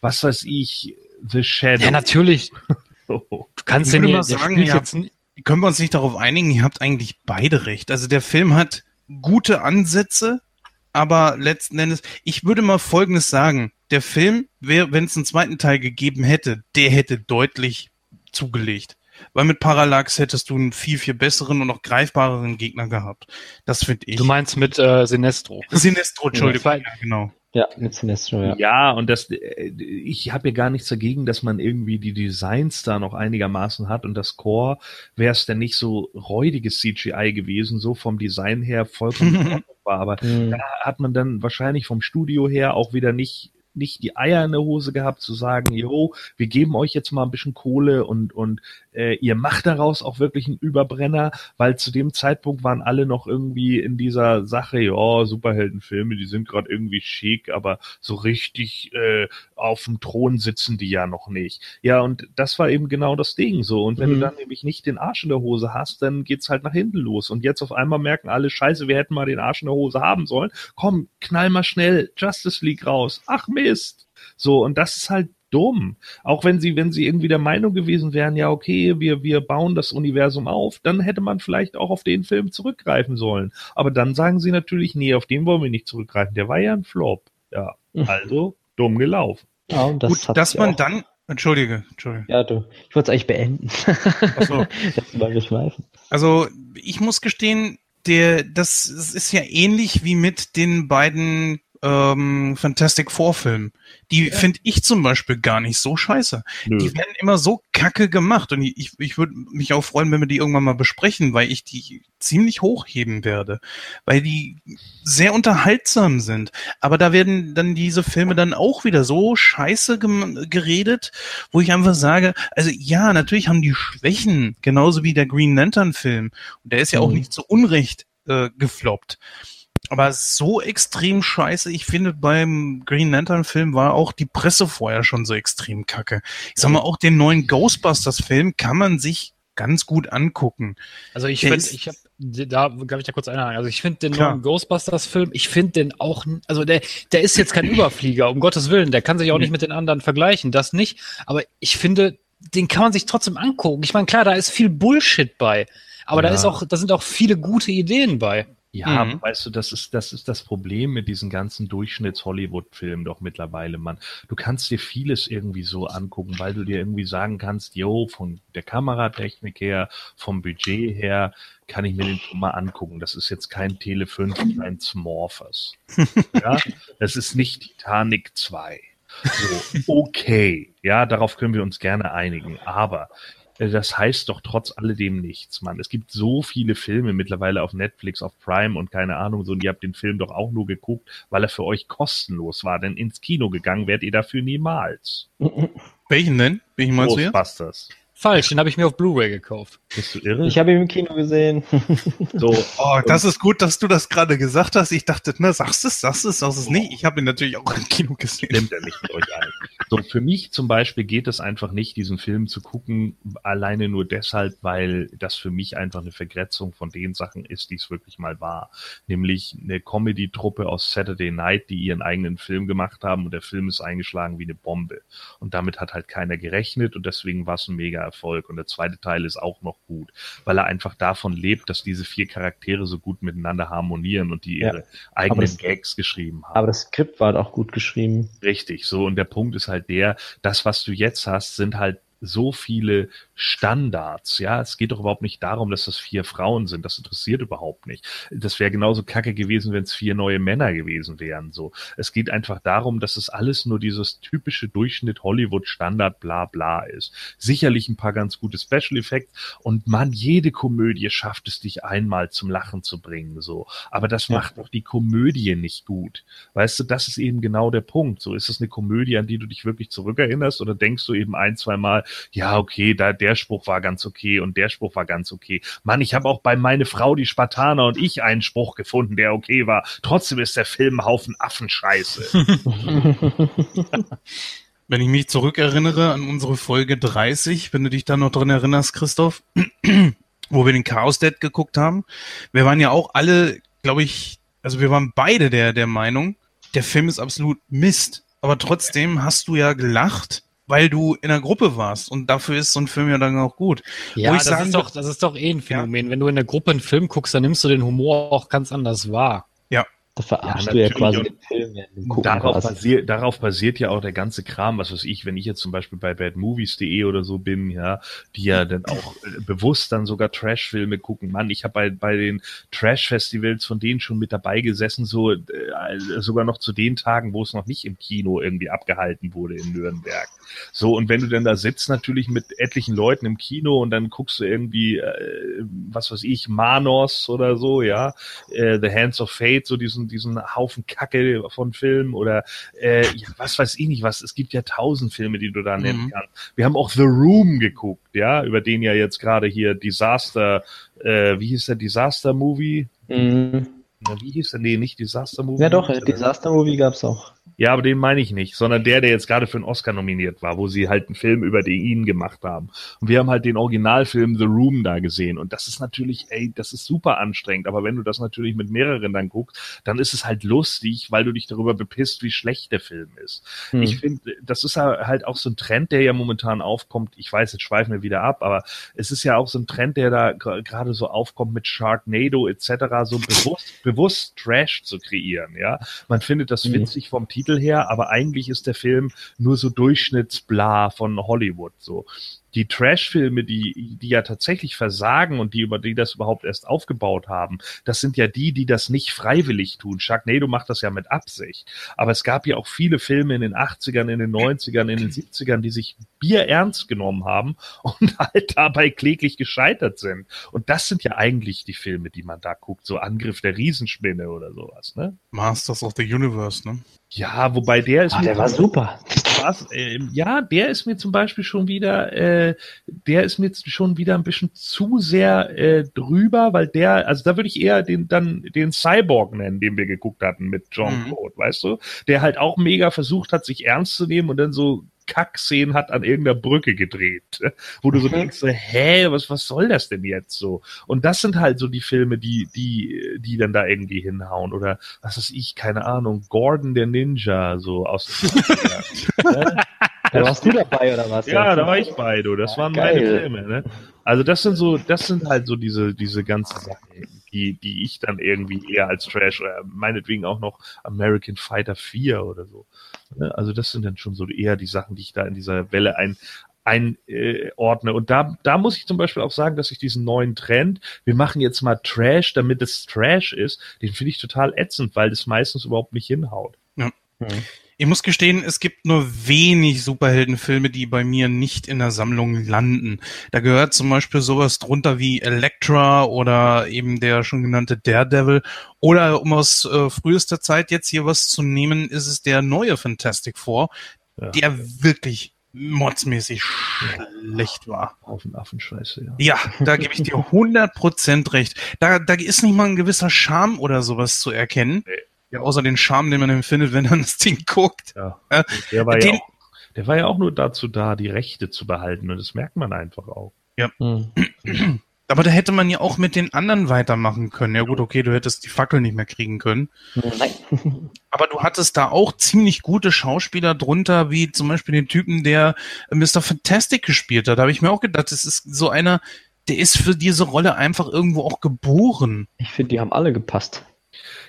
was weiß ich, The Shadow. Ja, natürlich. [LAUGHS] Oh. Du kannst Ich den würde mal sagen, spielt ja. Können wir uns nicht darauf einigen, ihr habt eigentlich beide recht. Also der Film hat gute Ansätze, aber letzten Endes, ich würde mal Folgendes sagen. Der Film, wenn es einen zweiten Teil gegeben hätte, der hätte deutlich zugelegt. weil mit Parallax hättest du einen viel, viel besseren und noch greifbareren Gegner gehabt. Das finde ich. Du meinst mit äh, Sinestro. Sinestro, Entschuldigung. Ja, genau. Ja, mit Sinestro, ja. Ja, und das, äh, ich habe ja gar nichts dagegen, dass man irgendwie die Designs da noch einigermaßen hat und das Core wäre es denn nicht so räudiges CGI gewesen, so vom Design her vollkommen [LAUGHS] war. Aber Hm. da hat man dann wahrscheinlich vom Studio her auch wieder nicht nicht die Eier in der Hose gehabt zu sagen, jo, wir geben euch jetzt mal ein bisschen Kohle und und äh, ihr macht daraus auch wirklich einen Überbrenner, weil zu dem Zeitpunkt waren alle noch irgendwie in dieser Sache, ja, Superheldenfilme, die sind gerade irgendwie schick, aber so richtig äh, auf dem Thron sitzen die ja noch nicht. Ja, und das war eben genau das Ding so. Und wenn Mhm. du dann nämlich nicht den Arsch in der Hose hast, dann geht's halt nach hinten los. Und jetzt auf einmal merken alle, scheiße, wir hätten mal den Arsch in der Hose haben sollen. Komm, knall mal schnell Justice League raus. Ach Mist. So, und das ist halt dumm. Auch wenn sie, wenn sie irgendwie der Meinung gewesen wären, ja, okay, wir, wir bauen das Universum auf, dann hätte man vielleicht auch auf den Film zurückgreifen sollen. Aber dann sagen sie natürlich, nee, auf den wollen wir nicht zurückgreifen. Der war ja ein Flop. Ja, [LAUGHS] also dumm gelaufen. Ja, und das Gut, hat dass man auch- dann, Entschuldige, Entschuldige. Ja, du. Ich wollte es eigentlich beenden. Ach so. [LAUGHS] Jetzt mal. Also ich muss gestehen, der, das ist ja ähnlich wie mit den beiden ähm, Fantastic Four Filmen. Die finde ich zum Beispiel gar nicht so scheiße. Nö. Die werden immer so kacke gemacht und ich, ich würde mich auch freuen, wenn wir die irgendwann mal besprechen, weil ich die ziemlich hochheben werde, weil die sehr unterhaltsam sind. Aber da werden dann diese Filme dann auch wieder so scheiße geredet, wo ich einfach sage, also ja, natürlich haben die Schwächen, genauso wie der Green Lantern Film. Und der ist ja auch Mhm. nicht zu Unrecht äh, gefloppt. Aber so extrem scheiße, ich finde, beim Green Lantern Film war auch die Presse vorher schon so extrem kacke. Ich sag mal, auch den neuen Ghostbusters Film kann man sich ganz gut angucken. Also ich finde, ich habe, da gab ich da kurz einhaken. Also ich finde den Klar. neuen Ghostbusters-Film, ich finde den auch, also der, der ist jetzt kein Überflieger, um Gottes Willen, der kann sich auch nicht mit den anderen vergleichen, das nicht. Aber ich finde, den kann man sich trotzdem angucken. Ich meine, klar, da ist viel Bullshit bei, aber da Ja. ist auch, da sind auch viele gute Ideen bei. Ja, Mhm. weißt du, das ist, das ist das Problem mit diesen ganzen Durchschnitts-Hollywood-Filmen doch mittlerweile, Mann. Du kannst dir vieles irgendwie so angucken, weil du dir irgendwie sagen kannst, yo, von der Kameratechnik her, vom Budget her, kann ich mir den schon mal angucken. Das ist jetzt kein Tele 5, kein Smorphers. [LAUGHS] ja, das ist nicht Titanic 2. So, okay. Ja, darauf können wir uns gerne einigen. Aber das heißt doch trotz alledem nichts, Mann. Es gibt so viele Filme mittlerweile auf Netflix, auf Prime und keine Ahnung so. Und ihr habt den Film doch auch nur geguckt, weil er für euch kostenlos war. Denn ins Kino gegangen wärt ihr dafür niemals. [LAUGHS] Welchen denn? Welchen meinst du jetzt? Ghostbusters. Falsch, den habe ich mir auf Blu-ray gekauft. Bist du irre? Ich habe ihn im Kino gesehen. [LAUGHS] so, Oh, das ist gut, dass du das gerade gesagt hast. Ich dachte, na, sagst es, sagst es, sagst es nicht. Ich habe ihn natürlich auch im Kino gesehen. stimmt er nicht mit euch ein. So, für mich zum Beispiel geht es einfach nicht, diesen Film zu gucken, alleine nur deshalb, weil das für mich einfach eine Vergrätzung von den Sachen ist, die es wirklich mal war. Nämlich eine Comedy-Truppe aus Saturday Night, die ihren eigenen Film gemacht haben und der Film ist eingeschlagen wie eine Bombe. Und damit hat halt keiner gerechnet und deswegen war es ein mega Erfolg. Und der zweite Teil ist auch noch gut, weil er einfach davon lebt, dass diese vier Charaktere so gut miteinander harmonieren und die Ja. ihre eigenen das- Gags geschrieben haben. Aber das Skript war auch gut geschrieben. Richtig, so. Und der Punkt ist halt der, das, was du jetzt hast, sind halt so viele Standards. Ja, es geht doch überhaupt nicht darum, dass das vier Frauen sind. Das interessiert überhaupt nicht. Das wäre genauso kacke gewesen, wenn es vier neue Männer gewesen wären. So, es geht einfach darum, dass es alles nur dieses typische Durchschnitt Hollywood Standard bla bla ist. Sicherlich ein paar ganz gute Special Effects und man, jede Komödie schafft es dich einmal zum Lachen zu bringen. So, aber das Ja. macht doch die Komödie nicht gut. Weißt du, das ist eben genau der Punkt. So ist es eine Komödie, an die du dich wirklich zurückerinnerst oder denkst du eben ein, zwei Mal, ja, okay, da der Spruch war ganz okay und der Spruch war ganz okay. Mann, ich habe auch bei meine Frau, die Spartaner und ich einen Spruch gefunden, der okay war. Trotzdem ist der Film ein Haufen Affenscheiße. [LAUGHS] Wenn ich mich zurückerinnere an unsere Folge 30, wenn du dich da noch drin erinnerst, Christoph, [CLEARS THROAT] wo wir den Chaos Dead geguckt haben, wir waren ja auch alle, glaube ich, also wir waren beide der, der Meinung, der Film ist absolut Mist. Aber trotzdem hast du ja gelacht, weil du in der Gruppe warst. Und dafür ist so ein Film ja dann auch gut. Ja, ich das sagen ist, doch, das ist doch eh ein Phänomen. Wenn du in der Gruppe einen Film guckst, dann nimmst du den Humor auch ganz anders wahr. Da verarschst Ja, du ja quasi den Film, gucken Darauf, basiert, darauf basiert ja auch der ganze Kram, was weiß ich, wenn ich jetzt zum Beispiel bei badmovies.de oder so bin, ja, die ja dann auch äh, bewusst dann sogar Trash-Filme gucken. Mann, ich habe bei, bei den Trash-Festivals von denen schon mit dabei gesessen, so äh, sogar noch zu den Tagen, wo es noch nicht im Kino irgendwie abgehalten wurde in Nürnberg. So, und wenn du denn da sitzt, natürlich mit etlichen Leuten im Kino und dann guckst du irgendwie, äh, was weiß ich, Manos oder so, ja, äh, The Hands of Fate, so diesen, diesen Haufen Kacke von Filmen oder äh, ja, was weiß ich nicht was. Es gibt ja tausend Filme, die du da nennen Mhm. kannst. Wir haben auch The Room geguckt, ja, über den ja jetzt gerade hier Disaster, äh, wie hieß der Disaster Movie? Mhm. Na, wie hieß der? Nee, nicht Disaster Movie. Ja doch, Disaster Movie gab's auch. Ja, aber den meine ich nicht, sondern der, der jetzt gerade für einen Oscar nominiert war, wo sie halt einen Film über den ihn gemacht haben. Und wir haben halt den Originalfilm The Room da gesehen. Und das ist natürlich, ey, das ist super anstrengend. Aber wenn du das natürlich mit mehreren dann guckst, dann ist es halt lustig, weil du dich darüber bepisst, wie schlecht der Film ist. Hm. Ich finde, das ist halt auch so ein Trend, der ja momentan aufkommt. Ich weiß, jetzt schweifen wir wieder ab, aber es ist ja auch so ein Trend, der da gerade so aufkommt mit Sharknado etc., so bewusst, bewusst Trash zu kreieren, ja. Man findet das Mhm. witzig vom Titel her, aber eigentlich ist der Film nur so Durchschnittsbla von Hollywood, so die Trash-Filme, die, die ja tatsächlich versagen und die, über die das überhaupt erst aufgebaut haben, das sind ja die, die das nicht freiwillig tun. Sharknado macht das ja mit Absicht. Aber es gab ja auch viele Filme in den 80ern, in den 90ern, in den 70ern, die sich Bier ernst genommen haben [LAUGHS] und halt dabei kläglich gescheitert sind. Und das sind ja eigentlich die Filme, die man da guckt. So Angriff der Riesenspinne oder sowas, ne? Masters of the Universe, ne? Ja, wobei der ist Ah, der war super. Was, ähm, ja, der ist mir zum Beispiel schon wieder, äh, der ist mir schon wieder ein bisschen zu sehr äh, drüber, weil der, also da würde ich eher den dann den Cyborg nennen, den wir geguckt hatten mit John Mhm. Claude, weißt du, der halt auch mega versucht hat, sich ernst zu nehmen und dann so Kackszenen hat an irgendeiner Brücke gedreht, [LAUGHS] wo du so Mhm. denkst, hä, was, was soll das denn jetzt so? Und das sind halt so die Filme, die, die, die dann da irgendwie hinhauen oder was weiß ich, keine Ahnung, Gordon der Ninja, so aus 80ern. [LAUGHS] [LAUGHS] Da warst du dabei oder was? Ja, da war ich bei, du. Das Ja, waren geil. meine Filme, ne? Also das sind so, das sind halt so diese, diese ganzen Sachen, die, die ich dann irgendwie eher als Trash oder meinetwegen auch noch American Fighter 4 oder so. ne? Also das sind dann schon so eher die Sachen, die ich da in dieser Welle ein, einordne. Äh, ordne. und da, da muss ich zum Beispiel auch sagen, dass ich diesen neuen Trend, wir machen jetzt mal Trash, damit es Trash ist, den finde ich total ätzend, weil das meistens überhaupt nicht hinhaut. Ich muss gestehen, es gibt nur wenig Superheldenfilme, die bei mir nicht in der Sammlung landen. Da gehört zum Beispiel sowas drunter wie Elektra oder eben der schon genannte Daredevil. Oder um aus äh, frühester Zeit jetzt hier was zu nehmen, ist es der neue Fantastic Four, Ja. der wirklich modsmäßig schlecht war. Auf den Affenscheiße, ja. Ja, da gebe ich dir [LAUGHS] 100% recht. Da, da ist nicht mal ein gewisser Charme oder sowas zu erkennen. Nee. Ja, außer den Charme, den man empfindet, wenn man das Ding guckt. Ja. Äh, Der war ja den- auch, der war ja auch nur dazu da, die Rechte zu behalten und das merkt man einfach auch. Hm. Aber da hätte man ja auch mit den anderen weitermachen können. Ja gut, okay, du hättest die Fackel nicht mehr kriegen können. Nein. [LAUGHS] Aber du hattest da auch ziemlich gute Schauspieler drunter, wie zum Beispiel den Typen, der äh, Mr. Fantastic gespielt hat. Da habe ich mir auch gedacht, das ist so einer, der ist für diese Rolle einfach irgendwo auch geboren. Ich finde, die haben alle gepasst.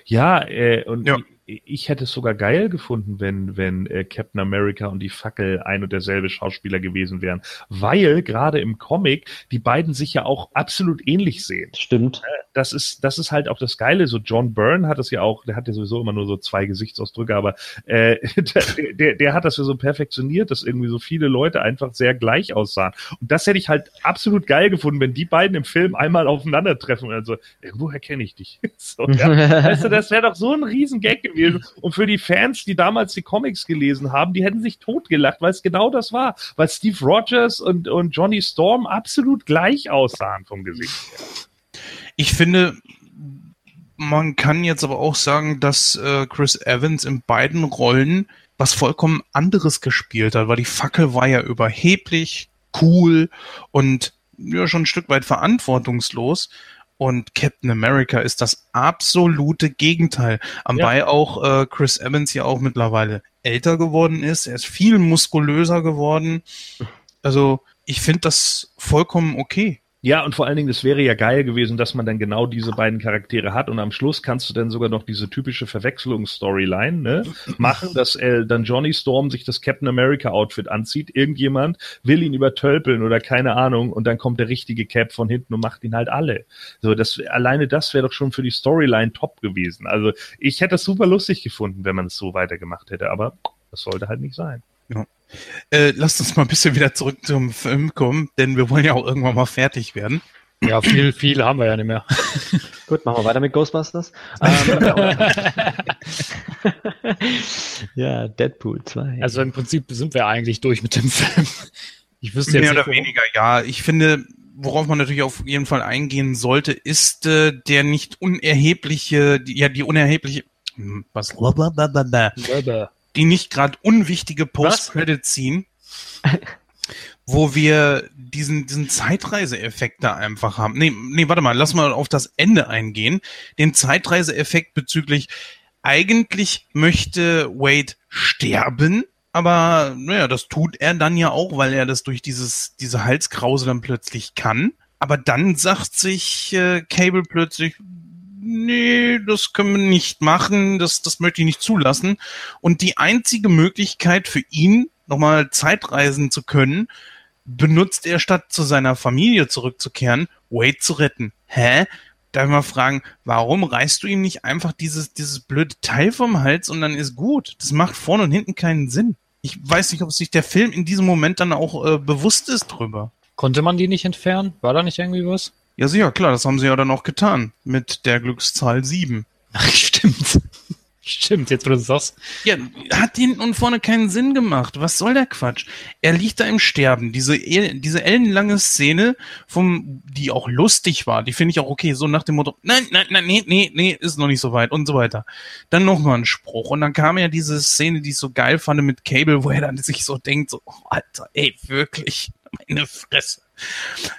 Ja, äh, und Ja. Ich, hätte es sogar geil gefunden, wenn, wenn äh, Captain America und die Fackel ein und derselbe Schauspieler gewesen wären. Weil gerade im Comic die beiden sich ja auch absolut ähnlich sehen. Stimmt. das ist, das ist halt auch das Geile. So John Byrne hat es ja auch, der hat ja sowieso immer nur so zwei Gesichtsausdrücke, aber äh, [LAUGHS] der, der, der hat das ja so perfektioniert, dass irgendwie so viele Leute einfach sehr gleich aussahen. Und das hätte ich halt absolut geil gefunden, wenn die beiden im Film einmal aufeinandertreffen und dann so, irgendwoher kenne ich dich. [LAUGHS] so, ja. [LAUGHS] Weißt du, das wäre doch so ein riesen Gag gewesen. Und für die Fans, die damals die Comics gelesen haben, die hätten sich totgelacht, weil es genau das war. Weil Steve Rogers und, und Johnny Storm absolut gleich aussahen vom Gesicht. Ich finde, man kann jetzt aber auch sagen, dass äh, Chris Evans in beiden Rollen was vollkommen anderes gespielt hat, weil die Fackel war ja überheblich, cool und ja schon ein Stück weit verantwortungslos. Und Captain America ist das absolute Gegenteil. Anbei auch äh, Chris Evans ja auch mittlerweile älter geworden ist. Er ist viel muskulöser geworden. Also ich finde das vollkommen okay. Ja, und vor allen Dingen, es wäre ja geil gewesen, dass man dann genau diese beiden Charaktere hat und am Schluss kannst du dann sogar noch diese typische Verwechslungsstoryline ne, machen, dass äh, dann Johnny Storm sich das Captain America Outfit anzieht, irgendjemand will ihn übertölpeln oder keine Ahnung und dann kommt der richtige Cap von hinten und macht ihn halt alle. So, das alleine das wäre doch schon für die Storyline top gewesen. Also ich hätte es super lustig gefunden, wenn man es so weitergemacht hätte, aber das sollte halt nicht sein. Ja. Äh, lasst uns mal ein bisschen wieder zurück zum Film kommen, denn wir wollen ja auch irgendwann mal fertig werden. Ja, viel, viel haben wir ja nicht mehr. [LAUGHS] Gut, machen wir weiter mit Ghostbusters. ähm, [LAUGHS] ja, Deadpool 2. Also im Prinzip sind wir eigentlich durch mit dem Film. Ich wüsste jetzt Mehr nicht, oder weniger, ja. Ich finde, worauf man natürlich auf jeden Fall eingehen sollte, ist äh, der nicht unerhebliche, die, ja, die unerhebliche, hm, was, blablabla, worum- die nicht gerade unwichtige Post-Credit-Scene, wo wir diesen, diesen Zeitreiseeffekt da einfach haben. Nee, nee, warte mal, lass mal auf das Ende eingehen. Den Zeitreiseeffekt bezüglich, eigentlich möchte Wade sterben, aber naja, das tut er dann ja auch, weil er das durch dieses, diese Halskrause dann plötzlich kann. Aber dann sagt sich äh, Cable plötzlich, nee, das können wir nicht machen, das, das möchte ich nicht zulassen. Und die einzige Möglichkeit für ihn, nochmal Zeitreisen zu können, benutzt er statt zu seiner Familie zurückzukehren, Wade zu retten. Hä? Darf ich mal fragen, warum reißt du ihm nicht einfach dieses, dieses blöde Teil vom Hals und dann ist gut? Das macht vorne und hinten keinen Sinn. Ich weiß nicht, ob sich der Film in diesem Moment dann auch äh, bewusst ist drüber. Konnte man die nicht entfernen? War da nicht irgendwie was? Ja, sicher, klar, das haben sie ja dann auch getan. Mit der Glückszahl 7. Ach, stimmt. [LAUGHS] Stimmt, jetzt wo du es sagst. Ja, hat hinten und vorne keinen Sinn gemacht. Was soll der Quatsch? Er liegt da im Sterben. Diese, el- diese ellenlange Szene, vom, die auch lustig war, die finde ich auch okay, so nach dem Motto, nein, nein, nein, nee, nee, nee, ist noch nicht so weit und so weiter. Dann nochmal ein Spruch. Und dann kam ja diese Szene, die ich so geil fand mit Cable, wo er dann sich so denkt, so, oh, Alter, ey, wirklich, meine Fresse.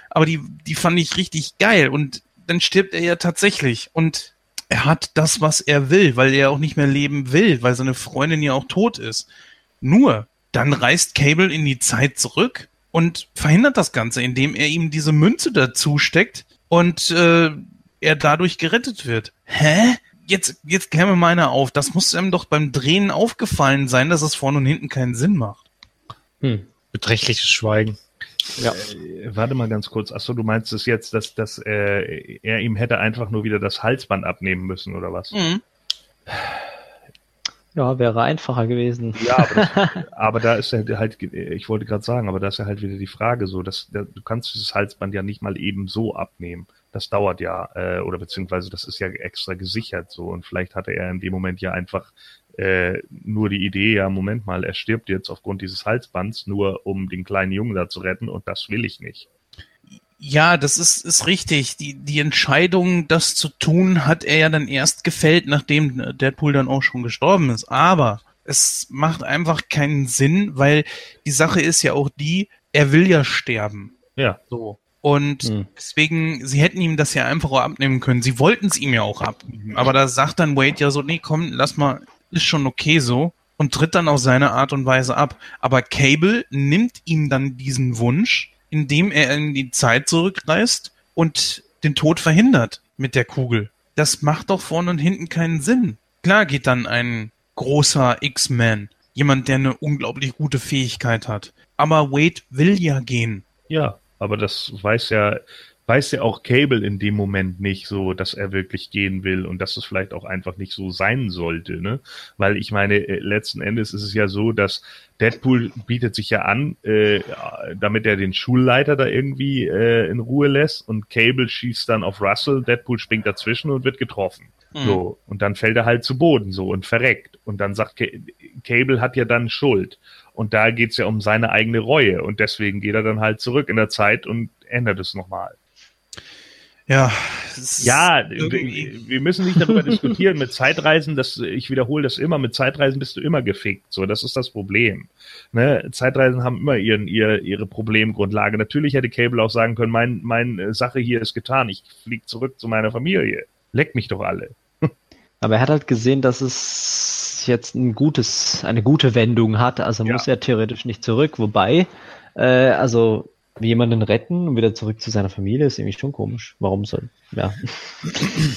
Aber die, die fand ich richtig geil. Und dann stirbt er ja tatsächlich. Und er hat das, was er will, weil er auch nicht mehr leben will, weil seine Freundin ja auch tot ist. Nur, dann reist Cable in die Zeit zurück und verhindert das Ganze, indem er ihm diese Münze dazu steckt und äh, er dadurch gerettet wird. Hä? Jetzt, jetzt käme meiner auf. Das muss einem doch beim Drehen aufgefallen sein, dass es vorne und hinten keinen Sinn macht. Hm. Beträchtliches Schweigen. Ja. Äh, warte mal ganz kurz. Achso, du meinst es jetzt, dass, dass äh, er ihm hätte einfach nur wieder das Halsband abnehmen müssen oder was? Mhm. ja, wäre einfacher gewesen. Ja, aber, das, [LAUGHS] aber da ist ja halt, ich wollte gerade sagen, aber da ist ja halt wieder die Frage so, dass da, du kannst dieses Halsband ja nicht mal eben so abnehmen. Das dauert ja, äh, oder beziehungsweise das ist ja extra gesichert so und vielleicht hatte er in dem Moment ja einfach äh, nur die Idee, ja, Moment mal, er stirbt jetzt aufgrund dieses Halsbands, nur um den kleinen Jungen da zu retten und das will ich nicht. Ja, das ist, ist richtig. Die, die Entscheidung, das zu tun, hat er ja dann erst gefällt, nachdem Deadpool dann auch schon gestorben ist. Aber es macht einfach keinen Sinn, weil die Sache ist ja auch die, er will ja sterben. Ja, So. Und Hm. deswegen, sie hätten ihm das ja einfach auch abnehmen können. Sie wollten es ihm ja auch abnehmen. Aber da sagt dann Wade ja so, nee, komm, lass mal, ist schon okay so. Und tritt dann auf seine Art und Weise ab. Aber Cable nimmt ihm dann diesen Wunsch, indem er in die Zeit zurückreist und den Tod verhindert mit der Kugel. Das macht doch vorne und hinten keinen Sinn. Klar geht dann ein großer X-Man, jemand, der eine unglaublich gute Fähigkeit hat. Aber Wade will ja gehen. Ja, aber das weiß ja, weiß ja auch Cable in dem Moment nicht so, dass er wirklich gehen will und dass es vielleicht auch einfach nicht so sein sollte, ne? Weil ich meine, äh, letzten Endes ist es ja so, dass Deadpool bietet sich ja an, äh, damit er den Schulleiter da irgendwie äh, in Ruhe lässt und Cable schießt dann auf Russell, Deadpool springt dazwischen und wird getroffen. So, und dann fällt er halt zu Boden so und verreckt. Und dann sagt Ca- Cable hat ja dann Schuld. Und da geht's ja um seine eigene Reue. Und deswegen geht er dann halt zurück in der Zeit und ändert es nochmal. Ja, Ja, wir, wir müssen nicht darüber diskutieren. Mit Zeitreisen, das, ich wiederhole das immer, mit Zeitreisen bist du immer gefickt. So, das ist das Problem. Ne? Zeitreisen haben immer ihren, ihr, ihre Problemgrundlage. Natürlich hätte Cable auch sagen können, mein, meine Sache hier ist getan. Ich fliege zurück zu meiner Familie. Leck mich doch alle. [LAUGHS] Aber er hat halt gesehen, dass es jetzt ein gutes, eine gute Wendung hat. Also Ja. muss er theoretisch nicht zurück. Wobei, äh, also jemanden retten und wieder zurück zu seiner Familie ist irgendwie schon komisch. Warum soll? Ja.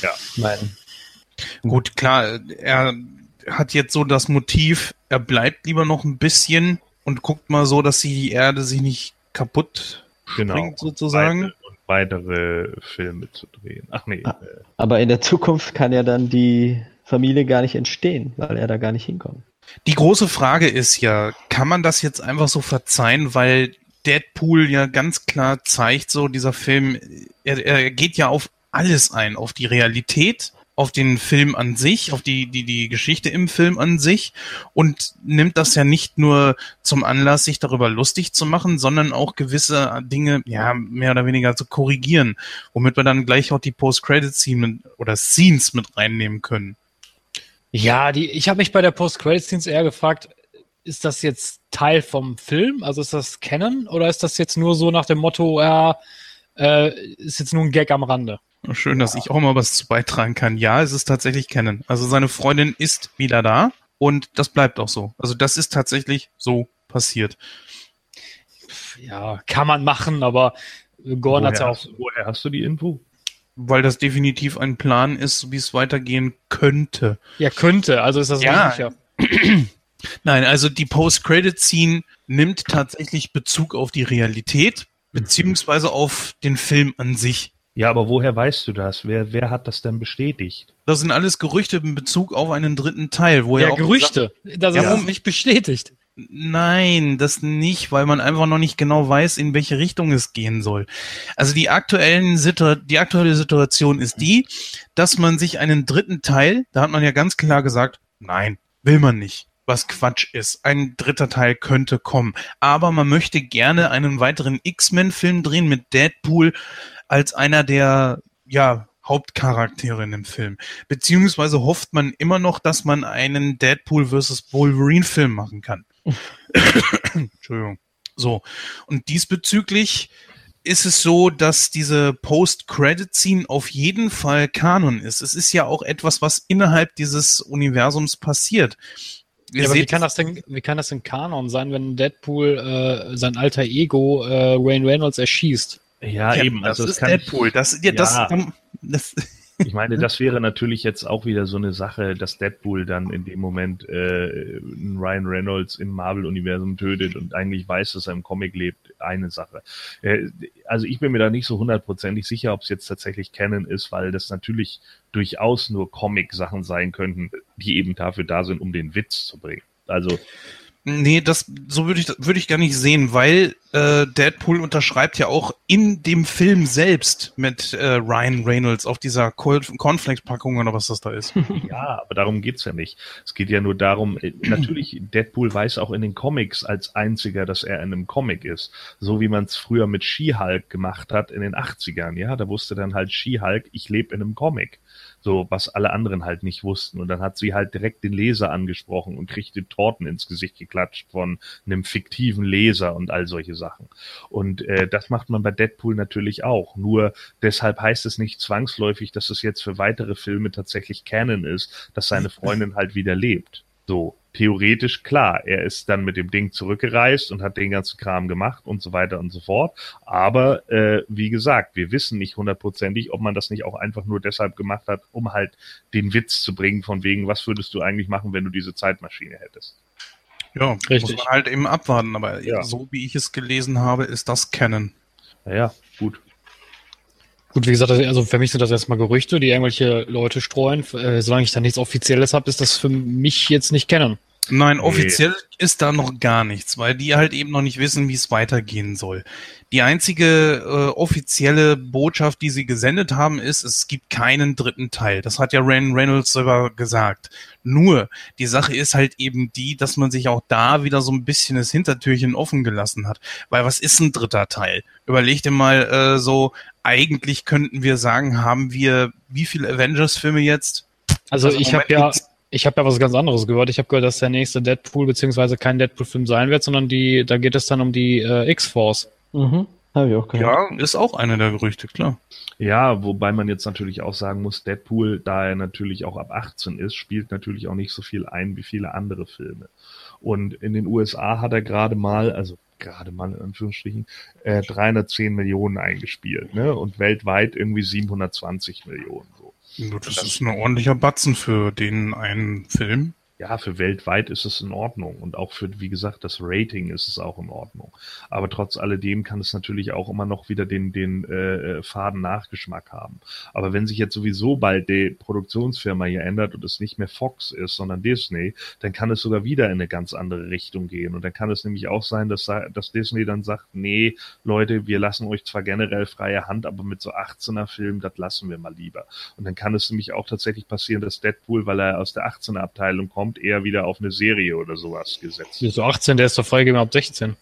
Ja. Mein, Gut, klar, er hat jetzt so das Motiv, er bleibt lieber noch ein bisschen und guckt mal so, dass die Erde sich nicht kaputt Genau. bringt, sozusagen. Weitere, und weitere Filme zu drehen. Ach nee. Ah. Äh, aber in der Zukunft kann ja dann die Familie gar nicht entstehen, weil er da gar nicht hinkommt. Die große Frage ist ja, kann man das jetzt einfach so verzeihen, weil Deadpool ja ganz klar zeigt, so dieser Film, er, er geht ja auf alles ein, auf die Realität, auf den Film an sich, auf die, die, die Geschichte im Film an sich und nimmt das ja nicht nur zum Anlass, sich darüber lustig zu machen, sondern auch gewisse Dinge, ja, mehr oder weniger zu korrigieren, womit wir dann gleich auch die Post-Credit-Scene oder Scenes mit reinnehmen können. Ja, die, ich habe mich bei der Post-Credit-Scenes eher gefragt, ist das jetzt Teil vom Film? Also ist das Canon oder ist das jetzt nur so nach dem Motto, ja, äh, ist jetzt nur ein Gag am Rande? Schön, dass ich auch mal was zu beitragen kann. Ja, es ist tatsächlich Canon. Also seine Freundin ist wieder da und das bleibt auch so. Also das ist tatsächlich so passiert. Ja, kann man machen, aber Gordon hat ja woher, auch. hast, woher hast du die Info? Weil das definitiv ein Plan ist, wie es weitergehen könnte. Ja, könnte. Also ist das Ja. richtig, [CLEARS THROAT] Nein, also die Post-Credit-Scene nimmt tatsächlich Bezug auf die Realität, beziehungsweise auf den Film an sich. Ja, aber woher weißt du das? Wer, wer hat das denn bestätigt? Das sind alles Gerüchte in Bezug auf einen dritten Teil, wo Ja, er auch Gerüchte. Das Ja. nicht bestätigt. Nein, das nicht, weil man einfach noch nicht genau weiß, in welche Richtung es gehen soll. Also die aktuellen Situ die aktuelle Situation ist die, dass man sich einen dritten Teil, da hat man ja ganz klar gesagt, nein, will man nicht. Was Quatsch ist. Ein dritter Teil könnte kommen. Aber man möchte gerne einen weiteren X-Men-Film drehen mit Deadpool als einer der, ja, Hauptcharaktere in dem Film. Beziehungsweise hofft man immer noch, dass man einen Deadpool vs. Wolverine-Film machen kann. [COUGHS] Entschuldigung. So. Und diesbezüglich ist es so, dass diese Post-Credit-Scene auf jeden Fall Kanon ist. Es ist ja auch etwas, was innerhalb dieses Universums passiert. Ihr Ja, aber wie kann das denn, wie kann das denn Kanon sein, wenn Deadpool äh, sein alter Ego äh, Ryan Reynolds erschießt? Ja, Ja, eben. das Also es ist kann, Deadpool. Das, ja, das, Ja. das, Ich meine, das wäre natürlich jetzt auch wieder so eine Sache, dass Deadpool dann in dem Moment äh, Ryan Reynolds im Marvel-Universum tötet und eigentlich weiß, dass er im Comic lebt. Eine Sache. Äh, also ich bin mir da nicht so hundertprozentig sicher, ob es jetzt tatsächlich Canon ist, weil das natürlich durchaus nur Comic-Sachen sein könnten, die eben dafür da sind, um den Witz zu bringen. Also Nee, das so würde ich würde ich gar nicht sehen, weil äh, Deadpool unterschreibt ja auch in dem Film selbst mit äh, Ryan Reynolds auf dieser Cornflakes-Packung oder was das da ist. [LAUGHS] Ja, aber darum geht's ja nicht. Es geht ja nur darum, äh, natürlich, Deadpool weiß auch in den Comics als einziger, dass er in einem Comic ist. So wie man es früher mit She-Hulk gemacht hat in den 80ern, ja. Da wusste dann halt She-Hulk, ich lebe in einem Comic. So, was alle anderen halt nicht wussten. Und dann hat sie halt direkt den Leser angesprochen und kriegte Torten ins Gesicht geklatscht von einem fiktiven Leser und all solche Sachen. Und äh, das macht man bei Deadpool natürlich auch. Nur deshalb heißt es nicht zwangsläufig, dass es jetzt für weitere Filme tatsächlich Canon ist, dass seine [LAUGHS] Freundin halt wieder lebt. So, theoretisch klar, er ist dann mit dem Ding zurückgereist und hat den ganzen Kram gemacht und so weiter und so fort. Aber äh, wie gesagt, wir wissen nicht hundertprozentig, ob man das nicht auch einfach nur deshalb gemacht hat, um halt den Witz zu bringen, von wegen, was würdest du eigentlich machen, wenn du diese Zeitmaschine hättest. Ja, Richtig. muss man halt eben abwarten. Aber Ja. so wie ich es gelesen habe, ist das Canon. Naja, gut. Gut, wie gesagt, also für mich sind das erstmal Gerüchte, die irgendwelche Leute streuen. Äh, solange ich da nichts Offizielles habe, ist das für mich jetzt nicht kennen. Nein, Nee. offiziell ist da noch gar nichts, weil die halt eben noch nicht wissen, wie es weitergehen soll. Die einzige äh, offizielle Botschaft, die sie gesendet haben, ist, es gibt keinen dritten Teil. Das hat ja Ryan Reynolds selber gesagt. Nur, die Sache ist halt eben die, dass man sich auch da wieder so ein bisschen das Hintertürchen offen gelassen hat. Weil was ist ein dritter Teil? Überleg dir mal äh, so, eigentlich könnten wir sagen, haben wir wie viele Avengers-Filme jetzt? Also, Also ich habe ja, gibt's- ich habe ja was ganz anderes gehört. Ich habe gehört, dass der nächste Deadpool beziehungsweise kein Deadpool-Film sein wird, sondern die, da geht es dann um die äh, X-Force. Mhm. Habe ich auch gehört. Ja, ist auch einer der Gerüchte, klar. Ja, wobei man jetzt natürlich auch sagen muss, Deadpool, da er natürlich auch ab 18 ist, spielt natürlich auch nicht so viel ein wie viele andere Filme. Und in den USA hat er gerade mal, also gerade mal in Anführungsstrichen, äh, 310 Millionen eingespielt, ne? Und weltweit irgendwie 720 Millionen. So. Das ist ein ordentlicher Batzen für den einen Film. Ja, für weltweit ist es in Ordnung und auch für, wie gesagt, das Rating ist es auch in Ordnung. Aber trotz alledem kann es natürlich auch immer noch wieder den, den äh, faden Nachgeschmack haben. Aber wenn sich jetzt sowieso bald die Produktionsfirma hier ändert und es nicht mehr Fox ist, sondern Disney, dann kann es sogar wieder in eine ganz andere Richtung gehen. Und dann kann es nämlich auch sein, dass, dass Disney dann sagt, nee, Leute, wir lassen euch zwar generell freie Hand, aber mit so 18er Filmen, das lassen wir mal lieber. Und dann kann es nämlich auch tatsächlich passieren, dass Deadpool, weil er aus der 18er Abteilung kommt, eher wieder auf eine Serie oder sowas gesetzt. So 18, der ist doch freigegeben ab 16.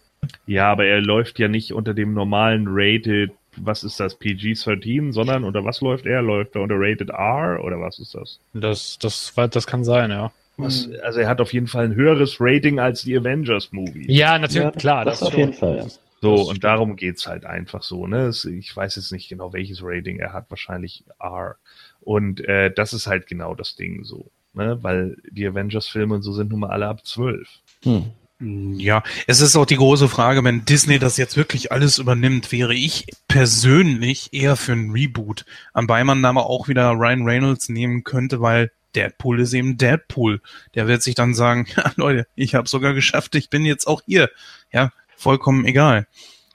Ja, aber er läuft ja nicht unter dem normalen Rated, was ist das, PG-13, sondern unter was läuft er? Läuft er unter Rated R oder was ist das? Das, das, das kann sein, ja. Was, also er hat auf jeden Fall ein höheres Rating als die Avengers-Movie. Ja, natürlich, Ja, klar. das auf schon. jeden Fall, ja. So, Das und darum geht's halt einfach so, ne? Es, ich weiß jetzt nicht genau, welches Rating er hat, wahrscheinlich R. Und äh, das ist halt genau das Ding so, ne? Weil die Avengers-Filme und so sind nun mal alle ab zwölf. Hm. Ja, es ist auch die große Frage, wenn Disney das jetzt wirklich alles übernimmt, wäre ich persönlich eher für ein Reboot. Anbei man aber auch wieder Ryan Reynolds nehmen könnte, weil Deadpool ist eben Deadpool. Der wird sich dann sagen, [LAUGHS] ja Leute, ich habe sogar geschafft, ich bin jetzt auch hier. Ja, vollkommen egal.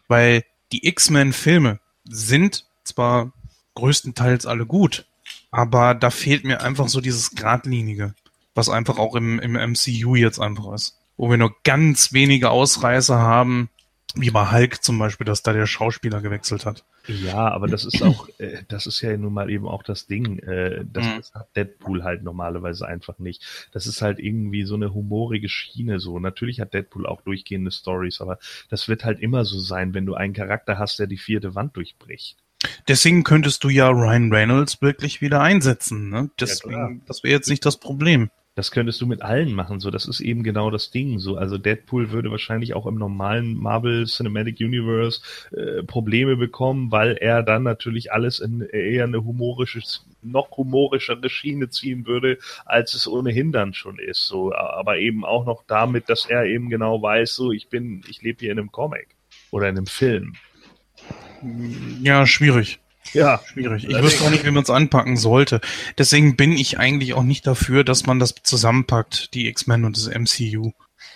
Weil die X-Men-Filme sind zwar größtenteils alle gut, aber da fehlt mir einfach so dieses Gradlinige, was einfach auch im, im MCU jetzt einfach ist. Wo wir nur ganz wenige Ausreißer haben, wie bei Hulk zum Beispiel, dass da der Schauspieler gewechselt hat. Ja, aber das ist auch, äh, das ist ja nun mal eben auch das Ding. Äh, das, Mhm. das hat Deadpool halt normalerweise einfach nicht. Das ist halt irgendwie so eine humorige Schiene so. Natürlich hat Deadpool auch durchgehende Stories, aber das wird halt immer so sein, wenn du einen Charakter hast, der die vierte Wand durchbricht. Deswegen könntest du ja Ryan Reynolds wirklich wieder einsetzen. Ne? Deswegen, das wäre jetzt nicht das Problem. Das könntest du mit allen machen, so. Das ist eben genau das Ding, so. Also Deadpool würde wahrscheinlich auch im normalen Marvel Cinematic Universe äh, Probleme bekommen, weil er dann natürlich alles in eher eine humorische, noch humorischere Schiene ziehen würde, als es ohnehin dann schon ist, so. Aber eben auch noch damit, dass er eben genau weiß, so, ich bin, ich lebe hier in einem Comic oder in einem Film. Ja, schwierig. Ja. Schwierig. Ich wüsste auch nicht, wie man es anpacken sollte. Deswegen bin ich eigentlich auch nicht dafür, dass man das zusammenpackt, die X-Men und das MCU.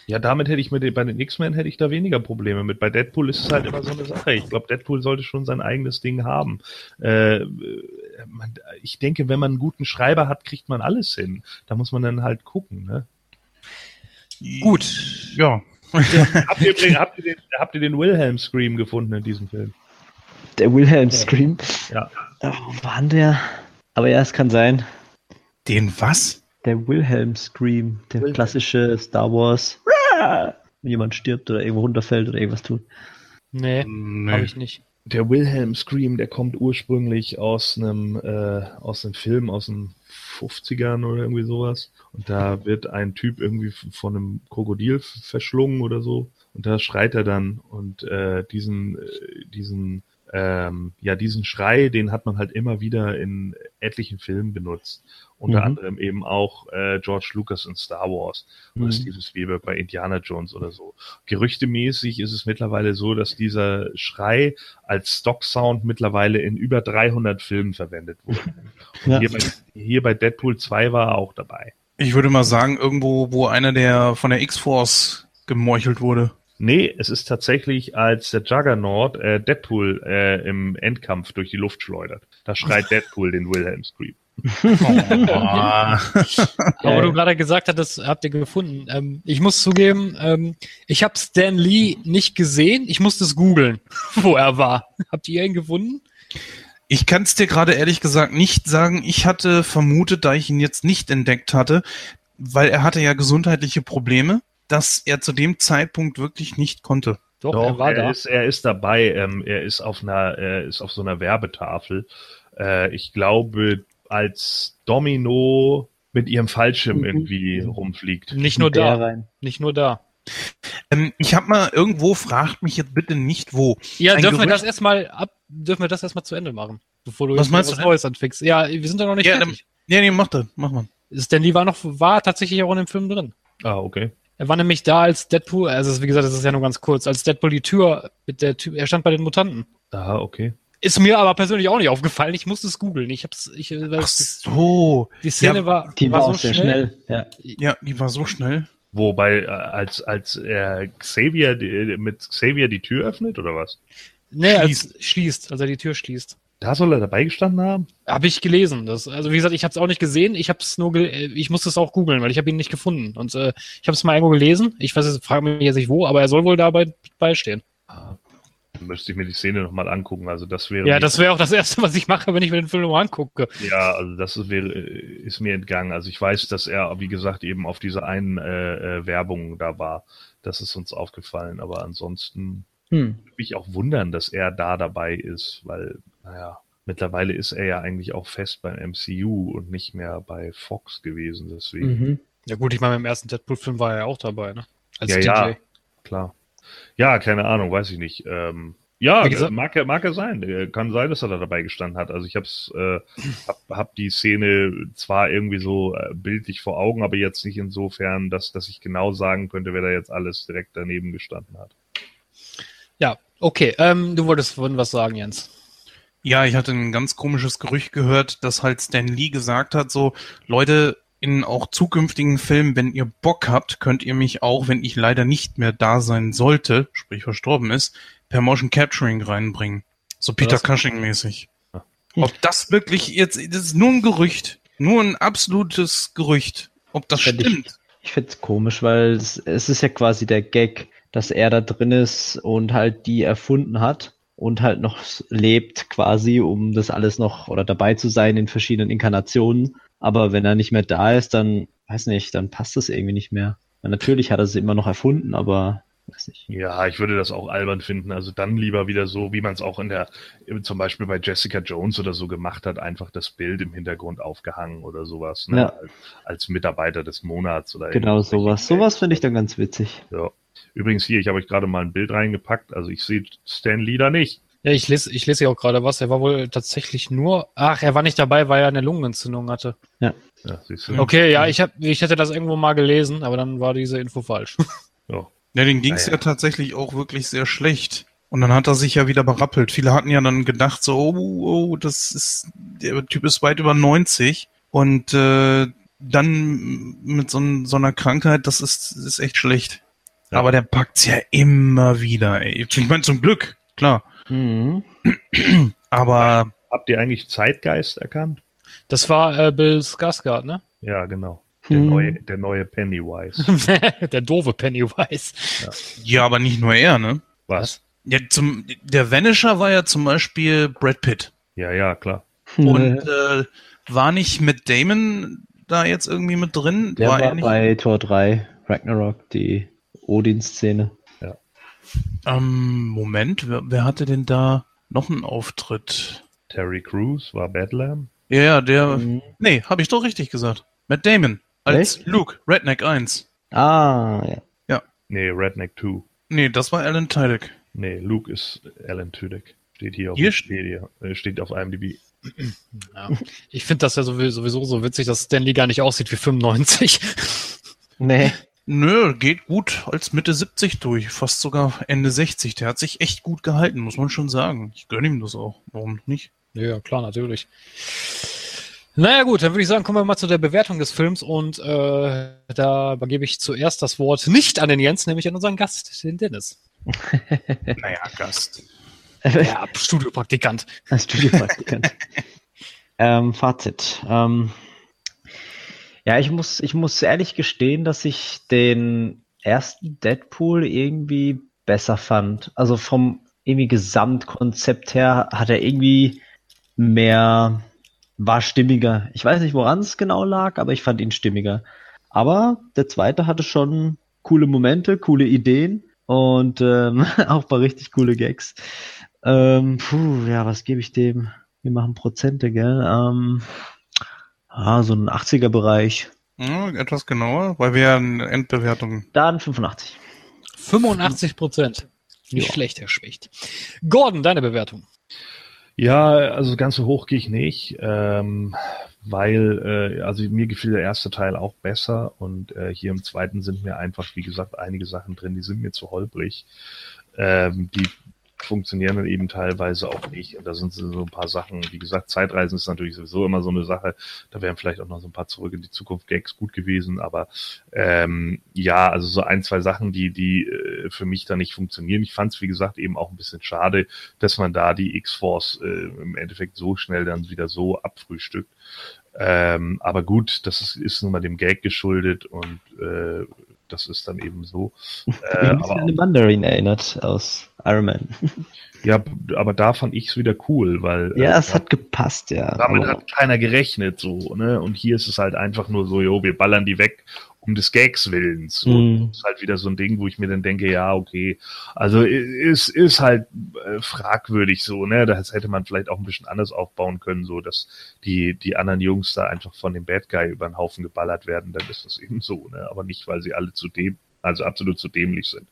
Ja, damit hätte ich mit den, bei den X-Men hätte ich da weniger Probleme mit. Bei Deadpool ist es halt immer so eine Sache. Ich glaube, Deadpool sollte schon sein eigenes Ding haben. Äh, man, ich denke, wenn man einen guten Schreiber hat, kriegt man alles hin. Da muss man dann halt gucken. Ne? Gut. Ja. habt, ihr, den- habt, ihr den, habt ihr den Wilhelm Scream gefunden in diesem Film? Der Wilhelm Scream. Ja. Oh, denn der? Aber ja, es kann sein. Den was? Der Wilhelm Scream, der Wilhelm. klassische Star Wars. Wenn jemand stirbt oder irgendwo runterfällt oder irgendwas tut. Nee, Nee. habe ich nicht. Der Wilhelm Scream, der kommt ursprünglich aus einem, äh, aus einem Film aus den 50ern oder irgendwie sowas. Und da wird ein Typ irgendwie von einem Krokodil verschlungen oder so. Und da schreit er dann und äh, diesen, äh, diesen, ähm, ja, diesen Schrei, den hat man halt immer wieder in etlichen Filmen benutzt. Unter Mhm. anderem eben auch äh, George Lucas in Star Wars oder Mhm. Steven Spielberg bei Indiana Jones oder so. Gerüchtemäßig ist es mittlerweile so, dass dieser Schrei als Stock-Sound mittlerweile in über 300 Filmen verwendet wurde. [LAUGHS] Und Ja. hier, bei, hier bei Deadpool 2 war er auch dabei. Ich würde mal sagen, irgendwo, wo einer der von der X-Force gemeuchelt wurde. Nee, es ist tatsächlich, als der Juggernaut äh, Deadpool äh, im Endkampf durch die Luft schleudert. Da schreit [LAUGHS] Deadpool den Wilhelm Scream. [LAUGHS] Aber Geil. du gerade gesagt hattest, habt ihr gefunden. Ähm, ich muss zugeben, ähm, ich habe Stan Lee nicht gesehen. Ich musste es googeln, [LAUGHS] wo er war. Habt ihr ihn gefunden? Ich kann es dir gerade ehrlich gesagt nicht sagen. Ich hatte vermutet, da ich ihn jetzt nicht entdeckt hatte, weil er hatte ja gesundheitliche Probleme, dass er zu dem Zeitpunkt wirklich nicht konnte. Doch, Doch, er war da. Ist, er ist dabei. Ähm, er ist auf einer, er ist auf so einer Werbetafel. Äh, ich glaube, als Domino mit ihrem Fallschirm Mhm. irgendwie rumfliegt. Nicht nur da. rein. Nicht nur da. Ähm, ich habe mal irgendwo, fragt mich jetzt bitte nicht wo. Ja, Ein dürfen wir das erstmal ab, dürfen wir das erstmal zu Ende machen, bevor du Was jetzt meinst was? Neues anfängst. Ja, wir sind doch noch nicht Ja, fertig. Nee, nee, mach das, mach mal. Stan Lee war noch, war tatsächlich auch in dem Film drin. Ah, okay. Er war nämlich da als Deadpool, also wie gesagt, das ist ja nur ganz kurz, als Deadpool die Tür mit der Tür, er stand bei den Mutanten. Aha, okay. Ist mir aber persönlich auch nicht aufgefallen. Ich musste es googeln. Ich hab's, ich, weil Ach so. die Szene Ja, war, Die war, war auch so sehr schnell. schnell. Ja. Ja, die war so schnell. Wobei, äh, als, als äh, Xavier die, mit Xavier die Tür öffnet, oder was? Nee, als Schließt. schließt, als er die Tür schließt. Da soll er dabei gestanden haben? Habe ich gelesen. Das, also wie gesagt, ich habe es auch nicht gesehen. Ich habe es nur, äh, ich musste es auch googeln, weil ich habe ihn nicht gefunden. Und äh, ich habe es mal irgendwo gelesen. Ich weiß jetzt, frage mich jetzt nicht wo, aber er soll wohl dabei beistehen. Dann müsste ich mir die Szene nochmal angucken. Also das wäre Ja, das wäre auch das Erste, was ich mache, wenn ich mir den Film nochmal angucke. Ja, also das ist, wäre, ist mir entgangen. Also ich weiß, dass er, wie gesagt, eben auf dieser einen äh, äh, Werbung da war. Das ist uns aufgefallen. Aber ansonsten Hm. würde mich auch wundern, dass er da dabei ist, weil, naja, mittlerweile ist er ja eigentlich auch fest beim MCU und nicht mehr bei Fox gewesen. Deswegen, Mhm. Ja gut, ich meine, beim ersten Deadpool-Film war er ja auch dabei, ne? Als Ja, DJ. ja. klar. Ja, keine Ahnung, weiß ich nicht. Ähm, ja, mag, er- mag er sein. Äh, Kann sein, dass er da dabei gestanden hat. Also ich hab's, äh, hab, hab die Szene zwar irgendwie so äh, bildlich vor Augen, aber jetzt nicht insofern, dass, dass ich genau sagen könnte, wer da jetzt alles direkt daneben gestanden hat. Ja, okay. Ähm, du wolltest vorhin was sagen, Jens. Ja, ich hatte ein ganz komisches Gerücht gehört, dass halt Stan Lee gesagt hat, so, Leute, in auch zukünftigen Filmen, wenn ihr Bock habt, könnt ihr mich auch, wenn ich leider nicht mehr da sein sollte, sprich verstorben ist, per Motion Capturing reinbringen. So Peter Cushing mäßig. Ob das wirklich jetzt, das ist nur ein Gerücht. Nur ein absolutes Gerücht. Ob das Fänd ich- stimmt. Ich find's komisch, weil es, es ist ja quasi der Gag, dass er da drin ist und halt die erfunden hat und halt noch lebt quasi, um das alles noch oder dabei zu sein in verschiedenen Inkarnationen. Aber wenn er nicht mehr da ist, dann, weiß nicht, dann passt das irgendwie nicht mehr. Natürlich hat er sie immer noch erfunden, aber weiß nicht. Ja, ich würde das auch albern finden. Also dann lieber wieder so, wie man es auch in der, zum Beispiel bei Jessica Jones oder so gemacht hat, einfach das Bild im Hintergrund aufgehangen oder sowas, ne? Ja. Als, als Mitarbeiter des Monats oder Genau sowas. Sowas finde ich dann ganz witzig. Ja. Übrigens hier, ich habe euch gerade mal ein Bild reingepackt. Also ich sehe Stan Lee da nicht. Ja, ich lese, ich lese ja auch gerade was. Er war wohl tatsächlich nur. Ach, er war nicht dabei, weil er eine Lungenentzündung hatte. Ja, siehst du? Okay, ja, ich hab, ich hätte das irgendwo mal gelesen, aber dann war diese Info falsch. [LAUGHS] Ja. Ja, den ging's Naja. ja tatsächlich auch wirklich sehr schlecht. Und dann hat er sich ja wieder berappelt. Viele hatten ja dann gedacht, so, oh, oh das ist, der Typ ist weit über 90. Und äh, dann mit so, so einer Krankheit, das ist, ist echt schlecht. Ja. Aber der packt's ja immer wieder, ey. Ich meine, zum Glück, klar. Mhm. Aber Habt ihr eigentlich Zeitgeist erkannt? Das war äh, Bill Skarsgård, ne? Ja, genau. Der, Hm. neue, der neue Pennywise. [LAUGHS] Der doofe Pennywise. ja, aber nicht nur er, ne? Was? Ja, zum, der Vanisher war ja zum Beispiel Brad Pitt. Ja, ja, klar. Und äh, war nicht mit Damon da jetzt irgendwie mit drin? der war, er nicht? bei Tor 3, Ragnarok, die Odin-Szene. Ähm, Moment, wer, wer hatte denn da noch einen Auftritt? Terry Crews war Badlam. Ja, ja, der. Mhm. Nee, habe ich doch richtig gesagt. Matt Damon. Als Echt? Luke, Redneck 1. Ah, ja. Nee, Redneck 2. Nee, das war Alan Tudyk. Nee, Luke ist Alan Tudyk. Steht hier auf Hier Wikipedia. Äh, Steht auf IMDb. [CLEARS THROAT] Ja. Ich finde das ja sowieso, sowieso so witzig, dass Stanley gar nicht aussieht wie 95. Nee. [LAUGHS] Nö, geht gut als Mitte 70 durch, fast sogar Ende 60. Der hat sich echt gut gehalten, muss man schon sagen. Ich gönne ihm das auch. Warum nicht? Ja, klar, natürlich. Naja gut, dann würde ich sagen, kommen wir mal zu der Bewertung des Films und äh, da übergebe ich zuerst das Wort nicht an den Jens, nämlich an unseren Gast, den Dennis. [LAUGHS] Naja, Gast. Ja, Studiopraktikant. Studiopraktikant. [LAUGHS] ähm, Fazit. Ähm, ja, ich muss, ich muss ehrlich gestehen, dass ich den ersten Deadpool irgendwie besser fand. Also vom irgendwie Gesamtkonzept her hat er irgendwie mehr, war stimmiger. Ich weiß nicht, woran es genau lag, aber ich fand ihn stimmiger. Aber der zweite hatte schon coole Momente, coole Ideen und ähm, [LAUGHS] auch ein paar richtig coole Gags. Ähm, puh, ja, was gebe ich dem? Wir machen Prozente, gell? Ähm, ah, so ein 80er-Bereich. Ja, etwas genauer, weil wir ja eine Endbewertung. Dann 85. 85 Prozent. Nicht Ja. schlecht, Herr Schwicht. Gordon, deine Bewertung. Ja, also ganz so hoch gehe ich nicht, ähm, weil äh, also mir gefiel der erste Teil auch besser und äh, hier im zweiten sind mir einfach, wie gesagt, einige Sachen drin, die sind mir zu holprig. Ähm, die funktionieren dann eben teilweise auch nicht. Und da sind so ein paar Sachen, wie gesagt, Zeitreisen ist natürlich sowieso immer so eine Sache. Da wären vielleicht auch noch so ein paar zurück in die Zukunft Gags gut gewesen. Aber ähm, ja, also so ein, zwei Sachen, die, die äh, für mich da nicht funktionieren. Ich fand es, wie gesagt, eben auch ein bisschen schade, dass man da die X-Force äh, im Endeffekt so schnell dann wieder so abfrühstückt. Ähm, aber gut, das ist, ist nun mal dem Gag geschuldet und äh, das ist dann eben so. [LAUGHS] Äh, aber an Mandarin erinnert aus Iron Man. [LAUGHS] Ja, aber da fand ich es wieder cool, weil. Ja, äh, es hat gepasst, ja. Damit hat keiner gerechnet, so, ne? Und hier ist es halt einfach nur so, jo, wir ballern die weg um des Gags willens. Mm. Das ist halt wieder so ein Ding, wo ich mir dann denke, ja, okay. Also ist, ist halt äh, fragwürdig so, ne? Das hätte man vielleicht auch ein bisschen anders aufbauen können, so dass die, die anderen Jungs da einfach von dem Bad Guy über den Haufen geballert werden, dann ist das eben so, ne? Aber nicht, weil sie alle zu dem, also absolut zu dämlich sind.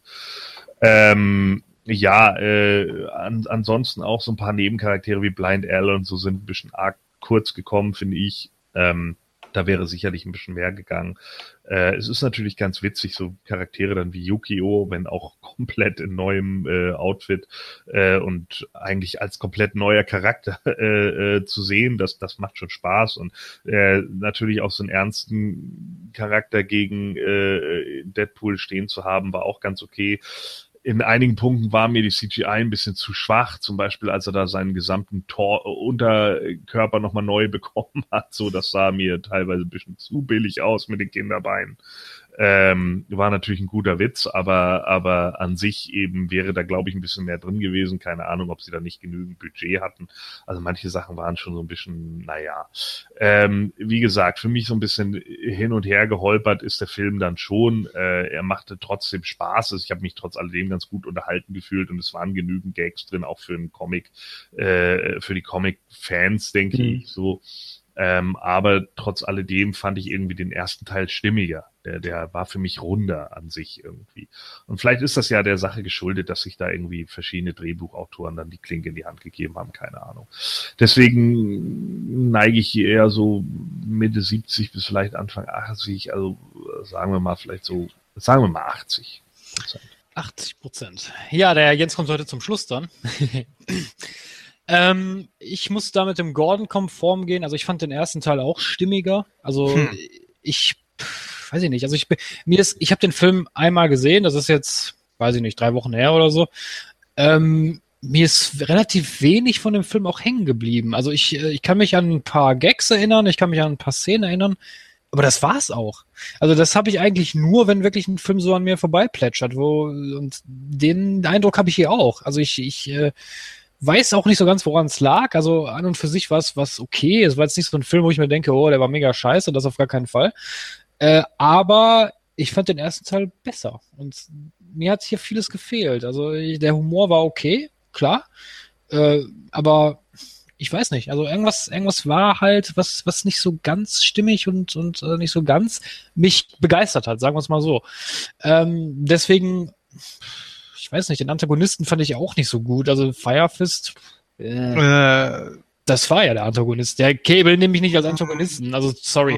Ähm, ja, äh, an, ansonsten auch so ein paar Nebencharaktere wie Blind Al und so sind ein bisschen arg kurz gekommen, finde ich. Ähm, da wäre sicherlich ein bisschen mehr gegangen. Äh, es ist natürlich ganz witzig, so Charaktere dann wie Yukio, wenn auch [LAUGHS] komplett in neuem äh, Outfit äh, und eigentlich als komplett neuer Charakter [LAUGHS] äh, äh, zu sehen, das, das macht schon Spaß und äh, natürlich auch so einen ernsten Charakter gegen äh, Deadpool stehen zu haben, war auch ganz okay in einigen Punkten war mir die CGI ein bisschen zu schwach, zum Beispiel als er da seinen gesamten Tor Unterkörper nochmal neu [LAUGHS] bekommen hat, so das sah mir teilweise ein bisschen zu billig aus mit den Kinderbeinen. Ähm, war natürlich ein guter Witz, aber, aber an sich eben wäre da, glaube ich, ein bisschen mehr drin gewesen. Keine Ahnung, ob sie da nicht genügend Budget hatten. Also manche Sachen waren schon so ein bisschen, naja. Ähm, wie gesagt, für mich so ein bisschen hin und her geholpert ist der Film dann schon. Äh, er machte trotzdem Spaß. Also ich habe mich trotz alledem ganz gut unterhalten gefühlt und es waren genügend Gags drin, auch für einen Comic, äh, für die Comic-Fans, denke mhm. ich. So. Ähm, aber trotz alledem fand ich irgendwie den ersten Teil stimmiger. Der, der war für mich runder an sich irgendwie. Und vielleicht ist das ja der Sache geschuldet, dass sich da irgendwie verschiedene Drehbuchautoren dann die Klinke in die Hand gegeben haben, keine Ahnung. Deswegen neige ich hier eher so Mitte 70 bis vielleicht Anfang 80, also sagen wir mal vielleicht so, sagen wir mal 80 Prozent. 80 Prozent. Ja, der Jens kommt heute zum Schluss dann. Ähm, ich muss da mit dem Gordon konform gehen. Also ich fand den ersten Teil auch stimmiger. Also hm. ich weiß ich nicht. Also ich mir ist, ich habe den Film einmal gesehen. Das ist jetzt, weiß ich nicht, drei Wochen her oder so. Ähm, mir ist relativ wenig von dem Film auch hängen geblieben. Also ich, äh, ich kann mich an ein paar Gags erinnern, ich kann mich an ein paar Szenen erinnern, aber das war's auch. Also das habe ich eigentlich nur, wenn wirklich ein Film so an mir vorbeiplätschert, wo und den Eindruck habe ich hier auch. Also ich, ich äh, weiß auch nicht so ganz, woran es lag. Also an und für sich war es was okay. Es war jetzt nicht so ein Film, wo ich mir denke, oh, der war mega scheiße, das auf gar keinen Fall. Äh, aber ich fand den ersten Teil besser. Und mir hat hier vieles gefehlt. Also der Humor war okay, klar. Äh, aber ich weiß nicht. Also irgendwas, irgendwas war halt, was, was nicht so ganz stimmig und, und äh, nicht so ganz mich begeistert hat, sagen wir es mal so. Ähm, deswegen ich weiß nicht, den Antagonisten fand ich auch nicht so gut. Also Firefist, äh, äh, das war ja der Antagonist. Der Cable nehme ich nicht als Antagonisten. Also sorry.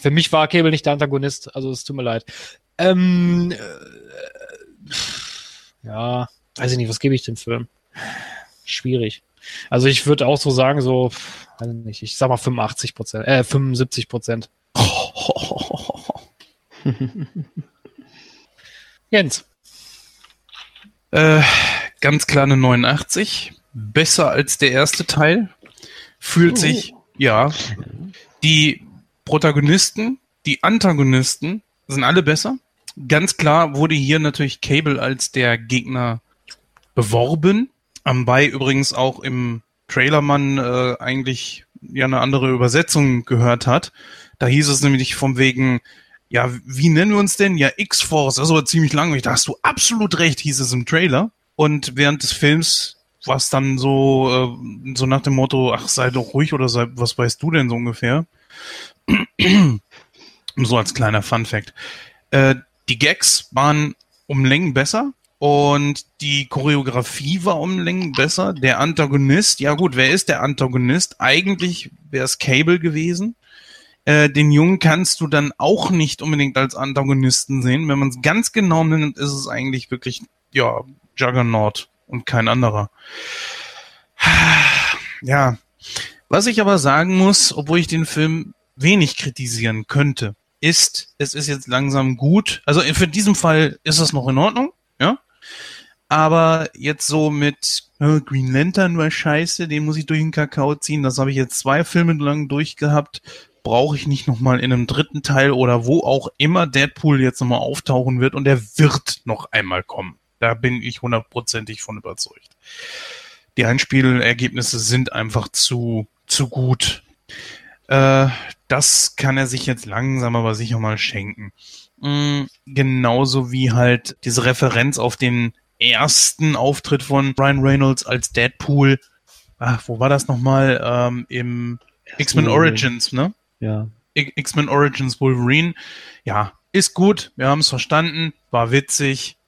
Für mich war Cable nicht der Antagonist. Also es tut mir leid. Ähm, äh, ja, weiß ich nicht, was gebe ich dem Film? Schwierig. Also ich würde auch so sagen, so, weiß ich nicht, ich sag mal 85 Prozent, äh, 75 Prozent. [LAUGHS] Jens. Äh, ganz klar eine 89. Besser als der erste Teil. Fühlt oh. sich, ja. Die Protagonisten, die Antagonisten sind alle besser. Ganz klar wurde hier natürlich Cable als der Gegner beworben. Am bei übrigens auch im Trailer man äh, eigentlich ja eine andere Übersetzung gehört hat. Da hieß es nämlich vom wegen, ja, wie nennen wir uns denn? Ja, X-Force, also ziemlich langweilig. Da hast du absolut recht, hieß es im Trailer. Und während des Films war es dann so, äh, so nach dem Motto, ach, sei doch ruhig oder sei, was weißt du denn so ungefähr? [CLEARS THROAT] so als kleiner Fun Fact. Äh, die Gags waren um Längen besser Und die Choreografie war um Längen besser. Der Antagonist, ja gut, wer ist der Antagonist? Eigentlich wäre es Cable gewesen. Äh, den Jungen kannst du dann auch nicht unbedingt als Antagonisten sehen. Wenn man es ganz genau nimmt, ist es eigentlich wirklich, ja, Juggernaut und kein anderer. Ja. Was ich aber sagen muss, obwohl ich den Film wenig kritisieren könnte, ist, es ist jetzt langsam gut. Also für diesen Fall ist es noch in Ordnung, ja. Aber jetzt so mit äh, Green Lantern war scheiße, den muss ich durch den Kakao ziehen. Das habe ich jetzt zwei Filme lang durchgehabt. Brauche ich nicht nochmal in einem dritten Teil oder wo auch immer Deadpool jetzt nochmal auftauchen wird und er wird noch einmal kommen. Da bin ich hundertprozentig von überzeugt. Die Einspielergebnisse sind einfach zu, zu gut. Äh, das kann er sich jetzt langsam aber sicher mal schenken. Mhm, genauso wie halt diese Referenz auf den ersten Auftritt von Brian Reynolds als Deadpool. Ach, wo war das nochmal? Ähm, Im X-Men Origins, ne? Ja. X-Men Origins Wolverine. Ja, ist gut. Wir haben es verstanden. War witzig.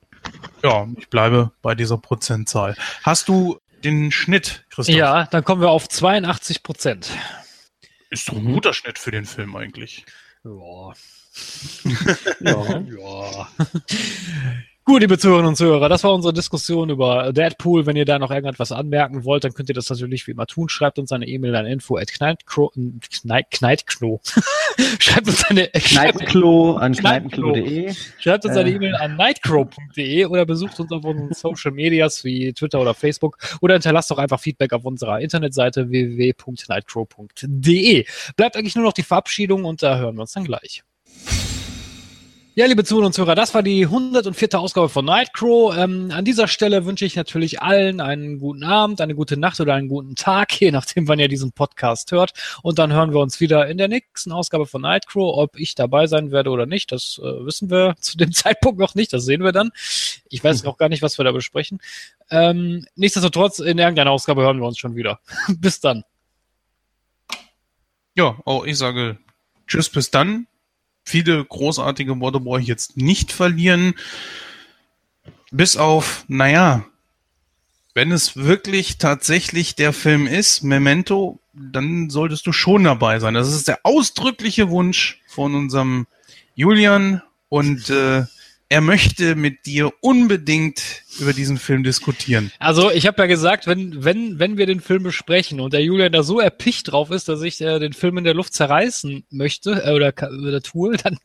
Ja, ich bleibe bei dieser Prozentzahl. Hast du den Schnitt, Christoph? Ja, dann kommen wir auf 82 Prozent. Ist doch ein guter Schnitt für den Film eigentlich. Ja. [LAUGHS] ja. ja. Gut, liebe Zuhörerinnen und Zuhörer, das war unsere Diskussion über Deadpool. Wenn ihr da noch irgendetwas anmerken wollt, dann könnt ihr das natürlich wie immer tun. Schreibt uns eine E-Mail an info at kneitkno. schreibt uns eine [LAUGHS] Kneipenklo an kneipenklo.de. Schreibt uns eine äh. E-Mail an nightcrow.de oder besucht uns auf unseren Social Medias wie Twitter oder Facebook oder hinterlasst doch einfach Feedback auf unserer Internetseite www.nightcrow.de. Bleibt eigentlich nur noch die Verabschiedung und da hören wir uns dann gleich. Ja, liebe Zuhörer und Zuhörer, das war die 104. Ausgabe von Nightcrow. Ähm, an dieser Stelle wünsche ich natürlich allen einen guten Abend, eine gute Nacht oder einen guten Tag, je nachdem, wann ihr diesen Podcast hört. Und dann hören wir uns wieder in der nächsten Ausgabe von Nightcrow. Ob ich dabei sein werde oder nicht, das äh, wissen wir [LAUGHS] zu dem Zeitpunkt noch nicht. Das sehen wir dann. Ich weiß auch gar nicht, was wir da besprechen. Ähm, nichtsdestotrotz, in irgendeiner Ausgabe hören wir uns schon wieder. [LAUGHS] bis dann. Ja, auch oh, ich sage Tschüss, bis dann viele großartige Worte brauche ich jetzt nicht verlieren. Bis auf, naja, wenn es wirklich tatsächlich der Film ist, Memento, dann solltest du schon dabei sein. Das ist der ausdrückliche Wunsch von unserem Julian und äh, er möchte mit dir unbedingt über diesen Film diskutieren. Also ich habe ja gesagt, wenn, wenn, wenn wir den Film besprechen und der Julian da so erpicht drauf ist, dass ich äh, den Film in der Luft zerreißen möchte äh, oder, oder tue, [LAUGHS] dann,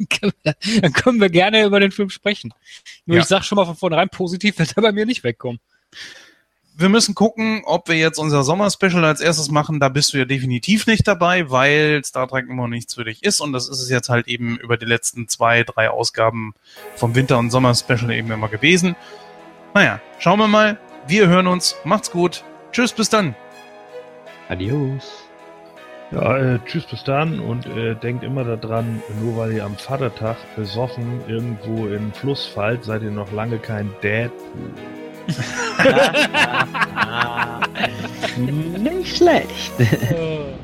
dann können wir gerne über den Film sprechen. Nur ja. ich sag schon mal von vornherein, positiv wird er bei mir nicht wegkommen wir müssen gucken, ob wir jetzt unser Sommer-Special als erstes machen. Da bist du ja definitiv nicht dabei, weil Star Trek immer nichts für dich ist. Und das ist es jetzt halt eben über die letzten zwei, drei Ausgaben vom Winter- und Sommer-Special eben immer gewesen. Naja, schauen wir mal. Wir hören uns. Macht's gut. Tschüss, bis dann. Adios. Ja, äh, tschüss bis dann und äh, denkt immer daran, nur weil ihr am Vatertag besoffen irgendwo in den Fluss fallt, seid ihr noch lange kein Deadpool. Nicht schlecht. Äh.